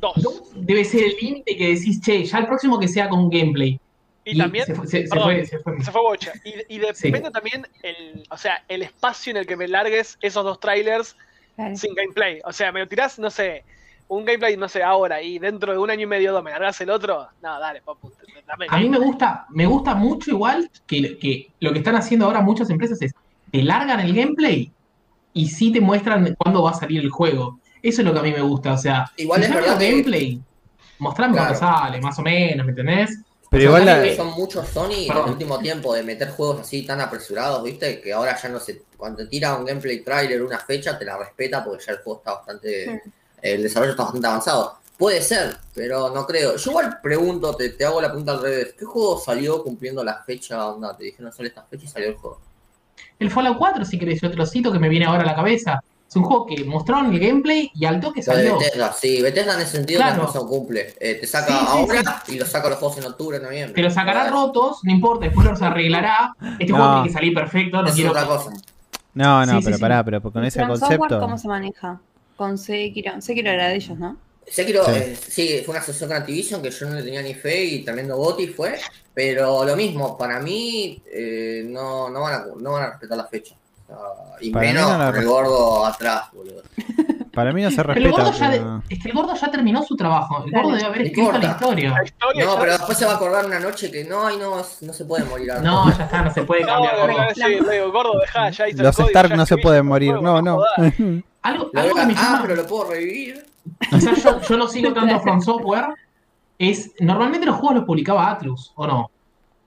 Dos. Dos Debe ser el límite que decís, che, ya el próximo que sea con gameplay. Y, también, se, fue- se- se perdón, fue, se fue. se fue bocha. Y, y depende también el, o sea, el espacio en el que me largues esos dos trailers sin gameplay. O sea, me lo tirás, no sé, un gameplay, no sé, ahora, y dentro de un año y medio dos me largas el otro. No, dale, papu, dame A mí me gusta, me gusta mucho igual que, que lo que están haciendo ahora muchas empresas es te largan el gameplay y sí te muestran cuándo va a salir el juego. Eso es lo que a mí me gusta. O sea, Igual si es verdad que- gameplay, mostrame cuándo sale, más o menos, ¿me entendés? Pero O sea, igual la- que- Son muchos Sony en el último tiempo de meter juegos así tan apresurados, ¿viste? Que ahora ya no se. Cuando te tira un gameplay trailer, una fecha, te la respeta porque ya el juego está bastante. El desarrollo está bastante avanzado. Puede ser, pero no creo. Yo igual pregunto, te, te hago la pregunta al revés. ¿Qué juego salió cumpliendo la fecha? Onda, te dijeron sale esta fecha y salió el juego. El Fallout 4, si querés, yo te lo cito que me viene ahora a la cabeza. Es un juego que mostraron el gameplay y al toque Lo de salió. Bethesda, sí, Bethesda en ese sentido Claro. no cumple. Eh, te saca Sí, sí, ahora y lo saca los juegos en octubre, noviembre. Que lo sacará rotos, no importa, después los arreglará. Este No. juego tiene que salir perfecto, no Es quiero otra cosa. No, no, pero sí. pará, pero con ese Software, concepto. ¿Cómo se maneja? Con Sekiro. Sekiro era de ellos, ¿no? Sekiro, Sí. eh, sí, fue una asociación con Activision que yo no le tenía ni fe y tremendo boti fue, pero lo mismo, para mí eh, no, no, van a, no van a respetar la fecha. Sea, y Para menos no la el gordo atrás, boludo. Para mí no se Pero el respeta. gordo ya de- pero- es que el gordo ya terminó su trabajo. El gordo debe haber No escrito la historia. La historia No, pero después se va a acordar una noche que no, ay no, no se puede morir antes. No, ya está, no se puede No, cambiar. le gordo. digo, dejá, ya el Los código, Stark ya no se pueden morir. No, no. Algo, algo que me deja- ah, llama. pero lo puedo revivir. Quizás yo, yo no sigo tanto From Software. Es, normalmente los juegos los publicaba Atlus, ¿o no?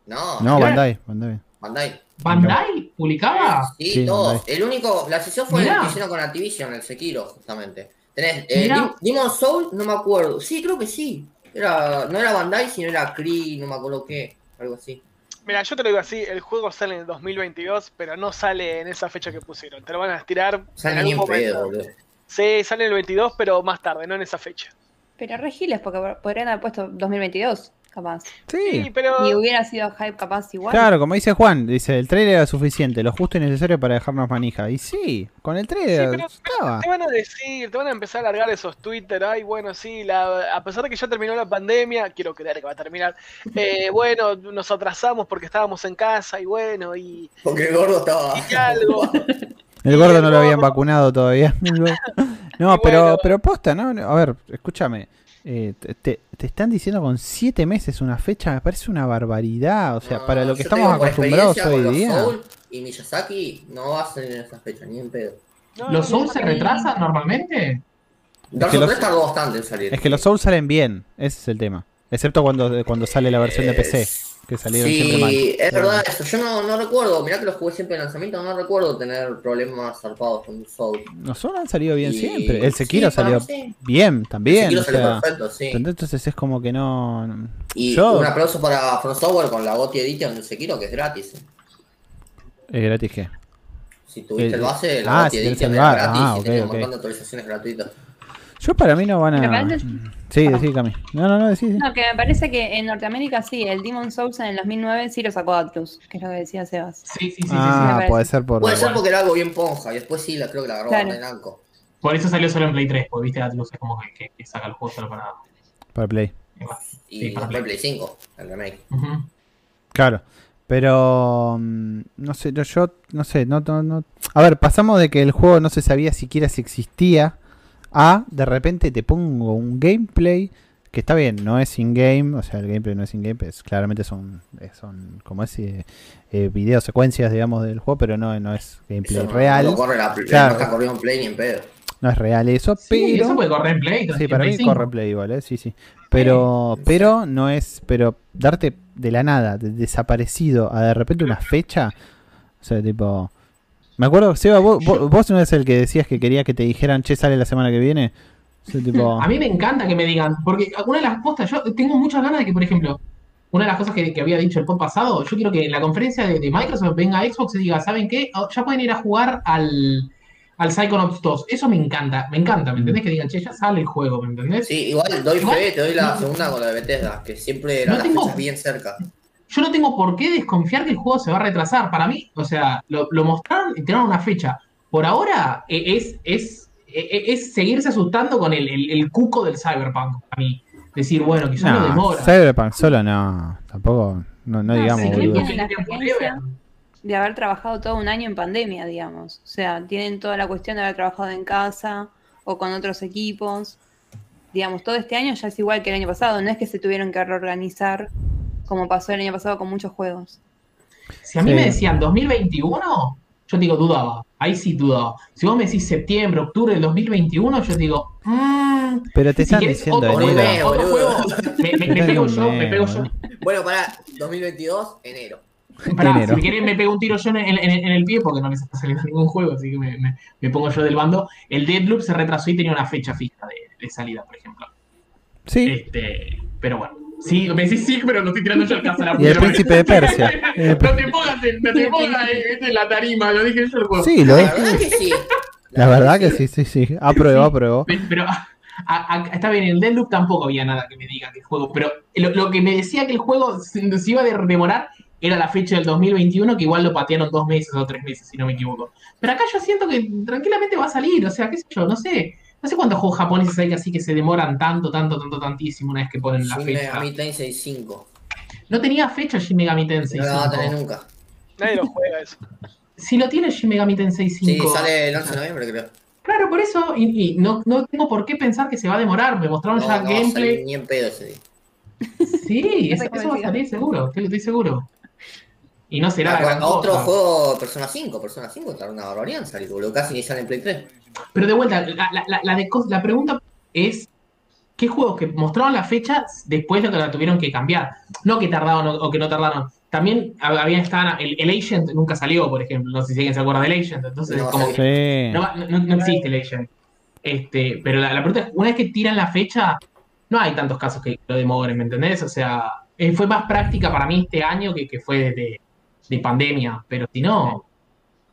No, No. Bandai, Bandai. Bandai. ¿Bandai publicaba? Sí, Sí, todos. Bandai. El único, la sesión fue el Mirá. que hicieron con Activision, el Sekiro, justamente. Tenés, eh. Dim- Demon Soul, no me acuerdo. Sí, creo que sí. Era, no era Bandai, sino era Cree, no me acuerdo qué, algo así. Mira, yo te lo digo así, el juego sale en el 2022, pero no sale en esa fecha que pusieron. Te lo van a estirar Sale en ni en algún pedo, momento. boludo. Sí, sale en el 22, pero más tarde, no en esa fecha. Pero re giles, porque podrían haber puesto 2022, capaz. Sí, Sí. pero Y hubiera sido hype capaz igual. Claro, como dice Juan, dice, el trailer era suficiente, lo justo y necesario para dejarnos manija. Y sí, con el Sí, trailer pero- estaba. te van a decir, te van a empezar a largar esos Twitter, ay, bueno, sí, la, a pesar de que ya terminó la pandemia, quiero creer que va a terminar, eh, bueno, nos atrasamos porque estábamos en casa y bueno, y, Porque el gordo estaba. y algo. El gordo no lo habían vacunado todavía. No, pero, pero posta, ¿no? A ver, escúchame. eh, te, te- te están diciendo con siete meses una fecha, me parece una barbaridad. O sea, No, para lo que estamos acostumbrados hoy día. Soul y Miyazaki no va a ser en esa fecha, ni en pedo. No, ¿Los no, Souls se retrasan normalmente? Dark que los- 3 tardó bastante en salir. Es que los Souls salen bien, ese es el tema. Excepto cuando, cuando sale la versión de PC, que salieron siempre mal. Sí, es verdad eso. Yo no, no recuerdo, mirá que los jugué siempre en lanzamiento, no recuerdo tener problemas zarpados con. Los Souls han salido bien Y- siempre. El Sekiro sí, salió sí. bien también. Sekiro o salió sea, perfecto, sí. entonces es como que no. no- Y yo- un aplauso para From Software con la GOTY Edition de Sekiro, que es gratis. ¿Es gratis qué? Si tuviste Eh, el base, ah, la GOTY si tenés Edition el era bar, gratis ah, y ok, tenía un ok. montón de actualizaciones gratuitas. Yo para mí no van a. parece- Sí, decí, Cami. No, no, no, decí. decí. No, que me parece que en Norteamérica sí, el Demon Souls en el 2009 sí lo sacó Atlus, que es lo que decía Sebas. Sí, sí, sí. sí, ah, puede ser por. Puede ser porque era algo bien ponja y después sí, la, creo que la agarró Claro. en Anco. Por eso salió solo en Play 3, porque viste Atlus es como que, que- que saca el juego solo para. Para Play. Y Sí, para después Play 5, el remake. Claro. Pero. mm, No sé, yo, yo no sé. No, no, no- A ver, pasamos de que el juego no se sabía siquiera si existía. A de repente te pongo un gameplay. Que está bien, no es in-game. O sea, el gameplay no es in-game. pues, claramente son, eh, son como es, eh, eh, video secuencias, digamos, del juego. Pero no, no es gameplay Eso real. No, corre la, Claro. no está corriendo en Play ni en pedo. No es real eso. Sí, pero. eso puede correr en Play. Sí, en para mí 5. corre Play igual, ¿eh? Sí, sí. Pero, pero no es, pero darte de la nada, de- desaparecido, a de repente una fecha. O sea, tipo. Me acuerdo, Seba, vos, vos, vos no eres el que decías que quería que te dijeran, che, sale la semana que viene. O sea, tipo. A mí me encanta que me digan, porque una de las cosas, yo tengo muchas ganas de que, por ejemplo, una de las cosas que, que había dicho el pod pasado, yo quiero que en la conferencia de, de Microsoft venga a Xbox y diga, ¿saben qué? Oh, Ya pueden ir a jugar al, al Psychonauts 2. Eso me encanta, me encanta, ¿me entendés? Que digan, che, ya sale el juego, ¿me entendés? Sí, igual doy Igual- fe, te doy la no- segunda con la de Bethesda, que siempre eran No las tengo- fechas bien cerca. Yo no tengo por qué desconfiar que el juego se va a retrasar. Para mí, o sea, lo, lo mostraron y tiraron una fecha. Por ahora eh, es, es, eh, es seguirse asustando con el, el- el cuco del Cyberpunk. A mí. Decir, bueno, quizás lo No, demora. Cyberpunk solo no. Tampoco. No, no No, digamos, sí, boludo. tienen la experiencia de haber trabajado todo un año en pandemia, digamos. O sea, tienen toda la cuestión de haber trabajado en casa o con otros equipos. Digamos, todo este año ya es igual que el año pasado. No es que se tuvieron que reorganizar como pasó el año pasado con muchos juegos. Si a mí Sí. me decían 2021, yo te digo, dudaba. Ahí sí dudaba. Si vos me decís septiembre, octubre del 2021, yo te digo, mmm. Pero te Si están diciendo otro, enero. juego, otro boludo. juego, me, me- me pego yo, me pego yo. Bueno, para 2022, enero. Pará, Enero. si querés me pego un tiro yo en, en- en el pie porque no les está saliendo ningún juego, así que me, me- me pongo yo del bando. El Deadloop se retrasó y tenía una fecha fija de, de salida, por ejemplo. Sí. Este, pero bueno. Sí, me decís sí, pero no estoy tirando yo el caso a la Y el príncipe de Persia. no te pongas en, no te pongas en, en la tarima, lo dije yo el juego. Sí, lo La es. verdad que sí. La verdad que sí, sí, sí. Apruebo, apruebo. Pe- Pero a- a- está bien, en el Deadloop tampoco había nada que me diga que el juego. Pero lo, lo que me decía que el juego se, se iba a demorar era la fecha del 2021, que igual lo patearon dos meses o tres meses, si no me equivoco. Pero acá yo siento que tranquilamente va a salir, o sea, qué sé yo, no sé. No sé cuántos juegos japoneses hay que así que se demoran tanto, tanto, tanto, tantísimo una vez que ponen la Shin fecha. Megami Tensei 5. No tenía fecha Shin Megami Tensei No la va a 5. tener nunca. Nadie lo juega eso. Si lo tiene Shin Megami Tensei 5. Sí, sale el 11 de noviembre, creo. Claro, por eso, y, y no, no tengo por qué pensar que se va a demorar. Me mostraron No, ya no va a gameplay. salir ni en pedo ese día. Sí, eso, eso va a salir seguro, estoy, estoy seguro. Y no será la gran otro cosa. juego, Persona 5. Persona 5 tardó una barbaridad en salir, boludo. Casi ni sale en Play 3. Pero de vuelta, la, la- la- la de cos- la pregunta es: ¿qué juegos que mostraron la fecha después de que la tuvieron que cambiar? No que tardaron o, o que no tardaron. También hab- había estaban, el, el Agent nunca salió, por ejemplo. No sé si alguien se acuerda del Agent. Entonces, No, como sí. que no, va- no- no existe el Agent. Este, pero la, la pregunta es: una vez que tiran la fecha, no hay tantos casos que lo demoren, ¿me entendés? O sea, eh, fue más práctica para mí este año que, que fue de- de pandemia. Pero si no,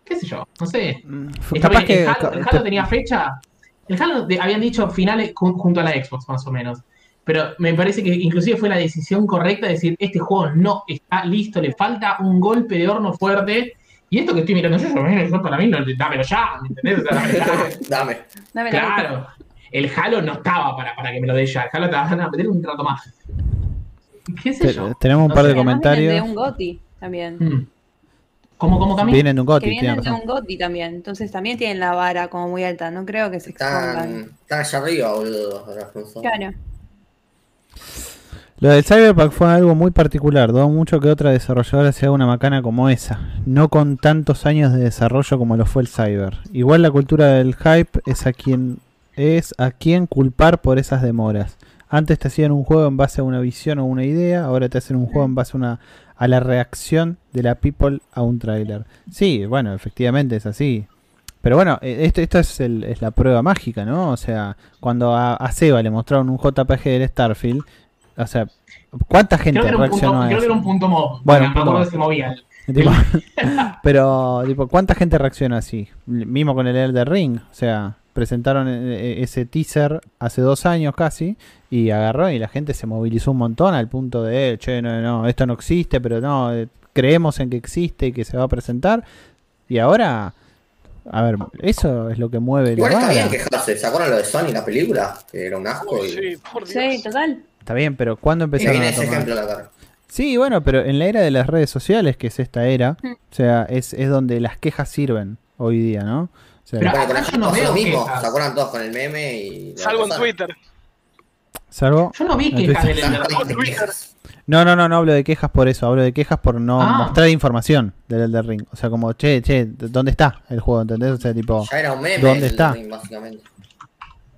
qué sé yo, no sé. Mm, Está Capaz bien, que. el Halo, el Halo tenía fecha. El Halo de- habían dicho finales jun- junto a la Xbox, más o menos. Pero me parece que inclusive fue la decisión correcta de decir, este juego no está listo, le falta un golpe de horno fuerte. Y esto que estoy mirando yo, yo, yo para mí, no, dámelo ya, ¿me entendés? O sea, dámelo ya. Dame. Dame la claro. El Halo no estaba para, para que me lo dé ya. El Halo te van a meter un rato más. ¿Qué sé yo? tenemos un No par de sé. Comentarios. de un GOTI también. Mm. ¿Cómo? Vienen de un Que GOTI, vienen de un GOTI también. Entonces también tienen la vara como muy alta. No creo que se expongan. Están, allá arriba, boludo. Claro. Lo del Cyberpunk fue algo muy particular. Dudó mucho que otra desarrolladora se haga una macana como esa. No con tantos años de desarrollo como lo fue el Cyber. Igual la cultura del hype es a quien es a quien culpar por esas demoras. Antes te hacían un juego en base a una visión o una idea, ahora te hacen un juego en base a una a la reacción de la people a un tráiler. Sí, bueno, efectivamente es así. Pero bueno, eh, esto, esto es, el- es la prueba mágica, ¿no? O sea, cuando a, a Seba le mostraron un JPG del Starfield, o sea, ¿cuánta gente Creo un punto, reaccionó a creo que eso? era un punto mob. Bueno, punto se movía. Tipo, pero, tipo, ¿cuánta gente reacciona así? Mismo con el Elder Ring. O sea, presentaron eh, ese teaser hace dos años casi y agarró y la gente se movilizó un montón al punto de, che, no, no, esto no existe, pero no, eh, creemos en que existe y que se va a presentar. Y ahora, a ver, eso es lo que mueve la Igual está bien quejarse. ¿Se acuerdan lo de Sony, la película? Que era un asco. Uy, y... sí, por Dios. Sí, total. Está bien, pero ¿cuándo empezaron a tomar? ejemplo la. Sí, bueno, pero en la era de las redes sociales, que es esta era, Mm. o sea, es, es donde las quejas sirven hoy día, ¿no? Pero- Bueno, con acá el yo no veo lo mismo. ¿Se acuerdan todos con el meme? y la Salvo en? Twitter. salvo... Yo no vi quejas del Elder Ring. No, no, no, no hablo de quejas por eso, hablo de quejas por no Ah. mostrar información del Elder Ring. O sea, como, che, che, ¿dónde está el juego? ¿Entendés? O sea, tipo, Ya era un meme. ¿Dónde el está? Ring, básicamente.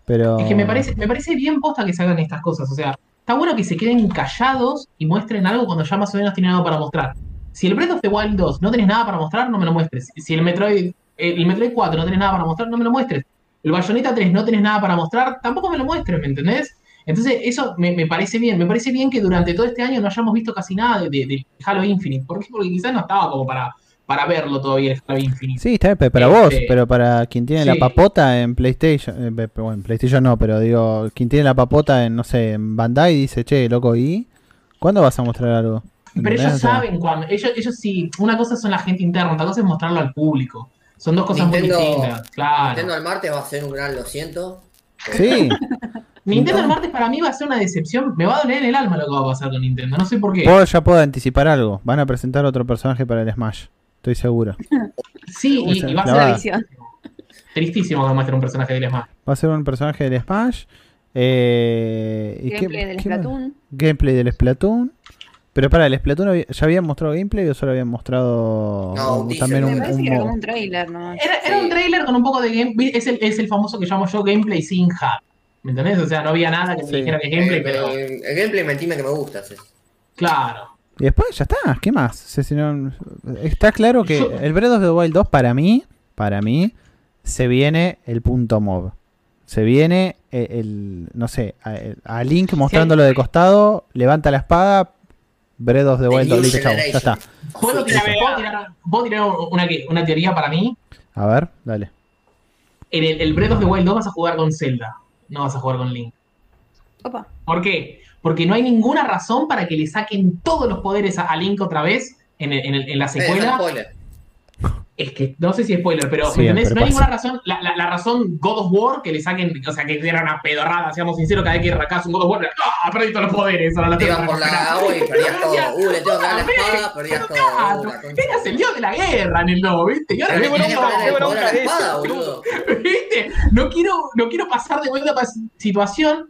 pero... Es que me parece, me parece bien posta que se hagan estas cosas. O sea, está bueno que se queden callados y muestren algo cuando ya más o menos tienen algo para mostrar. Si el Breath of the Wild 2 no tenés nada para mostrar, no me lo muestres. Si el Metroid, el Metroid 4 no tenés nada para mostrar, no me lo muestres. El Bayonetta 3 no tenés nada para mostrar, tampoco me lo muestres, ¿me entendés? Entonces, eso me, me parece bien. Me parece bien que durante todo este año no hayamos visto casi nada de, de- de Halo Infinite. ¿Por qué? Porque quizás no estaba como para, para verlo todavía el Halo Infinite. Sí, está bien, pero para Este, vos, pero para quien tiene la papota en PlayStation, eh, bueno, en PlayStation no, pero digo, quien tiene la papota en, no sé, en Bandai dice, che, loco, ¿y cuándo vas a mostrar algo? Pero ellos saben cuando. Ellos, ellos sí. Una cosa son la gente interna, otra cosa es mostrarlo al público. Son dos cosas muy distintas. Claro. Nintendo el martes va a ser un gran lo siento. Sí, Nintendo el martes para mí va a ser una decepción. Me va a doler en el alma lo que va a pasar con Nintendo. No sé por qué. puedo, ya puedo anticipar algo. Van a presentar otro personaje para el Smash. Estoy seguro. Sí, y, y va a ser tristísimo que muestre un personaje del Smash. Va a ser un personaje del Smash. Eh, ¿y qué- Gameplay del qué? Splatoon. Gameplay del Splatoon. Pero para el Splatoon, había- ¿ya habían mostrado gameplay o solo habían mostrado No, también Me un, parece un que era un trailer, ¿no? Era, era Sí. un trailer con un poco de gameplay. Es el, es el famoso que llamo yo gameplay sin hub. ¿Me entendés? O sea, no había nada que me Sí. dijera que es gameplay, el, pero. el- el gameplay mentime que me gusta. sí. Claro. Y después ya está, ¿qué más? O sea, si no- está claro que Yo- el Breath of the Wild 2 para mí, para mí, se viene el punto mob. Se viene el, el- no sé, a, a Link mostrándolo de costado, levanta la espada, Breath of the Wild 2, New listo, chao, ya está. ¿Puedo tirar, puedo tirar- puedo tirar una, teoría para mí? A ver, dale. En el, el Breath of the Wild 2 vas a jugar con Zelda. No vas a jugar con Link. Opa. ¿Por qué? Porque no hay ninguna razón para que le saquen todos los poderes a, a Link otra vez en, el- en el- en la Eh, secuela. spoiler. Es que no sé si es spoiler, pero ¿me Siempre entendés? No hay pasa. ninguna razón. La, la- la razón God of War que le saquen, o sea, que era una pedorrada, seamos sinceros, cada vez que arrancás un God of War, ¡ah! Perdí todos los poderes. Ahora la Te tengo ibas que por la agua y perdías todo. Uh, le tengo que dar la "Puta espada, perdías todo. Eras el dios de la guerra en el lobo, ¿viste? Y ahora que bronca, qué espada, boludo. ¿Viste? No quiero, no quiero pasar de vuelta para esa situación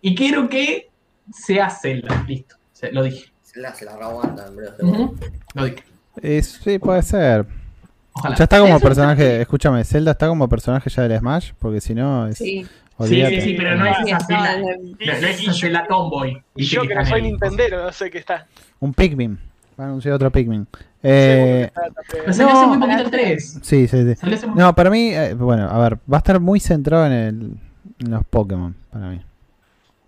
y quiero que sea Zelda. Listo, se- lo dije. Se la, se la reaguantan, bro. Ujú, Lo dije. Eh, sí, puede ser. Ojalá. Ya está como personaje, escúchame, Zelda está como personaje ya del Smash, porque si no es... Sí. Sí, olvídate. sí, sí, pero no es esa no, Zelda. No, es esa Zelda Tomboy. Y yo que no soy Nintendero, no sé qué está. Un Pikmin. Va a anunciar otro Pikmin. Eh, Pero salió hace No. muy poquito el 3. sí, sí, sí. No, para mí, eh, bueno, a ver, va a estar muy centrado en, el, en los Pokémon, para mí.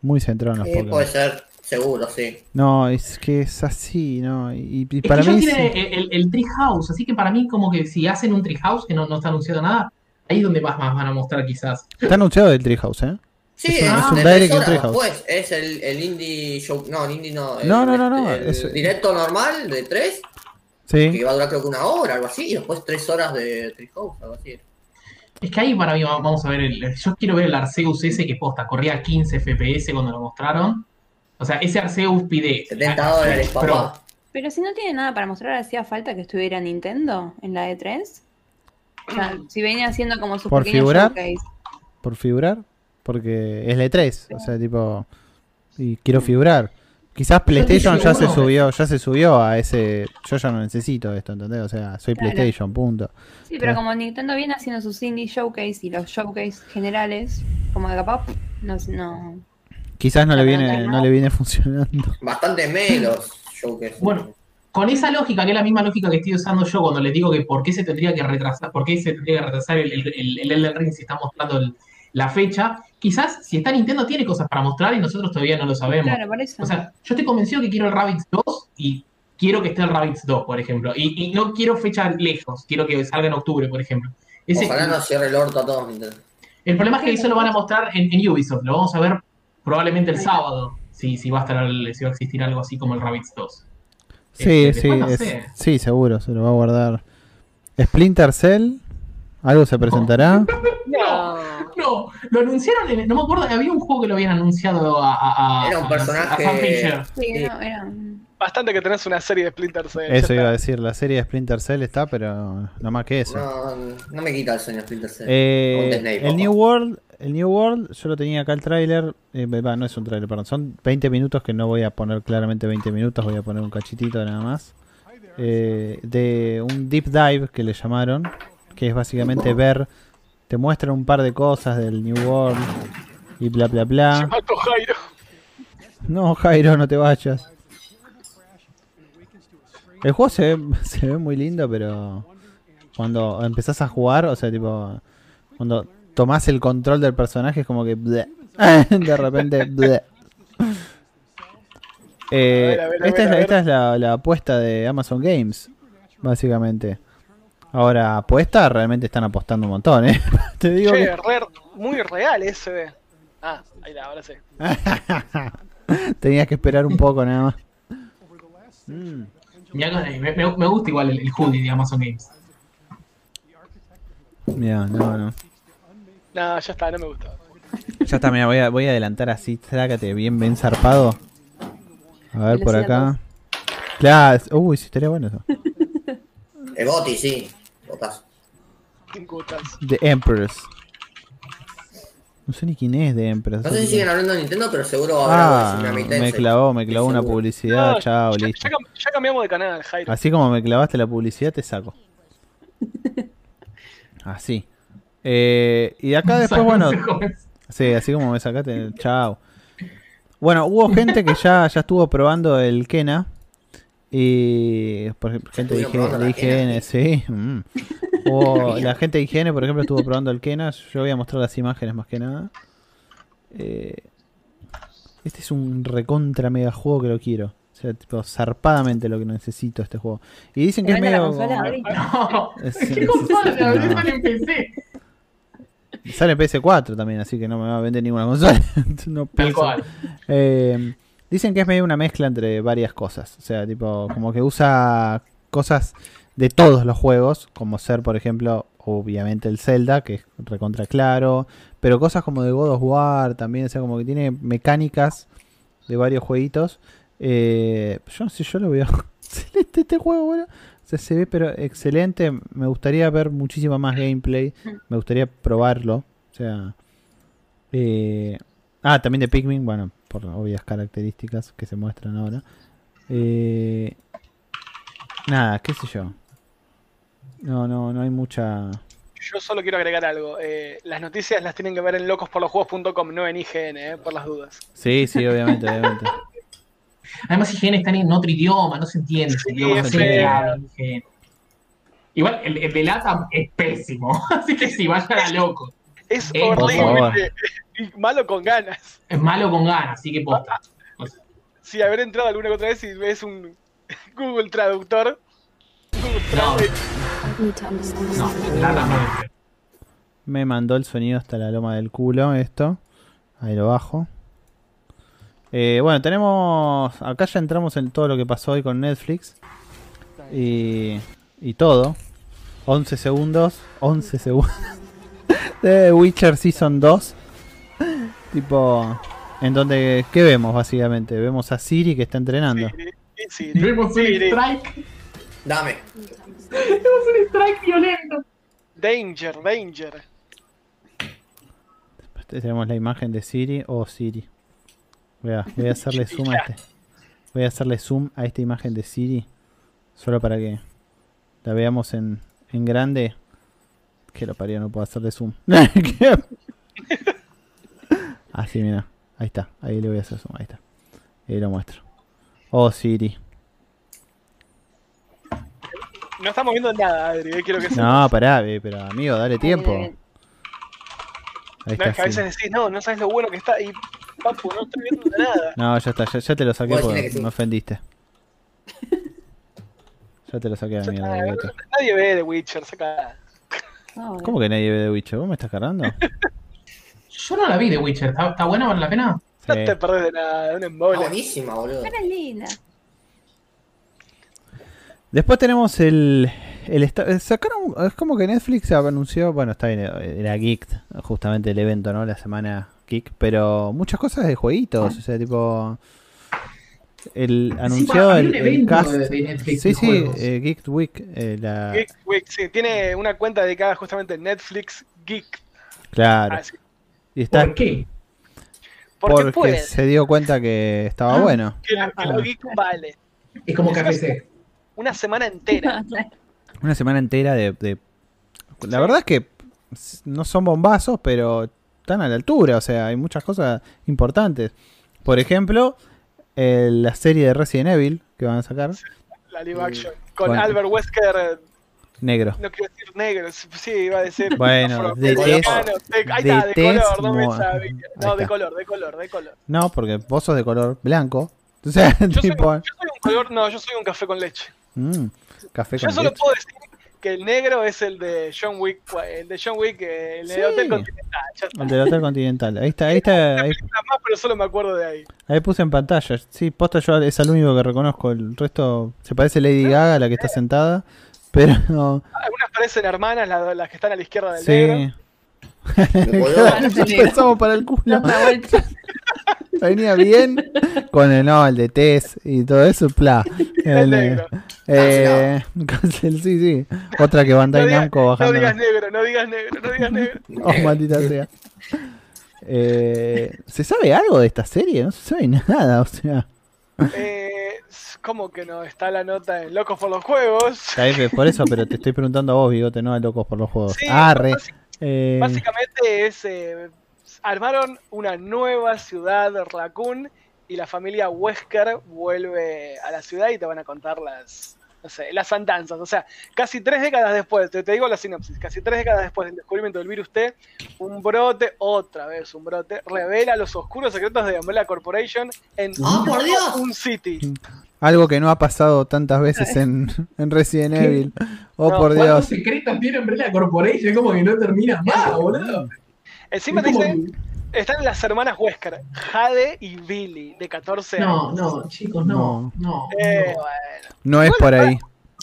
Muy centrado en los Sí, Pokémon. puede ser, seguro, sí. No, es que es así, ¿no? Y, y Es para que mí... ellos tienen sí. el, el, el Treehouse, así que para mí como que si hacen un Treehouse que no, no está anunciado nada, ahí es donde más, más van a mostrar quizás. Está anunciado el Treehouse, ¿eh? Sí, Es un- es, es un de direct tres en horas Treehouse. después. Es el, el indie show. No, el indie no. el- No, no, no, no, El es- directo normal de 3, Sí. que va a durar creo que una hora, algo así, y después 3 horas de Treehouse, algo así. Es que ahí para mí va- vamos a ver, el, yo quiero ver el Arceus ese que posta, corría a 15 FPS cuando lo mostraron. O sea, ese Arceus pide 70 dólares, Pro. papá. Pero si no tiene nada para mostrar, hacía falta que estuviera Nintendo en la E3. O sea, si venía haciendo como sus Por pequeños figurar. showcase. Por figurar. Porque es la E3. O sea, tipo... Y quiero figurar. Quizás PlayStation ya se subió, ya se subió a ese... Yo ya no necesito esto, ¿entendés? O sea, soy Claro. PlayStation, punto. Sí, pero como Nintendo viene haciendo sus indie showcase y los showcase generales, como de capaz, no, no. Quizás no le viene, no le viene funcionando. Bastante menos showcase. Bueno, con esa lógica, que es la misma lógica que estoy usando yo cuando les digo que por qué se tendría que retrasar, por qué se tendría que retrasar el, el, el- el Elden Ring si está mostrando el- la fecha, quizás si está Nintendo tiene cosas para mostrar y nosotros todavía no lo sabemos. Claro, por eso. O sea, yo estoy convencido que quiero el Rabbids 2 y quiero que esté el Rabbids 2, por ejemplo. Y, y no quiero fecha lejos, quiero que salga en octubre, por ejemplo. Ese- Ojalá no cierre el orto a todos. Nintendo. el problema es que eso lo van a mostrar en, en Ubisoft, lo vamos a ver probablemente el sábado, si, si, va a estar si va a existir algo así como el Rabbids 2. Sí, Este, sí, después no es- sé. sí, seguro, se lo va a guardar. Splinter Cell, algo se presentará. No. No, lo anunciaron, en- no me acuerdo, había un juego que lo habían anunciado a, a, a- Era un personaje- a Sam Fisher. Sí, no, era Bastante que tenés una serie de Splinter Cell. Eso iba a decir, la serie de Splinter Cell está, pero no más que eso. No, no me quita el sueño Splinter Cell. Eh, Snake, el. New World, el New World, yo lo tenía acá el tráiler, eh, va, no es un tráiler, perdón, son 20 minutos que no voy a poner claramente 20 minutos, voy a poner un cachitito nada más. Eh, de un deep dive que le llamaron, que es básicamente ver, te muestran un par de cosas del New World y bla bla Se bla. mató Jairo. No, Jairo, no te vayas. El juego se ve, se ve muy lindo, pero cuando empezás a jugar, o sea, tipo, cuando tomás el control del personaje es como que bleh. de repente bleh. Eh, A ver, a ver, a esta es, ver, la, a esta es la, la apuesta de Amazon Games, básicamente. Ahora, apuesta, realmente están apostando un montón, ¿eh? Te digo Che, que... re- muy real ese. Ah, ahí ahora sí. Tenías que esperar un poco nada más. Mm. Me, me- me gusta igual el, el hoodie de Amazon Games. Mira, no, no. No, ya está, no me gustó. Ya está, mira, voy a, voy a adelantar así, trácate bien, bien zarpado. A ver por acá. Claro, uy, sí, estaría bueno eso. El Goti, sí. Gotas. The Empress. No sé ni quién es The Empress. No sé si siguen hablando de Nintendo, pero seguro habrá Ah, de Tsunami me clavó, me clavó una publicidad, No, chao, ya, listo. ya cambiamos de canal, Jairo. Así como me clavaste la publicidad, te saco. Así. Eh, y acá después, bueno, Sí, así como me sacaste, chao. Bueno, hubo gente que ya, ya estuvo probando el Kena. Y por ejemplo, gente de, Kena, IGN, sí. mm. Hubo- la gente de IGN, por ejemplo, estuvo probando el Kena. Yo voy a mostrar las imágenes más que nada. Eh, este es un recontra mega juego que lo quiero. O sea, tipo, zarpadamente lo que necesito este juego. Y dicen que es ¿Te vende la medio. consola, Adri? No, Es- ¿qué es- consola? no. La verdad en PC. Sale en PS4 también, así que no me va a vender ninguna consola. no Tal cual. Eh, dicen que es medio una mezcla entre varias cosas. O sea, tipo, como que usa cosas de todos los juegos, como ser, por ejemplo, obviamente el Zelda, que es recontra claro, pero cosas como de God of War también, o sea, como que tiene mecánicas de varios jueguitos. Eh, yo no sé, yo lo veo excelente este juego, bueno. O sea, se ve pero excelente. Me gustaría ver muchísimo más gameplay. Me gustaría probarlo. O sea. eh, ah, también de Pikmin, bueno, por obvias características que se muestran ahora. Eh, nada, qué sé yo. No, no, no hay mucha. Yo solo quiero agregar algo. eh, las noticias las tienen que ver en locosporlosjuegos.com, no en IGN, eh, por las dudas. Sí, sí, obviamente, obviamente. Además, IGN está en otro idioma, no se entiende. Sí, idioma es IGN. Igual, el, el de LATAM es pésimo, así que sí, vayan a loco. Es Eh, por horrible. Y malo con ganas. Es malo con ganas, así que posta. O sea, Si haber entrado alguna otra vez y ves un Google Traductor. Google No. Translate, no, LATAM no es. Me mandó el sonido hasta la loma del culo esto. Ahí lo bajo. Eh, bueno, tenemos... Acá ya entramos en todo lo que pasó hoy con Netflix. Y, y todo. 11 segundos. 11 segundos. de Witcher Season 2. tipo... En donde... ¿Qué vemos básicamente? Vemos a Siri que está entrenando. Siri, Siri, Vemos un strike. Dame. Vemos un strike violento. Danger, danger. Este, Tenemos la imagen de Siri o Siri. Voy a, voy a hacerle zoom a este. Voy a hacerle zoom a esta imagen de Siri. Solo para que la veamos en, en grande. Que lo parió, no puedo hacerle zoom. Así, mira. Ahí está. Ahí le voy a hacer zoom. Ahí está. Ahí lo muestro. Oh, Siri. No estamos viendo nada, Adri, eh, quiero que. No, pará, ve, pero amigo, dale tiempo. Ahí No, es está. que a veces decís, no, no sabes lo bueno que está. Y, papu, no estoy viendo nada. No, ya está, ya, ya te lo saqué porque sí. me ofendiste. Ya te lo saqué a la mierda. Nadie ve The Witcher, saca. no, ¿Cómo que nadie ve The Witcher? ¿Vos me estás cargando? Yo no la vi de Witcher, ¿está, está buena? ¿Vale la pena? No Sí. te perdés de nada, de un Está embole. buenísima, boludo. Era linda. Después tenemos el. el eh, sacaron. Es como que Netflix anunció. Bueno, está bien, era Geek, justamente el evento, ¿no? La semana Geek. Pero muchas cosas de jueguitos. O sea, tipo. El anunció había el, el evento cast. de- de Netflix sí, sí, eh, Geek Week. eh, la, Geek Week, sí, tiene una cuenta dedicada justamente a Netflix Geek. claro. Y está ¿Por qué? porque, porque puede. se dio cuenta que estaba Ah. bueno. Que lo, que lo geek vale. Es como KFC. Una semana entera. Una semana entera de. de- La verdad es que no son bombazos, pero están a la altura. O sea, hay muchas cosas importantes. Por ejemplo, eh, la serie de Resident Evil que van a sacar, La live action. Con Bueno. Albert Wesker, eh, negro. no quiero decir negro, sí, iba a decir. Bueno, de de- ahí está, de tez color, no de color, de color, de color. No, porque vos sos de color blanco. O sea, Yo soy, tipo. un, yo soy un color, no, yo soy un café con leche. mm, café Yo con solo leche. puedo decir que el negro es el de John Wick, el de John Wick, eh, el de Sí. Hotel Continental. El del Hotel Continental. Ahí está, ahí está. Ahí, más, pero solo me acuerdo de ahí. ahí puse en pantalla. Sí, posta yo es el único que reconozco. El resto se parece a Lady Gaga, la que está sentada. Pero. Algunas parecen hermanas, las, las que están a la izquierda del negro. Sí. Me Ah, no negro. Empezamos para el culo. Venía bien con el no, el de Tess y todo eso, pla. El negro. Eh, cancel, sí, sí. Otra que Bandai No Namco no bajando. digas negro, no digas negro, no digas negro. Oh, maldita sea. Eh, ¿Se sabe algo de esta serie? No se sabe nada, o sea. Eh, ¿Cómo que no? Está la nota en Locos por los Juegos. Por eso, pero te estoy preguntando a vos, Bigote, no a locos por los juegos. Sí, Arre. basi- Eh, Básicamente es. eh, armaron una nueva ciudad de Raccoon y la familia Wesker vuelve a la ciudad y te van a contar las. No sé, las andanzas. O sea, casi tres décadas después, te, te digo la sinopsis, casi tres décadas después del descubrimiento del virus T, un brote, otra vez un brote, revela los oscuros secretos de Umbrella Corporation en ¡Ah, por Dios! un city. Algo que no ha pasado tantas veces en, en Resident Evil. Oh, No, por ¿Cuántos Dios. secretos tiene Umbrella Corporation? Es como que no termina más, boludo. Encima Es te como dice, están las hermanas Wesker, Jade y Billy, de 14 años. No, no, chicos, no. No. Eh, no. bueno. No es por ahí.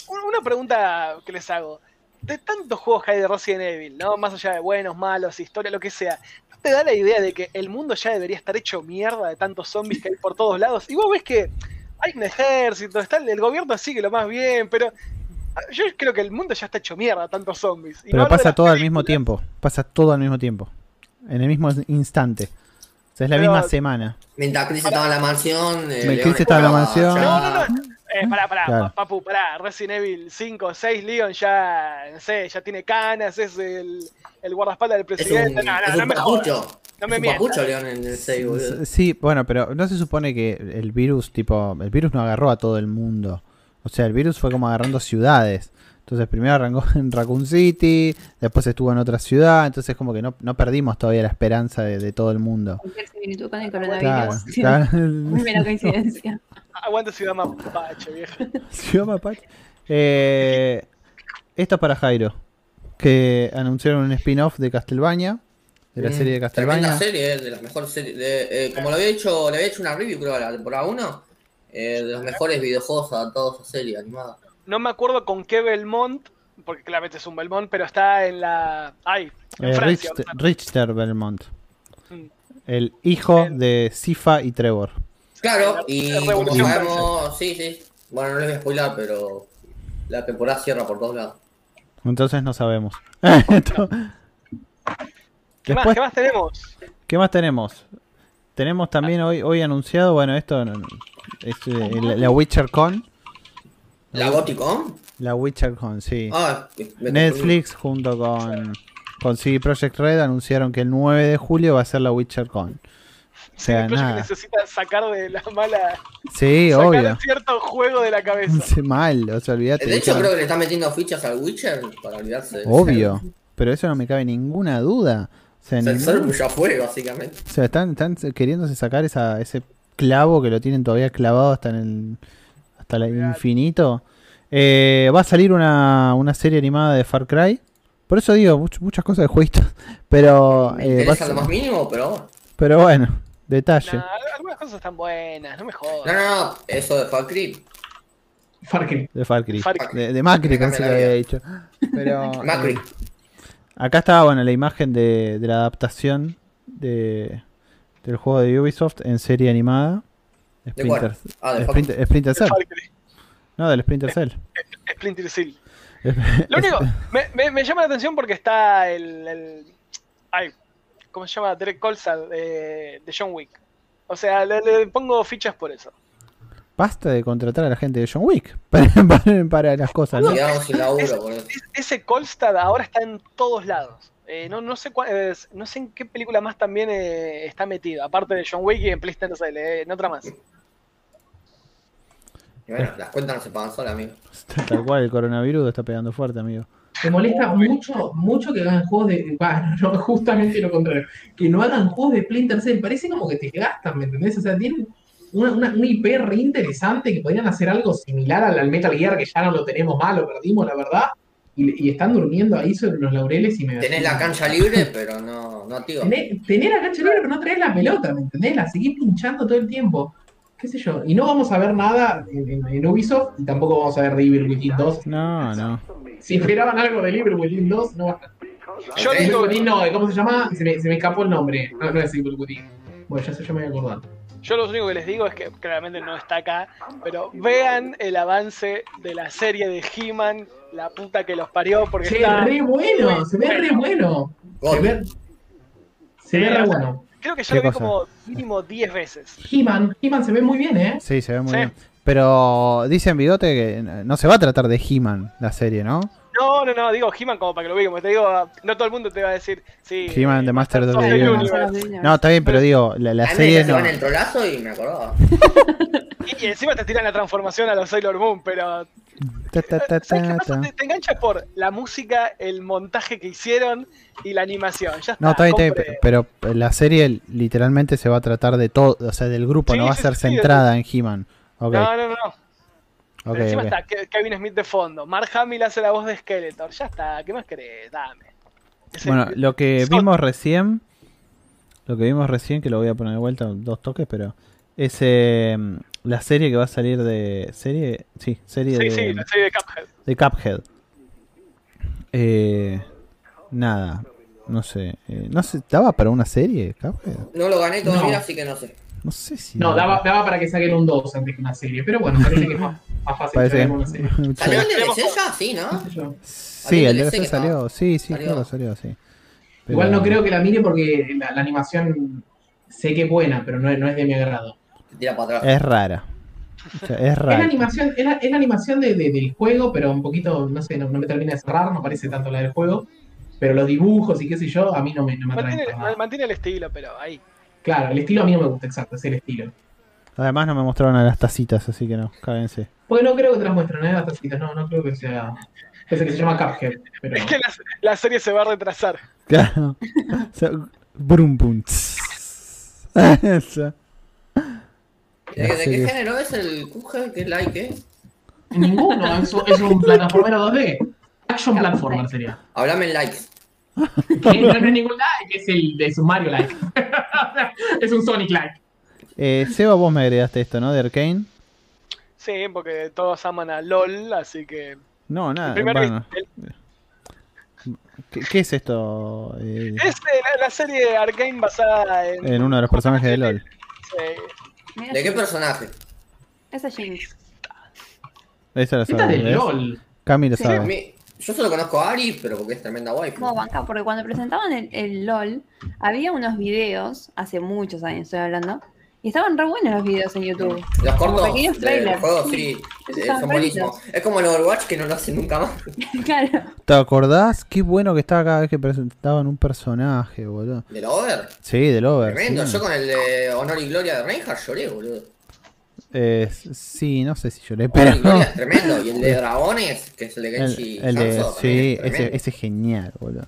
Un- Una pregunta que les hago. De tantos juegos que hay de Resident Evil, ¿no? Más allá de buenos, malos, historia, lo que sea. ¿No te da la idea de que el mundo ya debería estar hecho mierda de tantos zombies que hay por todos lados? Y vos ves que hay un ejército, está el, el gobierno sigue lo más bien, pero ah, yo creo que el mundo ya está hecho mierda, tantos zombies. Y no Pero de pasa todo al mismo películas. tiempo. Pasa todo al mismo tiempo. En el mismo instante. O sea, es la Pero- misma semana. Mientras Chris estaba en la mansión. eh, Chris estaba en la mansión. No, no, no. Eh, pará, pará, Claro. pa- papu, pará. Resident Evil 5 o 6, Leon ya, no sé, ya tiene canas, es el, el guardaespaldas del Es un, presidente. no, no, es no un me jodas. No me mientas. papucho León en el 6, boludo. S- Sí, bueno, pero no se supone que el virus, tipo, el virus no agarró a todo el mundo. O sea, el virus fue como agarrando ciudades. Entonces primero arrancó en Raccoon City, después estuvo en otra ciudad, entonces como que no, no perdimos todavía la esperanza de, de todo el mundo. Cualquier similitud con el Claro, coronavirus. Sí, claro. Muy buena coincidencia. Aguanta Ciudad Mapache, vieja. Ciudad Mapache. Eh, esto es para Jairo, que anunciaron un spin-off de Castlevania, de la Mm, serie de Castlevania. serie, eh, de las mejores series. De, eh, como lo había hecho, le había hecho una review, creo, a la temporada 1. eh, de los mejores videojuegos adaptados a serie animada. No me acuerdo con qué Belmont, porque claramente es un Belmont, pero está en la. Ay, en Eh, Francia. Richter, Richter Belmont, Mm. el hijo de Sifa y Trevor. Claro, La y como sabemos, sí, sí. Bueno, no les voy a spoiler, pero la temporada cierra por todos lados. Entonces no sabemos. ¿Qué, más, Después, ¿Qué más tenemos? ¿qué más tenemos? Tenemos también hoy, hoy anunciado, bueno, esto es eh, la, la Witcher Con. ¿La Goticon? La Witcher Con, sí. Ah, Netflix junto con, con CD Projekt Red anunciaron que el 9 de julio va a ser la Witcher Con. O sea, nada. necesita sacar de la mala. Sí, sacar obvio. cierto juego de la cabeza. Sí, Mal, o sea, olvídate. De hecho, creo que le está metiendo fichas al Witcher para olvidarse de Obvio. Pero eso no me cabe ninguna duda. Ningún- Servo ya fue, básicamente. O sea, están, están queriéndose sacar esa, ese clavo que lo tienen todavía clavado hasta en el hasta el infinito. Eh, va a salir una, una serie animada de Far Cry. Por eso digo, much- muchas cosas de jueguitos. Pero, Me eh, va a lo más mínimo, pero bueno. pero bueno, detalle. Nah, algunas cosas están buenas, no me No, jodas. no, no, eso de Far Cry. Far Cry. De Far Cry. Far Cry. De, de Macri, pensé que había dicho. Pero, Macri. eh, acá estaba bueno, la imagen de, de la adaptación de, del juego de Ubisoft en serie animada. ¿De cuál? Splinter, Ah, de Far Splinter, Splinter Cell. No, del Splinter Cell. Splinter Cell. Lo único, me, me- me llama la atención porque está el. el- ay, ¿cómo se llama? Derek Colsad de, de John Wick. O sea, le, le pongo fichas por eso. Basta de contratar a la gente de John Wick para, para, para las cosas, ¿no? Quedamos sin laburo por eso. Es- ese Colstad ahora está en todos lados. Eh, no, no, sé cuál- es- no sé en qué película más también eh, está metido, aparte de John Wick y en PlayStation Cell, eh, en otra más. Y bueno, las cuentas no se pagan solas, amigo. Tal cual, el coronavirus está pegando fuerte, amigo. Me molesta mucho, mucho que hagan juegos de. bah, no, justamente lo contrario. Que no hagan juegos de Splinter Cell. Parece como que te gastan, ¿me entendés? O sea, tienen una, una, una IP re interesante que podrían hacer algo similar al, al Metal Gear, que ya no lo tenemos mal, lo perdimos, la verdad. Y, y están durmiendo ahí sobre los laureles y me. Tenés la cancha libre, pero no, no activa. Tenés, tenés la cancha libre, pero no traes la pelota, ¿me entendés? La seguís pinchando todo el tiempo. ¿Qué sé yo? Y no vamos a ver nada en, en- en Ubisoft y tampoco vamos a ver de Evil Within 2. No, no. Si esperaban algo de Evil Within 2, no va a estar. Yo digo, no, ¿cómo se llama? Se me, se me escapó el nombre. No, no es Evil Within. Bueno, ya sé, yo me voy a acordar. Yo lo único que les digo es que claramente no está acá, pero vean el avance de la serie de He-Man, la puta que los parió, porque Che, está re bueno, se ve re bueno. Se ve, se ve re bueno. Creo que yo ¿Qué lo vi cosa? como mínimo 10 veces. He-Man, He-Man se ve muy bien, ¿eh? Sí, se ve muy Sí. bien. Pero dicen Bigote que no se va a tratar de He-Man la serie, ¿no? No, no, no, digo He-Man como para que lo vean, como te digo, no todo el mundo te va a decir, sí. He-Man, eh, The Master of the Universe. No, está bien, pero digo, la, serie se no. van el trolazo y me acordaba. Y encima te tiran la transformación a los Sailor Moon, pero Ta, ta, ta, ¿sabes qué ta, pasa? ta. Te, te engancha por la música, el montaje que hicieron y la animación. Ya está. No, está bien, está bien, pero la serie literalmente se va a tratar de todo, o sea, del grupo, Sí, no va a ser sí, sí, centrada en He-Man. Ok, No, no, no. No. encima está Ke- Kevin Smith de fondo. Mark Hamill hace la voz de Skeletor. Ya está. ¿Qué más querés? Dame. Es Bueno, el- lo que vimos recién, lo que vimos recién, que lo voy a poner de vuelta dos toques, pero es eh, la serie que va a salir de serie, sí, serie Sí, de, sí, la serie de Cuphead. de Cuphead. Eh, nada, no sé, eh, no sé, daba para una serie Cuphead. No lo gané todavía, No. así que no sé. No sé si No, daba, daba para que saquen un 2 antes que una serie. Pero bueno, parece que es más, fácil Parece que serie. ¿Salió el DLC ya? Sí, ¿no? Sí, el DLC salió, sí, sí, claro, salió, sí. Igual Pero- no creo que la mire porque la, la animación sé que es buena, pero no, es- no es de mi agrado. Tira para atrás. Es rara. O sea, es Es la rara. animación, es la, es la animación de, de- del juego, pero un poquito, no sé, no, no me termina de cerrar, no parece tanto la del juego. Pero los dibujos y qué sé yo, a mí no me, no me atraen. Mantiene, mantiene el estilo, pero ahí. Claro, el estilo a mí no me gusta, exacto, es el estilo. Además no me mostraron a las tacitas, así que no, cáguense. Porque no creo que te las muestren, ¿eh? Las tacitas, no, no creo que sea. Ese que se llama Cuphead. Pero... Es que la, la serie se va a retrasar. Claro. O sea, brum. Eso. ¿De, de qué género es el Kuge? ¿Qué like, eh? Ninguno, es, un- es un plataformero 2D. Action platformer sería. Hablame en likes. No, no es ningún like, es el de su Mario like. es un Sonic like. Eh, Seba, vos me agregaste esto, ¿no? De Arkane. Sí, porque todos aman a LOL, así que. No, el nada. primer- Bueno, el- ¿qué, qué es esto? Eh, es eh, la, la serie Arkane basada en. en uno de los personajes de LOL. Sí. ¿De qué personaje? Esa Jinx. Esa la sabe. de ¿ves? LOL. Cami lo Sí. Sabe. yo solo conozco a Ari, pero porque es tremenda wife. Como banca, porque cuando presentaban el, el LOL, había unos videos, hace muchos años estoy hablando, y estaban re buenos los videos en YouTube. Los cortos pequeños trailers. juego, Sí, son buenísimos. Es como el Overwatch que no lo hacen nunca más. claro. ¿Te acordás? Qué bueno que estaba cada vez que presentaban un personaje, boludo. ¿Del Over? Sí, del Over. Tremendo. sí. Yo con el de Honor y Gloria de Reinhardt lloré, boludo. Eh, sí, no sé si lloré, Honor pero. y Gloria es tremendo. Y el de Dragones, que es el de Genji El, el de, Hanzo, sí, es ese, ese es genial, boludo.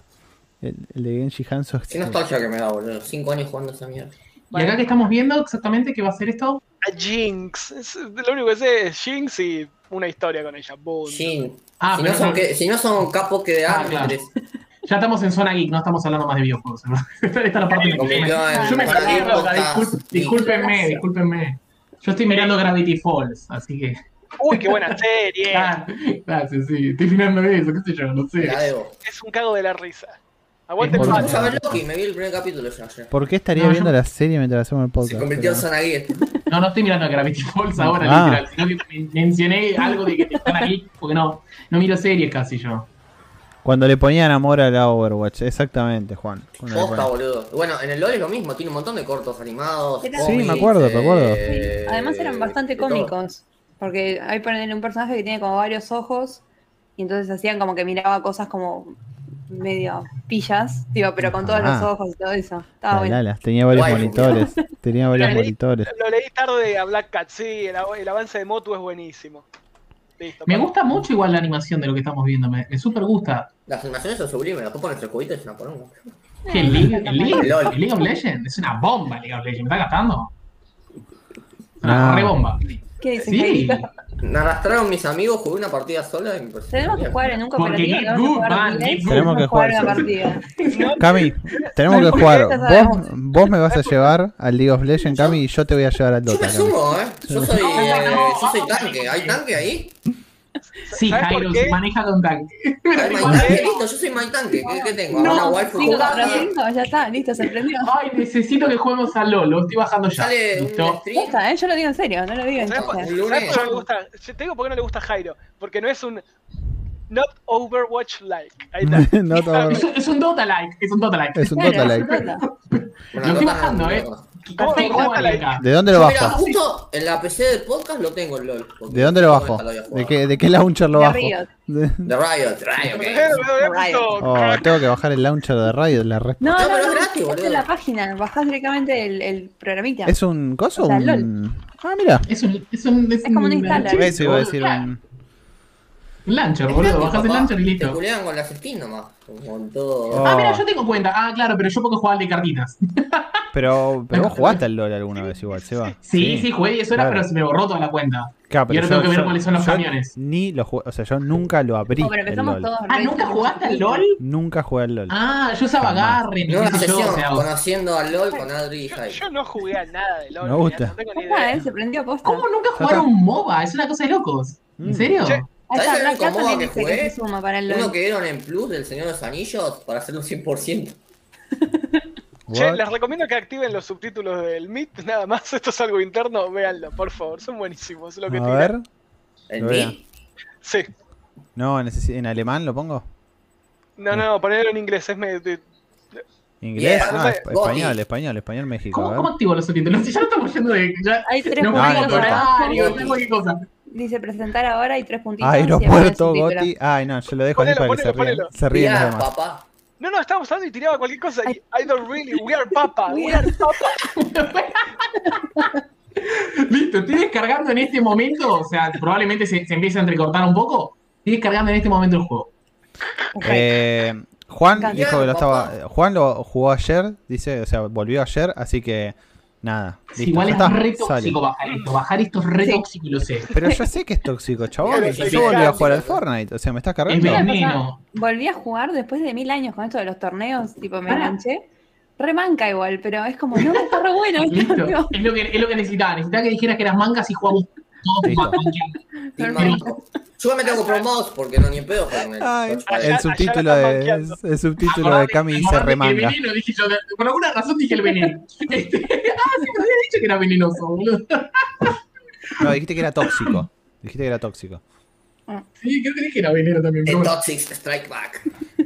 El, el de Genji Hanzo es Qué nostalgia que me da, boludo. Cinco años jugando esa mierda. Y acá que estamos viendo exactamente qué va a ser esto. A Jinx. Es- lo único que sé es Jinx y una historia con ella. Boom. Shin. Ah, si, no pero son no- que, si no son capos que de Ah, claro. ya estamos en zona geek, no estamos hablando más de videojuegos. ¿no? Esta es la parte que yo me, yo me podcast, discul- discúlpenme, discúlpenme. Yo estoy mirando Gravity Falls, así que. Uy, qué buena serie. Ah, gracias, sí. Estoy mirando eso, qué sé yo, no sé. Es un cago de la risa. Aguante a ver Loki, me vi el primer capítulo ya ayer. ¿Por qué estaría No, viendo yo- la serie mientras hacemos el podcast? Se convirtió en Pero- zona geek. No, no estoy mirando Gravity Falls ahora, Ah. literal, sino que men- mencioné algo de que están aquí, porque no, no miro series casi yo. Cuando le ponían amor a la Overwatch, exactamente, Juan. Cuando le Posta, ponían- boludo. Bueno, en el LoL es lo mismo, tiene un montón de cortos animados. Era- Sí, me acuerdo, me acuerdo. eh, Además eran bastante de todo. cómicos. Porque hay ponen un personaje que tiene como varios ojos. Y entonces hacían como que miraba cosas como medio pillas, digo, pero con todos Ah. los ojos y todo eso. Estaba La, bueno. la, la, tenía varios Guay. monitores. Tenía varios Lo leí- monitores. Lo leí tarde a Black Cat, sí, el, el avance de Motu es buenísimo. Listo. Me gusta mucho igual la animación de lo que estamos viendo, me, me super gusta. Las animaciones son sublimes, después pones el jueguito y es una poronga. Que el League, el League- LOL. el League of Legends es una bomba, League of Legends, ¿me está gastando? Es una Ah. re bomba. ¿Qué dices, Sí? Me arrastraron mis amigos, jugué una partida sola y me Tenemos que jugar en un cooperativo. tenemos good, jugar man, miles, get good. Tenemos que jugar, una partida. Cami, tenemos que jugar. Vos, vos me vas a llevar al League of Legends, Cami, y yo te voy a llevar al Yo Dota, me Cami. sumo, eh. Yo soy, eh, yo soy tanque. ¿Hay tanque ahí? Sí, ¿Sabes por Jairo se maneja con tanque. Listo, yo soy my tanque. ¿Qué, qué tengo? No, ¿Una waifu tanque? cinco, ya está, listo, se prendió. Ay, necesito que juguemos a LOL, lo estoy bajando ya. Sale ¿Listo? Posta, ¿eh? Yo lo digo en serio, no lo digo en ¿Sabes por, chiste. Un lunes. ¿sabes por qué no le gusta? Te digo por qué no le gusta Jairo. Porque no es un not Overwatch like. Ahí está. No, Es, un- es un Dota like, es un Dota like. es un Dota like. Lo estoy no, bajando, no, eh. ¿De dónde lo Yo, mira, justo en la PC del podcast lo tengo el LOL. ¿De dónde lo bajo? ¿De qué, ¿De qué launcher lo De bajo? Riot. De- De Riot, Riot Games. Oh, tengo que bajar el launcher de Riot, la re- No, No, no, pero es gratis, es boludo. la página, bajás directamente el, el programita. ¿Es un coso O sea? LOL. Ah, mira. Es un. Es, un, Es como un installer. Eso iba a decir un... Un launcher, boludo. Bajás el launcher y Te listo. culean con las skins nomás. Con todo. Oh. Ah, mira, yo tengo cuenta. Ah, claro, pero yo porque jugaba al de cartitas. Pero, pero vos jugaste al LOL alguna vez igual, Seba. Sí, sí, jugué 10 horas, claro. pero se me borró toda la cuenta. Claro, Y ahora tengo que ver cuáles son los camiones. Ni lo jugué, o sea, yo nunca lo abrí Oh, pero el empezamos LOL. todos. Ah, ¿nunca jugaste al LOL? Nunca jugué al LOL. Ah, yo usaba qué sé yo, o sesión, sea, conociendo al LOL con Adri y Yo, Jai. yo no jugué a nada de LOL. Me gusta. No tengo ni idea. se prendió posta. ¿Cómo nunca jugaron un MOBA? Es una cosa de locos. Mm. ¿En serio? Che, Ahí ¿Sabes está, el Black único Cat modo también que jugué? que se suma para el Uno que dieron en Plus del Señor de los Anillos para hacerlo 100%. Che, les recomiendo que activen los subtítulos del Meet, nada más. Esto es algo interno, véanlo, por favor. Son buenísimos. Lo que A tiran. ver. Sí. No, ¿en alemán lo pongo? No, no, no, ponelo en inglés. Es medio. ¿Inglés? Yeah, ah, no español, español, español México. ¿Cómo, a ¿Cómo ver. activo los subtítulos? Si ya no estamos yendo de. Ya, Hay tres no No, no no. Dice presentar ahora y tres puntitos. Aeropuerto, Goti. Ay, no, yo lo dejo así Ponelo, para que se ponelo, rían. ponelo. Se ríen los Mirá, demás. papá. No, no, estábamos hablando y tiraba cualquier cosa. Y, I don't really. We are papa. We are papa. Listo, estoy descargando en este momento. O sea, probablemente se, se empiece a entrecortar un poco. Estoy descargando en este momento el juego. Eh, Juan dijo que lo Papá. estaba. Juan lo jugó ayer, dice, o sea, volvió ayer, así que nada. Listo, igual es está, re sale. tóxico bajar esto. Bajar esto es re Sí. tóxico y lo sé. Pero yo sé que es tóxico, chabón. Yo volví a jugar al Fortnite, o sea, me estás Es cargando. veneno. Volví a jugar después de mil años con esto de los torneos, tipo me enganché. Re manca igual, pero es como, no, está re bueno. Es lo que, es lo que necesitaba. Necesitaba que dijeras que eras mangas y jugamos Yo me tengo mouse porque no ni en pedo con el Ay, el subtítulo de, el subtítulo de Cami dice remanga. veneno, dije yo. de- Por alguna razón dije el veneno. Este, ah, sí, me había dicho que era venenoso, boludo. No, dijiste que era tóxico. Dijiste que era tóxico. Sí, creo que dije que era veneno también. El. Toxic Strike Back.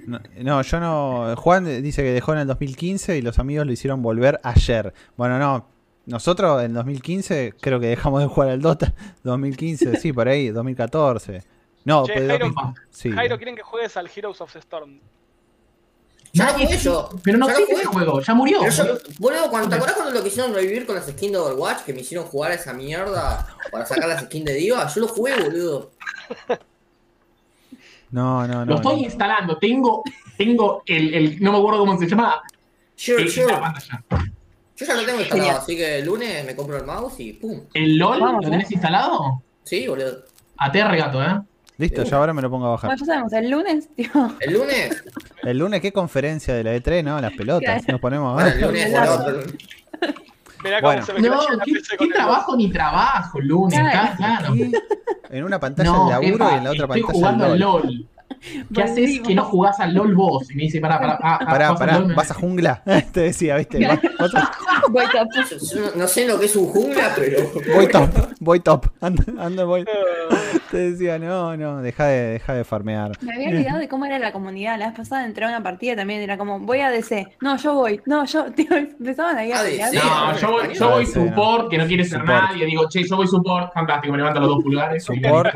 No, no, yo no. Juan dice que dejó en el 2015 y los amigos lo hicieron volver ayer. Bueno, no. Nosotros en 2015 creo que dejamos de jugar al Dota. 2015, sí, por ahí, 2014. No, Che, pero Jairo, 2000 sí. Jairo, quieren que juegues al Heroes of the Storm. Ya jugué yo. Pero no existe ese juego, ya murió. Yo, boludo, cuando, ¿te acordás cuando lo quisieron revivir con las skins de Overwatch? Que me hicieron jugar a esa mierda para sacar las skins de Diva. Yo lo jugué, boludo. No, no, no. Lo estoy no. instalando. Tengo, tengo el, el. No me acuerdo cómo se llama. Sure, el- sure. la pantalla. Yo ya lo tengo instalado, Genial. así que el lunes me compro el mouse y pum. ¿El LOL Vamos, lo ¿eh? tenés instalado? Sí, boludo. ATR gato, ¿eh? Listo, ya ahora me lo pongo a bajar. Bueno, ya sabemos, el lunes, tipo, El lunes, El lunes, ¿qué conferencia de la E3, no? Las pelotas. Claro. Nos ponemos a el ver. lunes el otro lunes. Mirá cómo Bueno. se me No, la ¿qué, PC qué con el trabajo ni trabajo, lunes? Claro. Claro. En una pantalla No, el laburo y en la otra estoy pantalla jugando al LOL. ¿Qué haces que no jugás al LOL vos? Y me dice, pará, pará, ah, Pará, vas al pará, LOL, me- vas a jungla. Te decía, ¿viste? Voy top. No sé lo que es un jungla, pero. Voy top, voy top. Anda, anda, voy. Te decía, no, no, deja de, deja de farmear. Me había olvidado de cómo era la comunidad. La vez pasada entré a una partida también. Era como, voy a DC. No, yo voy. No, yo. Tío, empezaban ahí a pelear. DC. No, yo voy, yo voy support, que no quiere ser Support. nadie. Digo, che, yo voy support, fantástico, me levanto los dos pulgares. Support,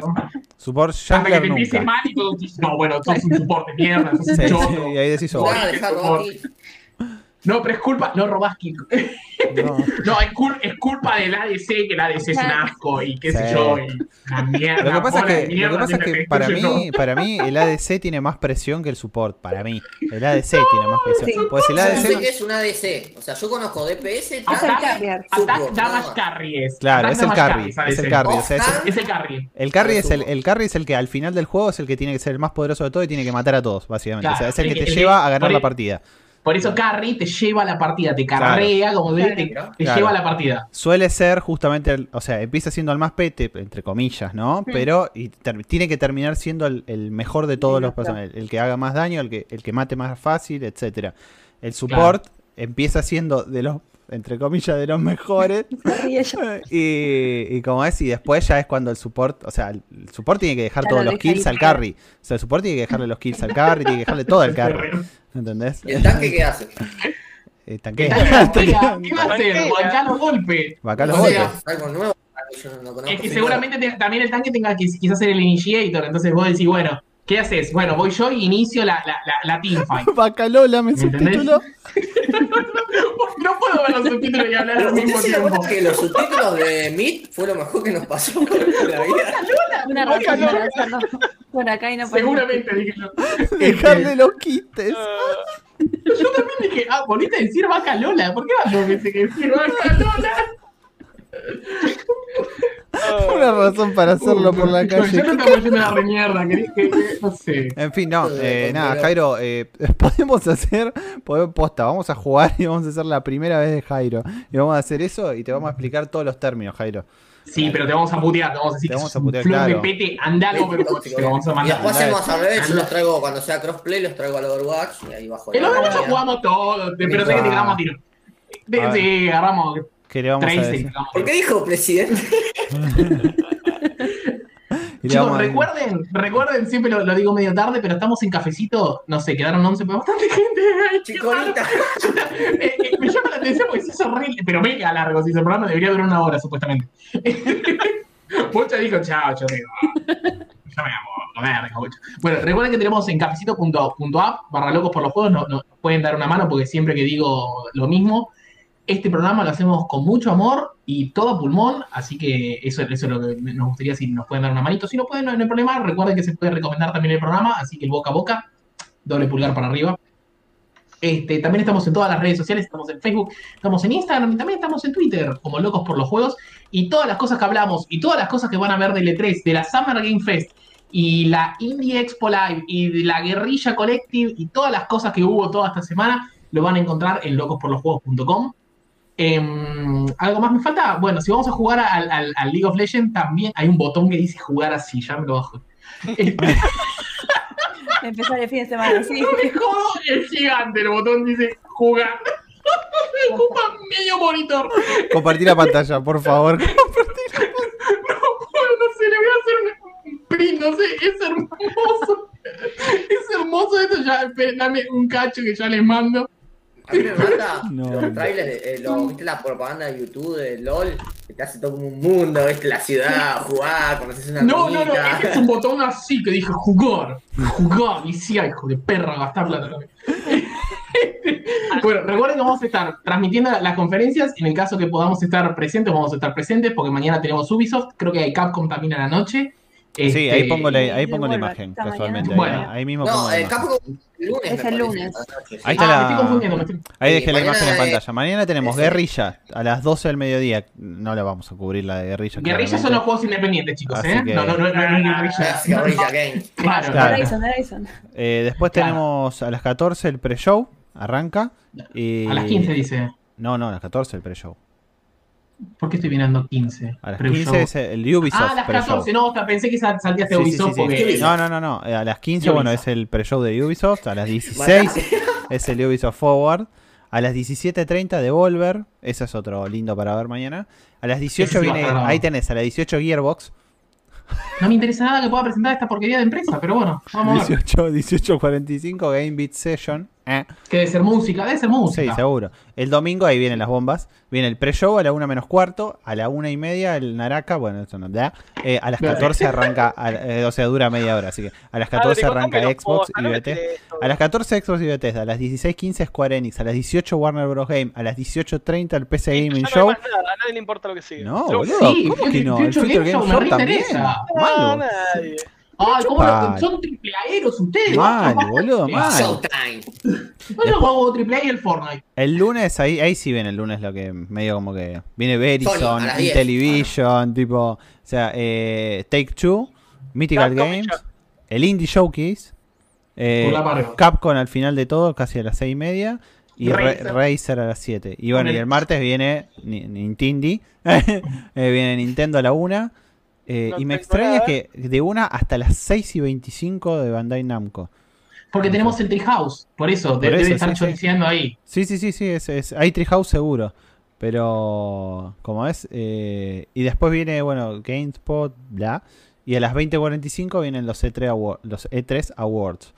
Support Hasta que te empiece nunca. mal y todo dices, no, bueno, sos un support de mierda, sos un Sí, choto. sí, y ahí decís, oh, Nada, dejá robar aquí. No, pero es culpa, no robás kill. no. No, es, cul- es culpa del ADC, que el ADC es un asco y qué sé Sí. yo, y la mierda. Lo que pasa es que, lo que, pasa es que para, mí, para mí el ADC tiene más presión que el support. Para mí. El ADC tiene más presión. Sí. Pues el Yo no sé ADC. es un ADC. O sea, yo conozco DPS, Es el Attack, damage nada más. carry es. Claro, es el carry. es el carry. Es el- carry. El carry es el, el carry es el que al final del juego es el que tiene que ser el más poderoso de todo y tiene que matar a todos, básicamente. Claro, o sea, es el que te lleva a ganar la el- partida. Por eso carry te lleva a la partida, te carrea, como te, te, Claro. te Claro. lleva a la partida. Suele ser justamente, el- o sea, empieza siendo el más pete, entre comillas, ¿no? Pero y ter- tiene que terminar siendo el, el mejor de todos los personajes. El que haga más daño, el que, el que mate más fácil, etcétera. El support empieza siendo de los, entre comillas, de los mejores. Y, y como es, y después ya es cuando el support, o sea, el el support tiene que dejar Ya todos lo los kills al carry. O sea, el support tiene que dejarle los kills al carry, tiene que dejarle todo al carry. ¿Entendés? ¿Y el tanque qué hace? Eh, ¿Qué tanquea. ¿Qué va a hacer? Bancar los golpes. Los algo nuevo. no conozco. Es que seguramente te- también el tanque tenga que quizás ser el initiator, entonces vos decís, bueno, ¿qué haces? Bueno, voy yo y inicio la, la, la, la teamfight. Bacalola me ¿Me subtituló. No puedo ver los subtítulos y hablar al ¿Usted mismo tiempo. que los subtítulos de Meet fue lo mejor que nos pasó en la vida? Una razón para hacerlo por acá y no por Seguramente dije yo. Dejarle los quites. Yo también dije, ah, volviste a decir vaca Lola. ¿Por qué vas a decir que decir vaca Lola? Una razón para hacerlo por la Yo calle. yendo a la remierda, que, que, que- no sé. En fin, no, eh, Eh, nada, Jairo, eh, podemos hacer, podemos, posta, vamos a jugar y vamos a hacer la primera vez de Jairo. Y vamos a hacer eso y te vamos a explicar todos los términos, Jairo. Sí, pero te vamos a putear, te vamos a decir Te vamos a putear, flor claro. de pete, te vamos a Y después hacemos al revés, yo los traigo cuando sea crossplay, los traigo al Overwatch y ahí bajo El Overwatch jugamos todos, pero sé que te agarramos a tiro. Sí, agarramos ¿Qué le vamos a decir? ¿Por qué dijo presidente? Chicos, recuerden, recuerden, siempre lo, lo digo medio tarde, pero estamos en cafecito, no sé, quedaron 11, pero bastante gente. Ay, Chicolita. Eh, eh, me llama la atención porque se hizo re, pero mega largo, si el programa debería durar una hora, supuestamente. Pocha dijo, chao, yo voy. Yo me voy, a comer. Bueno, recuerden que tenemos en cafecito.app, barra locos por los juegos, nos no, pueden dar una mano porque siempre que digo lo mismo, este programa lo hacemos con mucho amor y todo pulmón, así que eso, eso es lo que nos gustaría si nos pueden dar una manito. Si no pueden, no hay problema. Recuerden que se puede recomendar también el programa, así que el boca a boca, doble pulgar para arriba. Este, también estamos en todas las redes sociales, estamos en Facebook, estamos en Instagram y también estamos en Twitter, como locos por los juegos. Y todas las cosas que hablamos y todas las cosas que van a ver del E3, de la Summer Game Fest y la Indie Expo Live y de la Guerrilla Collective y todas las cosas que hubo toda esta semana, lo van a encontrar en locosporlosjuegos.com. Em, ¿Algo más me falta? Bueno, si vamos a jugar al, al- al League of Legends, también hay un botón que dice jugar así, ya me lo bajo. Empezar el fin de semana, sí. no me jodo, es gigante, el botón dice jugar. Me ocupa medio monitor. Compartir la pantalla, por favor. No puedo, no sé, le voy a hacer un, un print, no sé, es hermoso. Es hermoso esto, ya, esperen, dame un cacho que ya les mando. A mí me mata No. los trailers, de, eh, lo- ¿viste la propaganda de YouTube de LOL? Que te hace todo como un mundo, ¿viste? La ciudad, jugar, conoces una No, no, no, este es un botón así que dije jugar, jugar, y sí, ay, hijo de perra, gastar plata también. bueno, recuerden que vamos a estar transmitiendo las conferencias, en el caso que podamos estar presentes, vamos a estar presentes, porque mañana tenemos Ubisoft, creo que hay Capcom también a la noche. Sí, Este, ahí pongo la, ahí pongo la imagen, casualmente. Ahí, ahí mismo pongo No, la el el lunes. Es el lunes. Ahí está Ah, la- me estoy confundiendo, me estoy- Ahí Sí, dejé la imagen en mañana, eh, pantalla. Mañana tenemos. Guerrilla a las 12 del mediodía. No la vamos a cubrir la de Guerrilla. Guerrilla son los juegos independientes, chicos, Así ¿eh? que- No, no, no, no, Guerrilla. Guerrilla Game. Claro, Claro. Horizon, Horizon. Eh, después Claro. tenemos a las 14 el pre-show. Arranca. Y... A las 15 dice. No, no, a las 14 el pre-show. ¿Por qué estoy mirando 15? A las Pre-show. 15 es el Ubisoft Ah, a las pre-show. 14, no, hasta pensé que sal- salíaste de Sí, sí, sí, Ubisoft sí. porque. No, no, no, no. Eh, A las 15, Ubisoft. bueno, es el pre-show de Ubisoft. A las 16 es el Ubisoft Forward. A las 17.30 Devolver. Ese es otro lindo para ver mañana. A las 18 Ese sí va a viene. Ahí tenés, a las 18 Gearbox. No me interesa nada que pueda presentar esta porquería de empresa, pero bueno, vamos a ver. 18, 18.45 Game Beat Session. Eh. Que debe ser música, debe ser Sí, música. seguro. El domingo ahí vienen las bombas. Viene el pre-show a la 1 menos cuarto. A la 1 y media el Naraka. Bueno, eso no da. Eh, a las 14 arranca. a- eh, o sea, dura media hora. Así que a las 14 Dale, arranca contame Xbox y Bethesda. esto. A las 14 Xbox y Bethesda. A las 16.15 Square Enix. A las 18 Warner Bros. Game. A las 18.30 el PC Gaming no Show. nada, a nadie le importa lo que sigue. No, boludo. Sí, ¿Cómo que no? El Future Game Show también. No, Malo. nadie. Ay, ¿cómo lo- son triple aeros ustedes? Mal, boludo, mal. Showtime. Yo juego triple A y el Fortnite. El lunes, ahí, ahí sí viene el lunes lo que medio como que. Viene Verizon, a las 10. Intellivision, tipo. O sea, eh, Take Two, Mythical Capcom Games, el Indie Showcase, eh. Capcom al final de todo, casi a las 6 y media. Y Ra- Razer. Razer a las 7. Y bueno, y el- martes viene Ni- Nintendo. eh, viene Nintendo a la 1. Eh, No y me extraña nada. que de una hasta las 6 y 25 de Bandai Namco. Porque tenemos el Treehouse. Por eso, Por debe eso, estar sí, ahí. Sí, sí, sí, sí, es, es, hay Treehouse seguro. Pero, como es, eh, y después viene, bueno, GameSpot, bla. Y a las 20.45 vienen los E3, Award- los E3 Awards.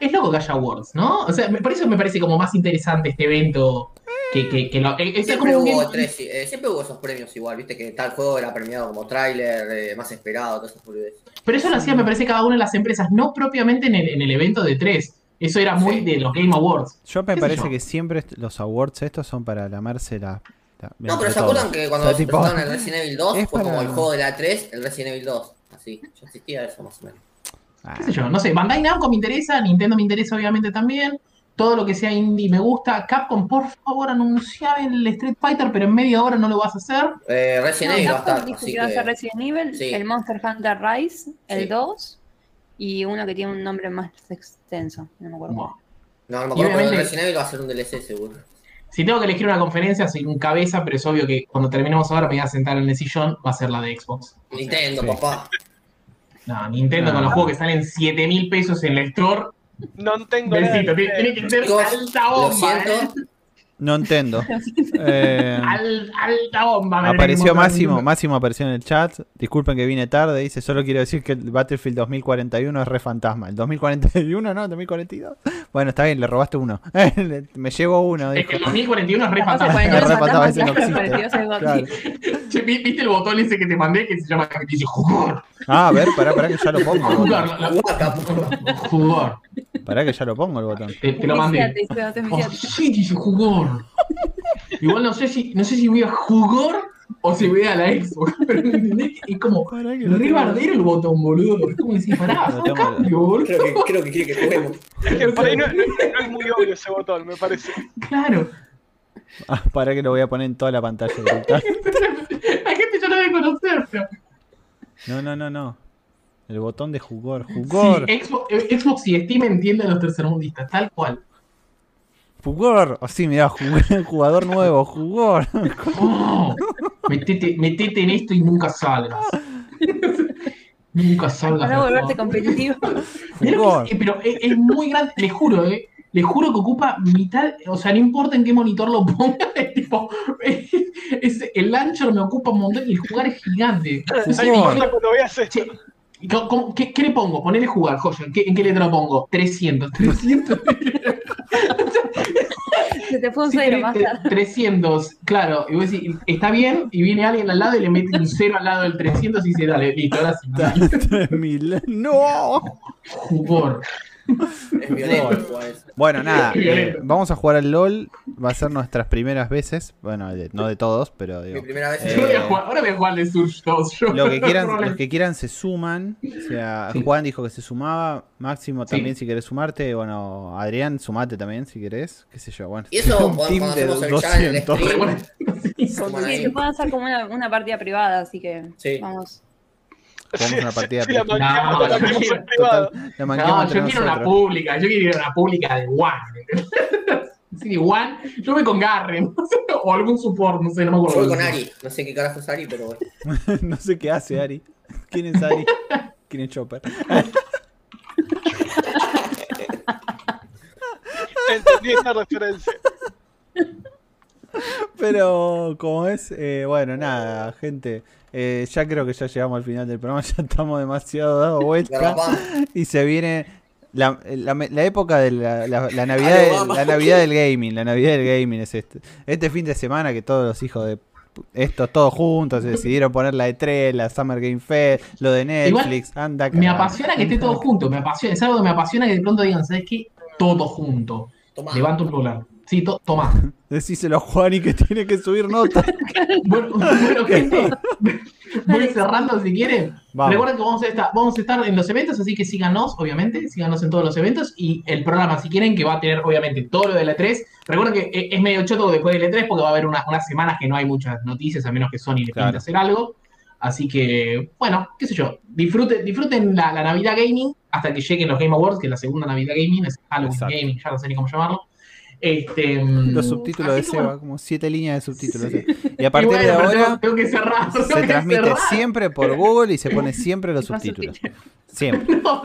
Es loco que haya awards, ¿no? O sea, por eso me parece como más interesante este evento. Que, que, que eh, es Siempre como hubo, tres, eh, siempre hubo esos premios igual, viste que tal juego era premiado como tráiler, eh, más esperado, todas esas boludeces. Pero eso lo hacía, me parece, cada una de las empresas, no propiamente en el, en el evento de tres. Eso era muy Sí. de los Game Awards. Yo me ¿Qué sé parece yo? que siempre los awards estos son para lamerse la... la- No, pero ¿se acuerdan que cuando O sea, se tipo- presentaron el Resident Evil 2 es fue como el juego de la 3, el Resident Evil 2? Así, ya existía eso más o menos. Ah, ¿Qué sé yo? No sé, Bandai Namco me interesa, Nintendo me interesa obviamente también. Todo lo que sea indie me gusta. Capcom, por favor, anuncia el Street Fighter, pero en media hora no lo vas a hacer. Eh, Resident No, Evil va a Capcom estar, dijo así que va a ser que... Resident Evil, Sí. el Monster Hunter Rise, el Sí. 2 y uno que tiene un nombre más extenso, no me acuerdo. Buah. No, no me acuerdo, pero el Resident Evil va a ser un DLC seguro. Si tengo que elegir una conferencia, soy un cabeza, pero es obvio que cuando terminemos ahora me voy a sentar en el sillón, va a ser la de Xbox. Nintendo, Sí. papá. No, Nintendo con los juegos que salen 7 mil pesos en el store. No tengo nada. Besito, tiene, que ser alta Lo bomba. siento, ¿eh? No entiendo. Eh, Al- alta bomba. me apareció Máximo. Máximo apareció en el chat. Disculpen que vine tarde, dice, solo quiero decir que el Battlefield 2041 es re fantasma. ¿El 2041 no? ¿2042? Bueno, está bien, le robaste uno. Me llevo uno, Es que el 2041 es re el fantasma. 42 Re fantasma, ese no claro, el existe. 42 es algo Claro. así. Che, ¿vi- ¿Viste el botón ese que te mandé que se llama que dice jugar? Ah, a ver, pará, pará que ya lo pongo. el Jugar, botón. la- Guaca, la- jugar. Pará que ya lo pongo el botón. Te, te lo mandé. Oh, sí, dice jugar. Igual no sé si, no sé si voy a jugar o si voy a la Xbox. Pero ¿me entendés? Es como Pará que lo re tengo. bardero el botón, boludo. Es como decir, pará, Lo tengo- cambio, boludo. creo que, creo que quiere que juguemos. Que por ahí no, no- no es muy obvio ese botón, me parece. Claro. Ah, pará que lo voy a poner en toda la pantalla. Hay gente ya no debe conocer, pero. No, no, no, no. El botón de jugor. Jugor. Sí, Xbox, eh, Xbox y Steam entienden a los tercermundistas, tal cual. Jugor. Oh, sí, mirá, jug- jugador nuevo. Jugor. Oh, metete, metete en esto y nunca salgas. nunca salgas. Para volverte competitivo. Es, pero es, es muy grande, le juro, eh. Le juro que ocupa mitad, o sea, no importa en qué monitor lo ponga, es tipo, es- es- el launcher me ocupa un montón y el jugar es gigante. No Sí, importa cuando veas esto. Che, ¿cómo- cómo- ¿Qué, qué le pongo? Ponele jugar, joya. ¿En qué, en qué letra lo pongo? 300. 300. Se te fue un Sí, cero más tre- tarde. 300, claro. Y vos decís, está bien, y viene alguien al lado y le mete un cero al lado del 300 y dice, dale, listo, ahora sí. 3000. No. Jugor. Es violento. Bueno, nada. Eh, vamos a jugar al LOL. Va a ser nuestras primeras veces. Bueno, de- no de todos, pero digo. Mi primera vez Eh, Yo voy a jugar- ahora voy a jugar de Surge 2. Yo. Lo que quieran, los que quieran se suman. O sea, Sí. Juan dijo que se sumaba. Máximo Sí. también si querés sumarte. Bueno, Adrián, sumate también si querés. Qué sé yo. Bueno, Y eso, un cuando, team cuando de hacemos el chat en el 200. stream, suman Sí, ahí. se pueden hacer como una, una partida privada, así que Sí. vamos. Jugamos una partida Sí, la privada. manqueamos, No, la manquemos en quiero. privado. La manquemos No, yo quiero una nosotros. pública. Yo quiero ir a una pública de One. Sí, One. Yo voy con Garren. o algún support, no sé, no me Yo acuerdo. voy con Ari. No sé qué carajo es Ari, pero bueno. no sé qué hace Ari. ¿Quién es Ari? ¿Quién es Chopper? Entendí esa referencia. Pero como es, eh, bueno, nada, gente. eh, ya creo que ya llegamos al final del programa, ya estamos demasiado dados vuelta. Y se viene la, la- la época de la, la- la Navidad, de- la Navidad del gaming. La Navidad del gaming es este. Este fin de semana que todos los hijos de estos todos juntos se decidieron poner la E3, la Summer Game Fest, lo de Netflix, anda Me apasiona que esté todo junto, me apasiona, es algo que me apasiona que de pronto digan, ¿sabes qué? Todo junto. Tomá. Levanto un dólar. Sí, to- toma. Decíselo a Juani que tiene que subir notas. Bueno, bueno, gente, voy cerrando si quieren. Vamos. Recuerden que vamos a, estar, vamos a estar en los eventos, así que síganos, obviamente, síganos en todos los eventos y el programa, si quieren, que va a tener, obviamente, todo lo de la E3. Recuerden que eh, es medio choto después de la E3 porque va a haber una- unas semanas que no hay muchas noticias, a menos que Sony le Claro. hacer algo. Así que, bueno, qué sé yo, disfruten, disfruten la, la Navidad Gaming hasta que lleguen los Game Awards, que es la segunda Navidad Gaming, es Halloween Exacto. Gaming, ya no sé ni cómo llamarlo. Este, mm, Los subtítulos de Seba, como siete líneas de subtítulos. Sí. Y a partir Y bueno, de ahora tengo, tengo que cerrar. tengo se que transmite cerrar. siempre por Google y se pone siempre los subtítulos. Siempre. No,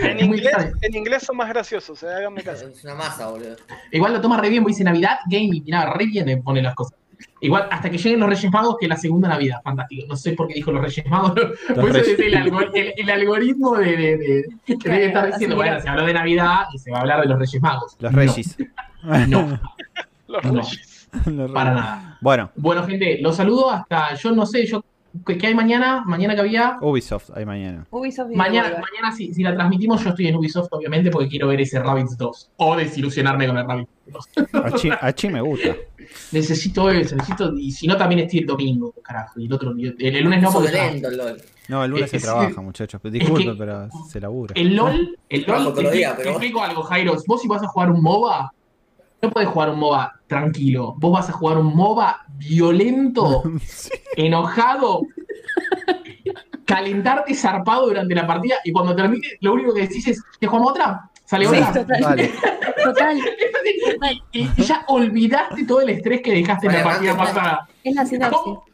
En inglés, extraño. en inglés son más graciosos, eh, háganme caso. Es una masa, boludo. Igual lo toma re bien, porque dice Navidad Gaming. Mirá, re bien le pone las cosas. Igual hasta que lleguen los Reyes Magos, que es la segunda Navidad. Fantástico. No sé por qué dijo los Reyes Magos. Por eso Reyes. es el, algor- el- el algoritmo de, de- de- que debe estar diciendo, bueno, se habló de Navidad y se va a hablar de los Reyes Magos. Los No, Regis. No, Los. Reyes. Los para nada. Bueno, Bueno, gente, los saludo hasta, yo no sé, yo ¿qué, qué hay mañana? Mañana que había. Ubisoft, ahí mañana. Ubisoft y Mañana, mañana si, si la transmitimos, yo estoy en Ubisoft, obviamente, porque quiero ver ese Rabbids 2. O desilusionarme con el Rabbids 2. A Chi, me gusta. Necesito eso, necesito. Y si no, también estoy el domingo, carajo. Y el otro el, el lunes no, porque. LOL. No, el lunes Es se trabaja, muchachos. Disculpe, que- pero se labura. El LOL, el LOL, te, los días, te pero- explico algo, Jairo. Vos si vas a jugar un MOBA, no podés jugar un MOBA tranquilo. Vos vas a jugar un MOBA violento, enojado, calentarte zarpado durante la partida y cuando termine, lo único que decís es, ¿te jugamos otra? Sale Sí, otra. total. Total. Y y ya olvidaste todo el estrés que dejaste en la partida pasada. Es la sinopsis. ¿Cómo?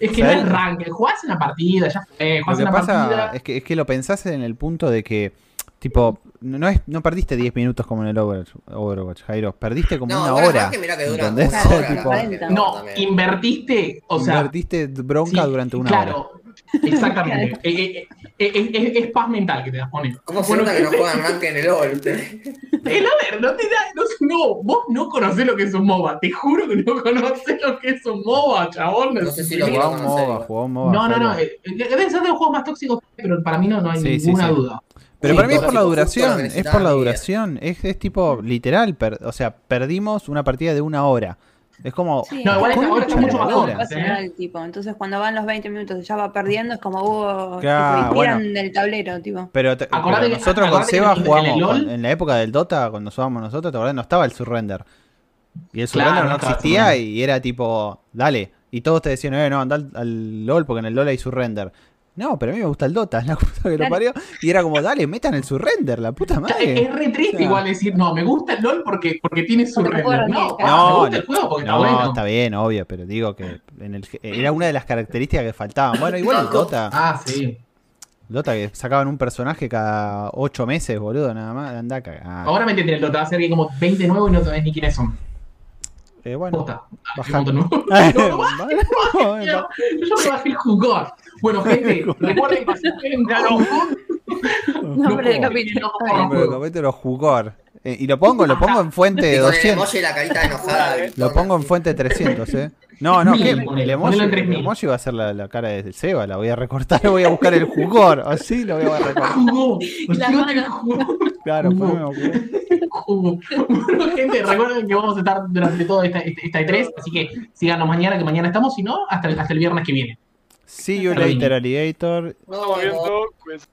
Es que no es rank, jugás una partida, ya fue, Lo jugás que una pasa partida. es que, es que lo pensás en el punto de que, tipo, no, es, no perdiste 10 minutos como en el Over- Overwatch, Jairo. Perdiste como No, una hora. mirá que dura ¿entendés? una hora. Tipo, la Tipo, verdad, No, también. invertiste, o sea, Invertiste bronca sí, durante una hora. claro, exactamente. Eh, eh, eh, eh, es, es paz mental que te das poner. ¿Cómo se Bueno, nota que no juegan rank en el LOL? El Over no te da, no, no, vos no conocés lo que es un MOBA, te juro que no conocés lo que es un MOBA, chabón. No sé si lo quiero un. MOBA, jugá un MOBA. No, no, no, deben ser de los juegos más tóxicos, pero para mí no, no hay Sí, sí, ninguna sí. duda. Pero Sí, para mí es por la duración, es por la duración, es, es tipo literal, per- o sea, perdimos una partida de una hora. Es como, Sí, No, igual esta- está mucho hora. ocupacional, tipo. Entonces cuando van los 20 minutos y ya va perdiendo, es como hubo. Claro, tipo, y tiran bueno. del tablero, tipo. pero, te- Acordate pero que- nosotros con Seba jugamos, LOL- con- en la época del Dota, cuando jugábamos nosotros, ¿te acordás? No estaba el surrender. Y el Claro, surrender no existía surrender. y era tipo, dale. Y todos te decían, eh, no, anda al, al LOL porque en el LOL hay surrender. No, pero a mí me gusta el Dota, la puta que lo parió. Y era como, dale, metan el surrender, la puta Es, madre. es re triste O sea, igual decir, no, me gusta el LOL porque, porque tiene su Porque puedo render. No, ah, me No, gusta el juego porque está No, bueno. está bien, obvio, pero digo que en el, era una de las características que faltaban. Bueno, igual el Dota, Ah, sí. Dota que sacaban un personaje cada 8 meses, boludo, nada más, anda a cagar. Ahora me entienden el Dota, va a ser que como 20 nuevos y no sabés ni quiénes son. Eh, bueno, Posta. Ah. No, no, Vale, no, Yo me bajé el jugar. Bueno, gente, recuerden que si quieren Nombre de capítulo. capítulo jugor. Eh, y lo pongo, lo pongo en fuente de Y con el 200. emoji y la carita enojada. de Lo pongo en fuente 300, eh. No, no, ponele, El emoji, ponelo en el 3000. emoji va a ser la, la cara de Seba, la voy a recortar, voy a buscar el jugor. Así lo voy a recortar. jugó. La mano. jugó. Claro, Jugó. poneme jugor. Jugó. Bueno, gente, recuerden que vamos a estar durante toda esta, esta, esta E3, así que síganos mañana, que mañana estamos, si no, hasta el, hasta el viernes que viene. See you later, alligator. Nos Estamos vemos. viendo. cuídense.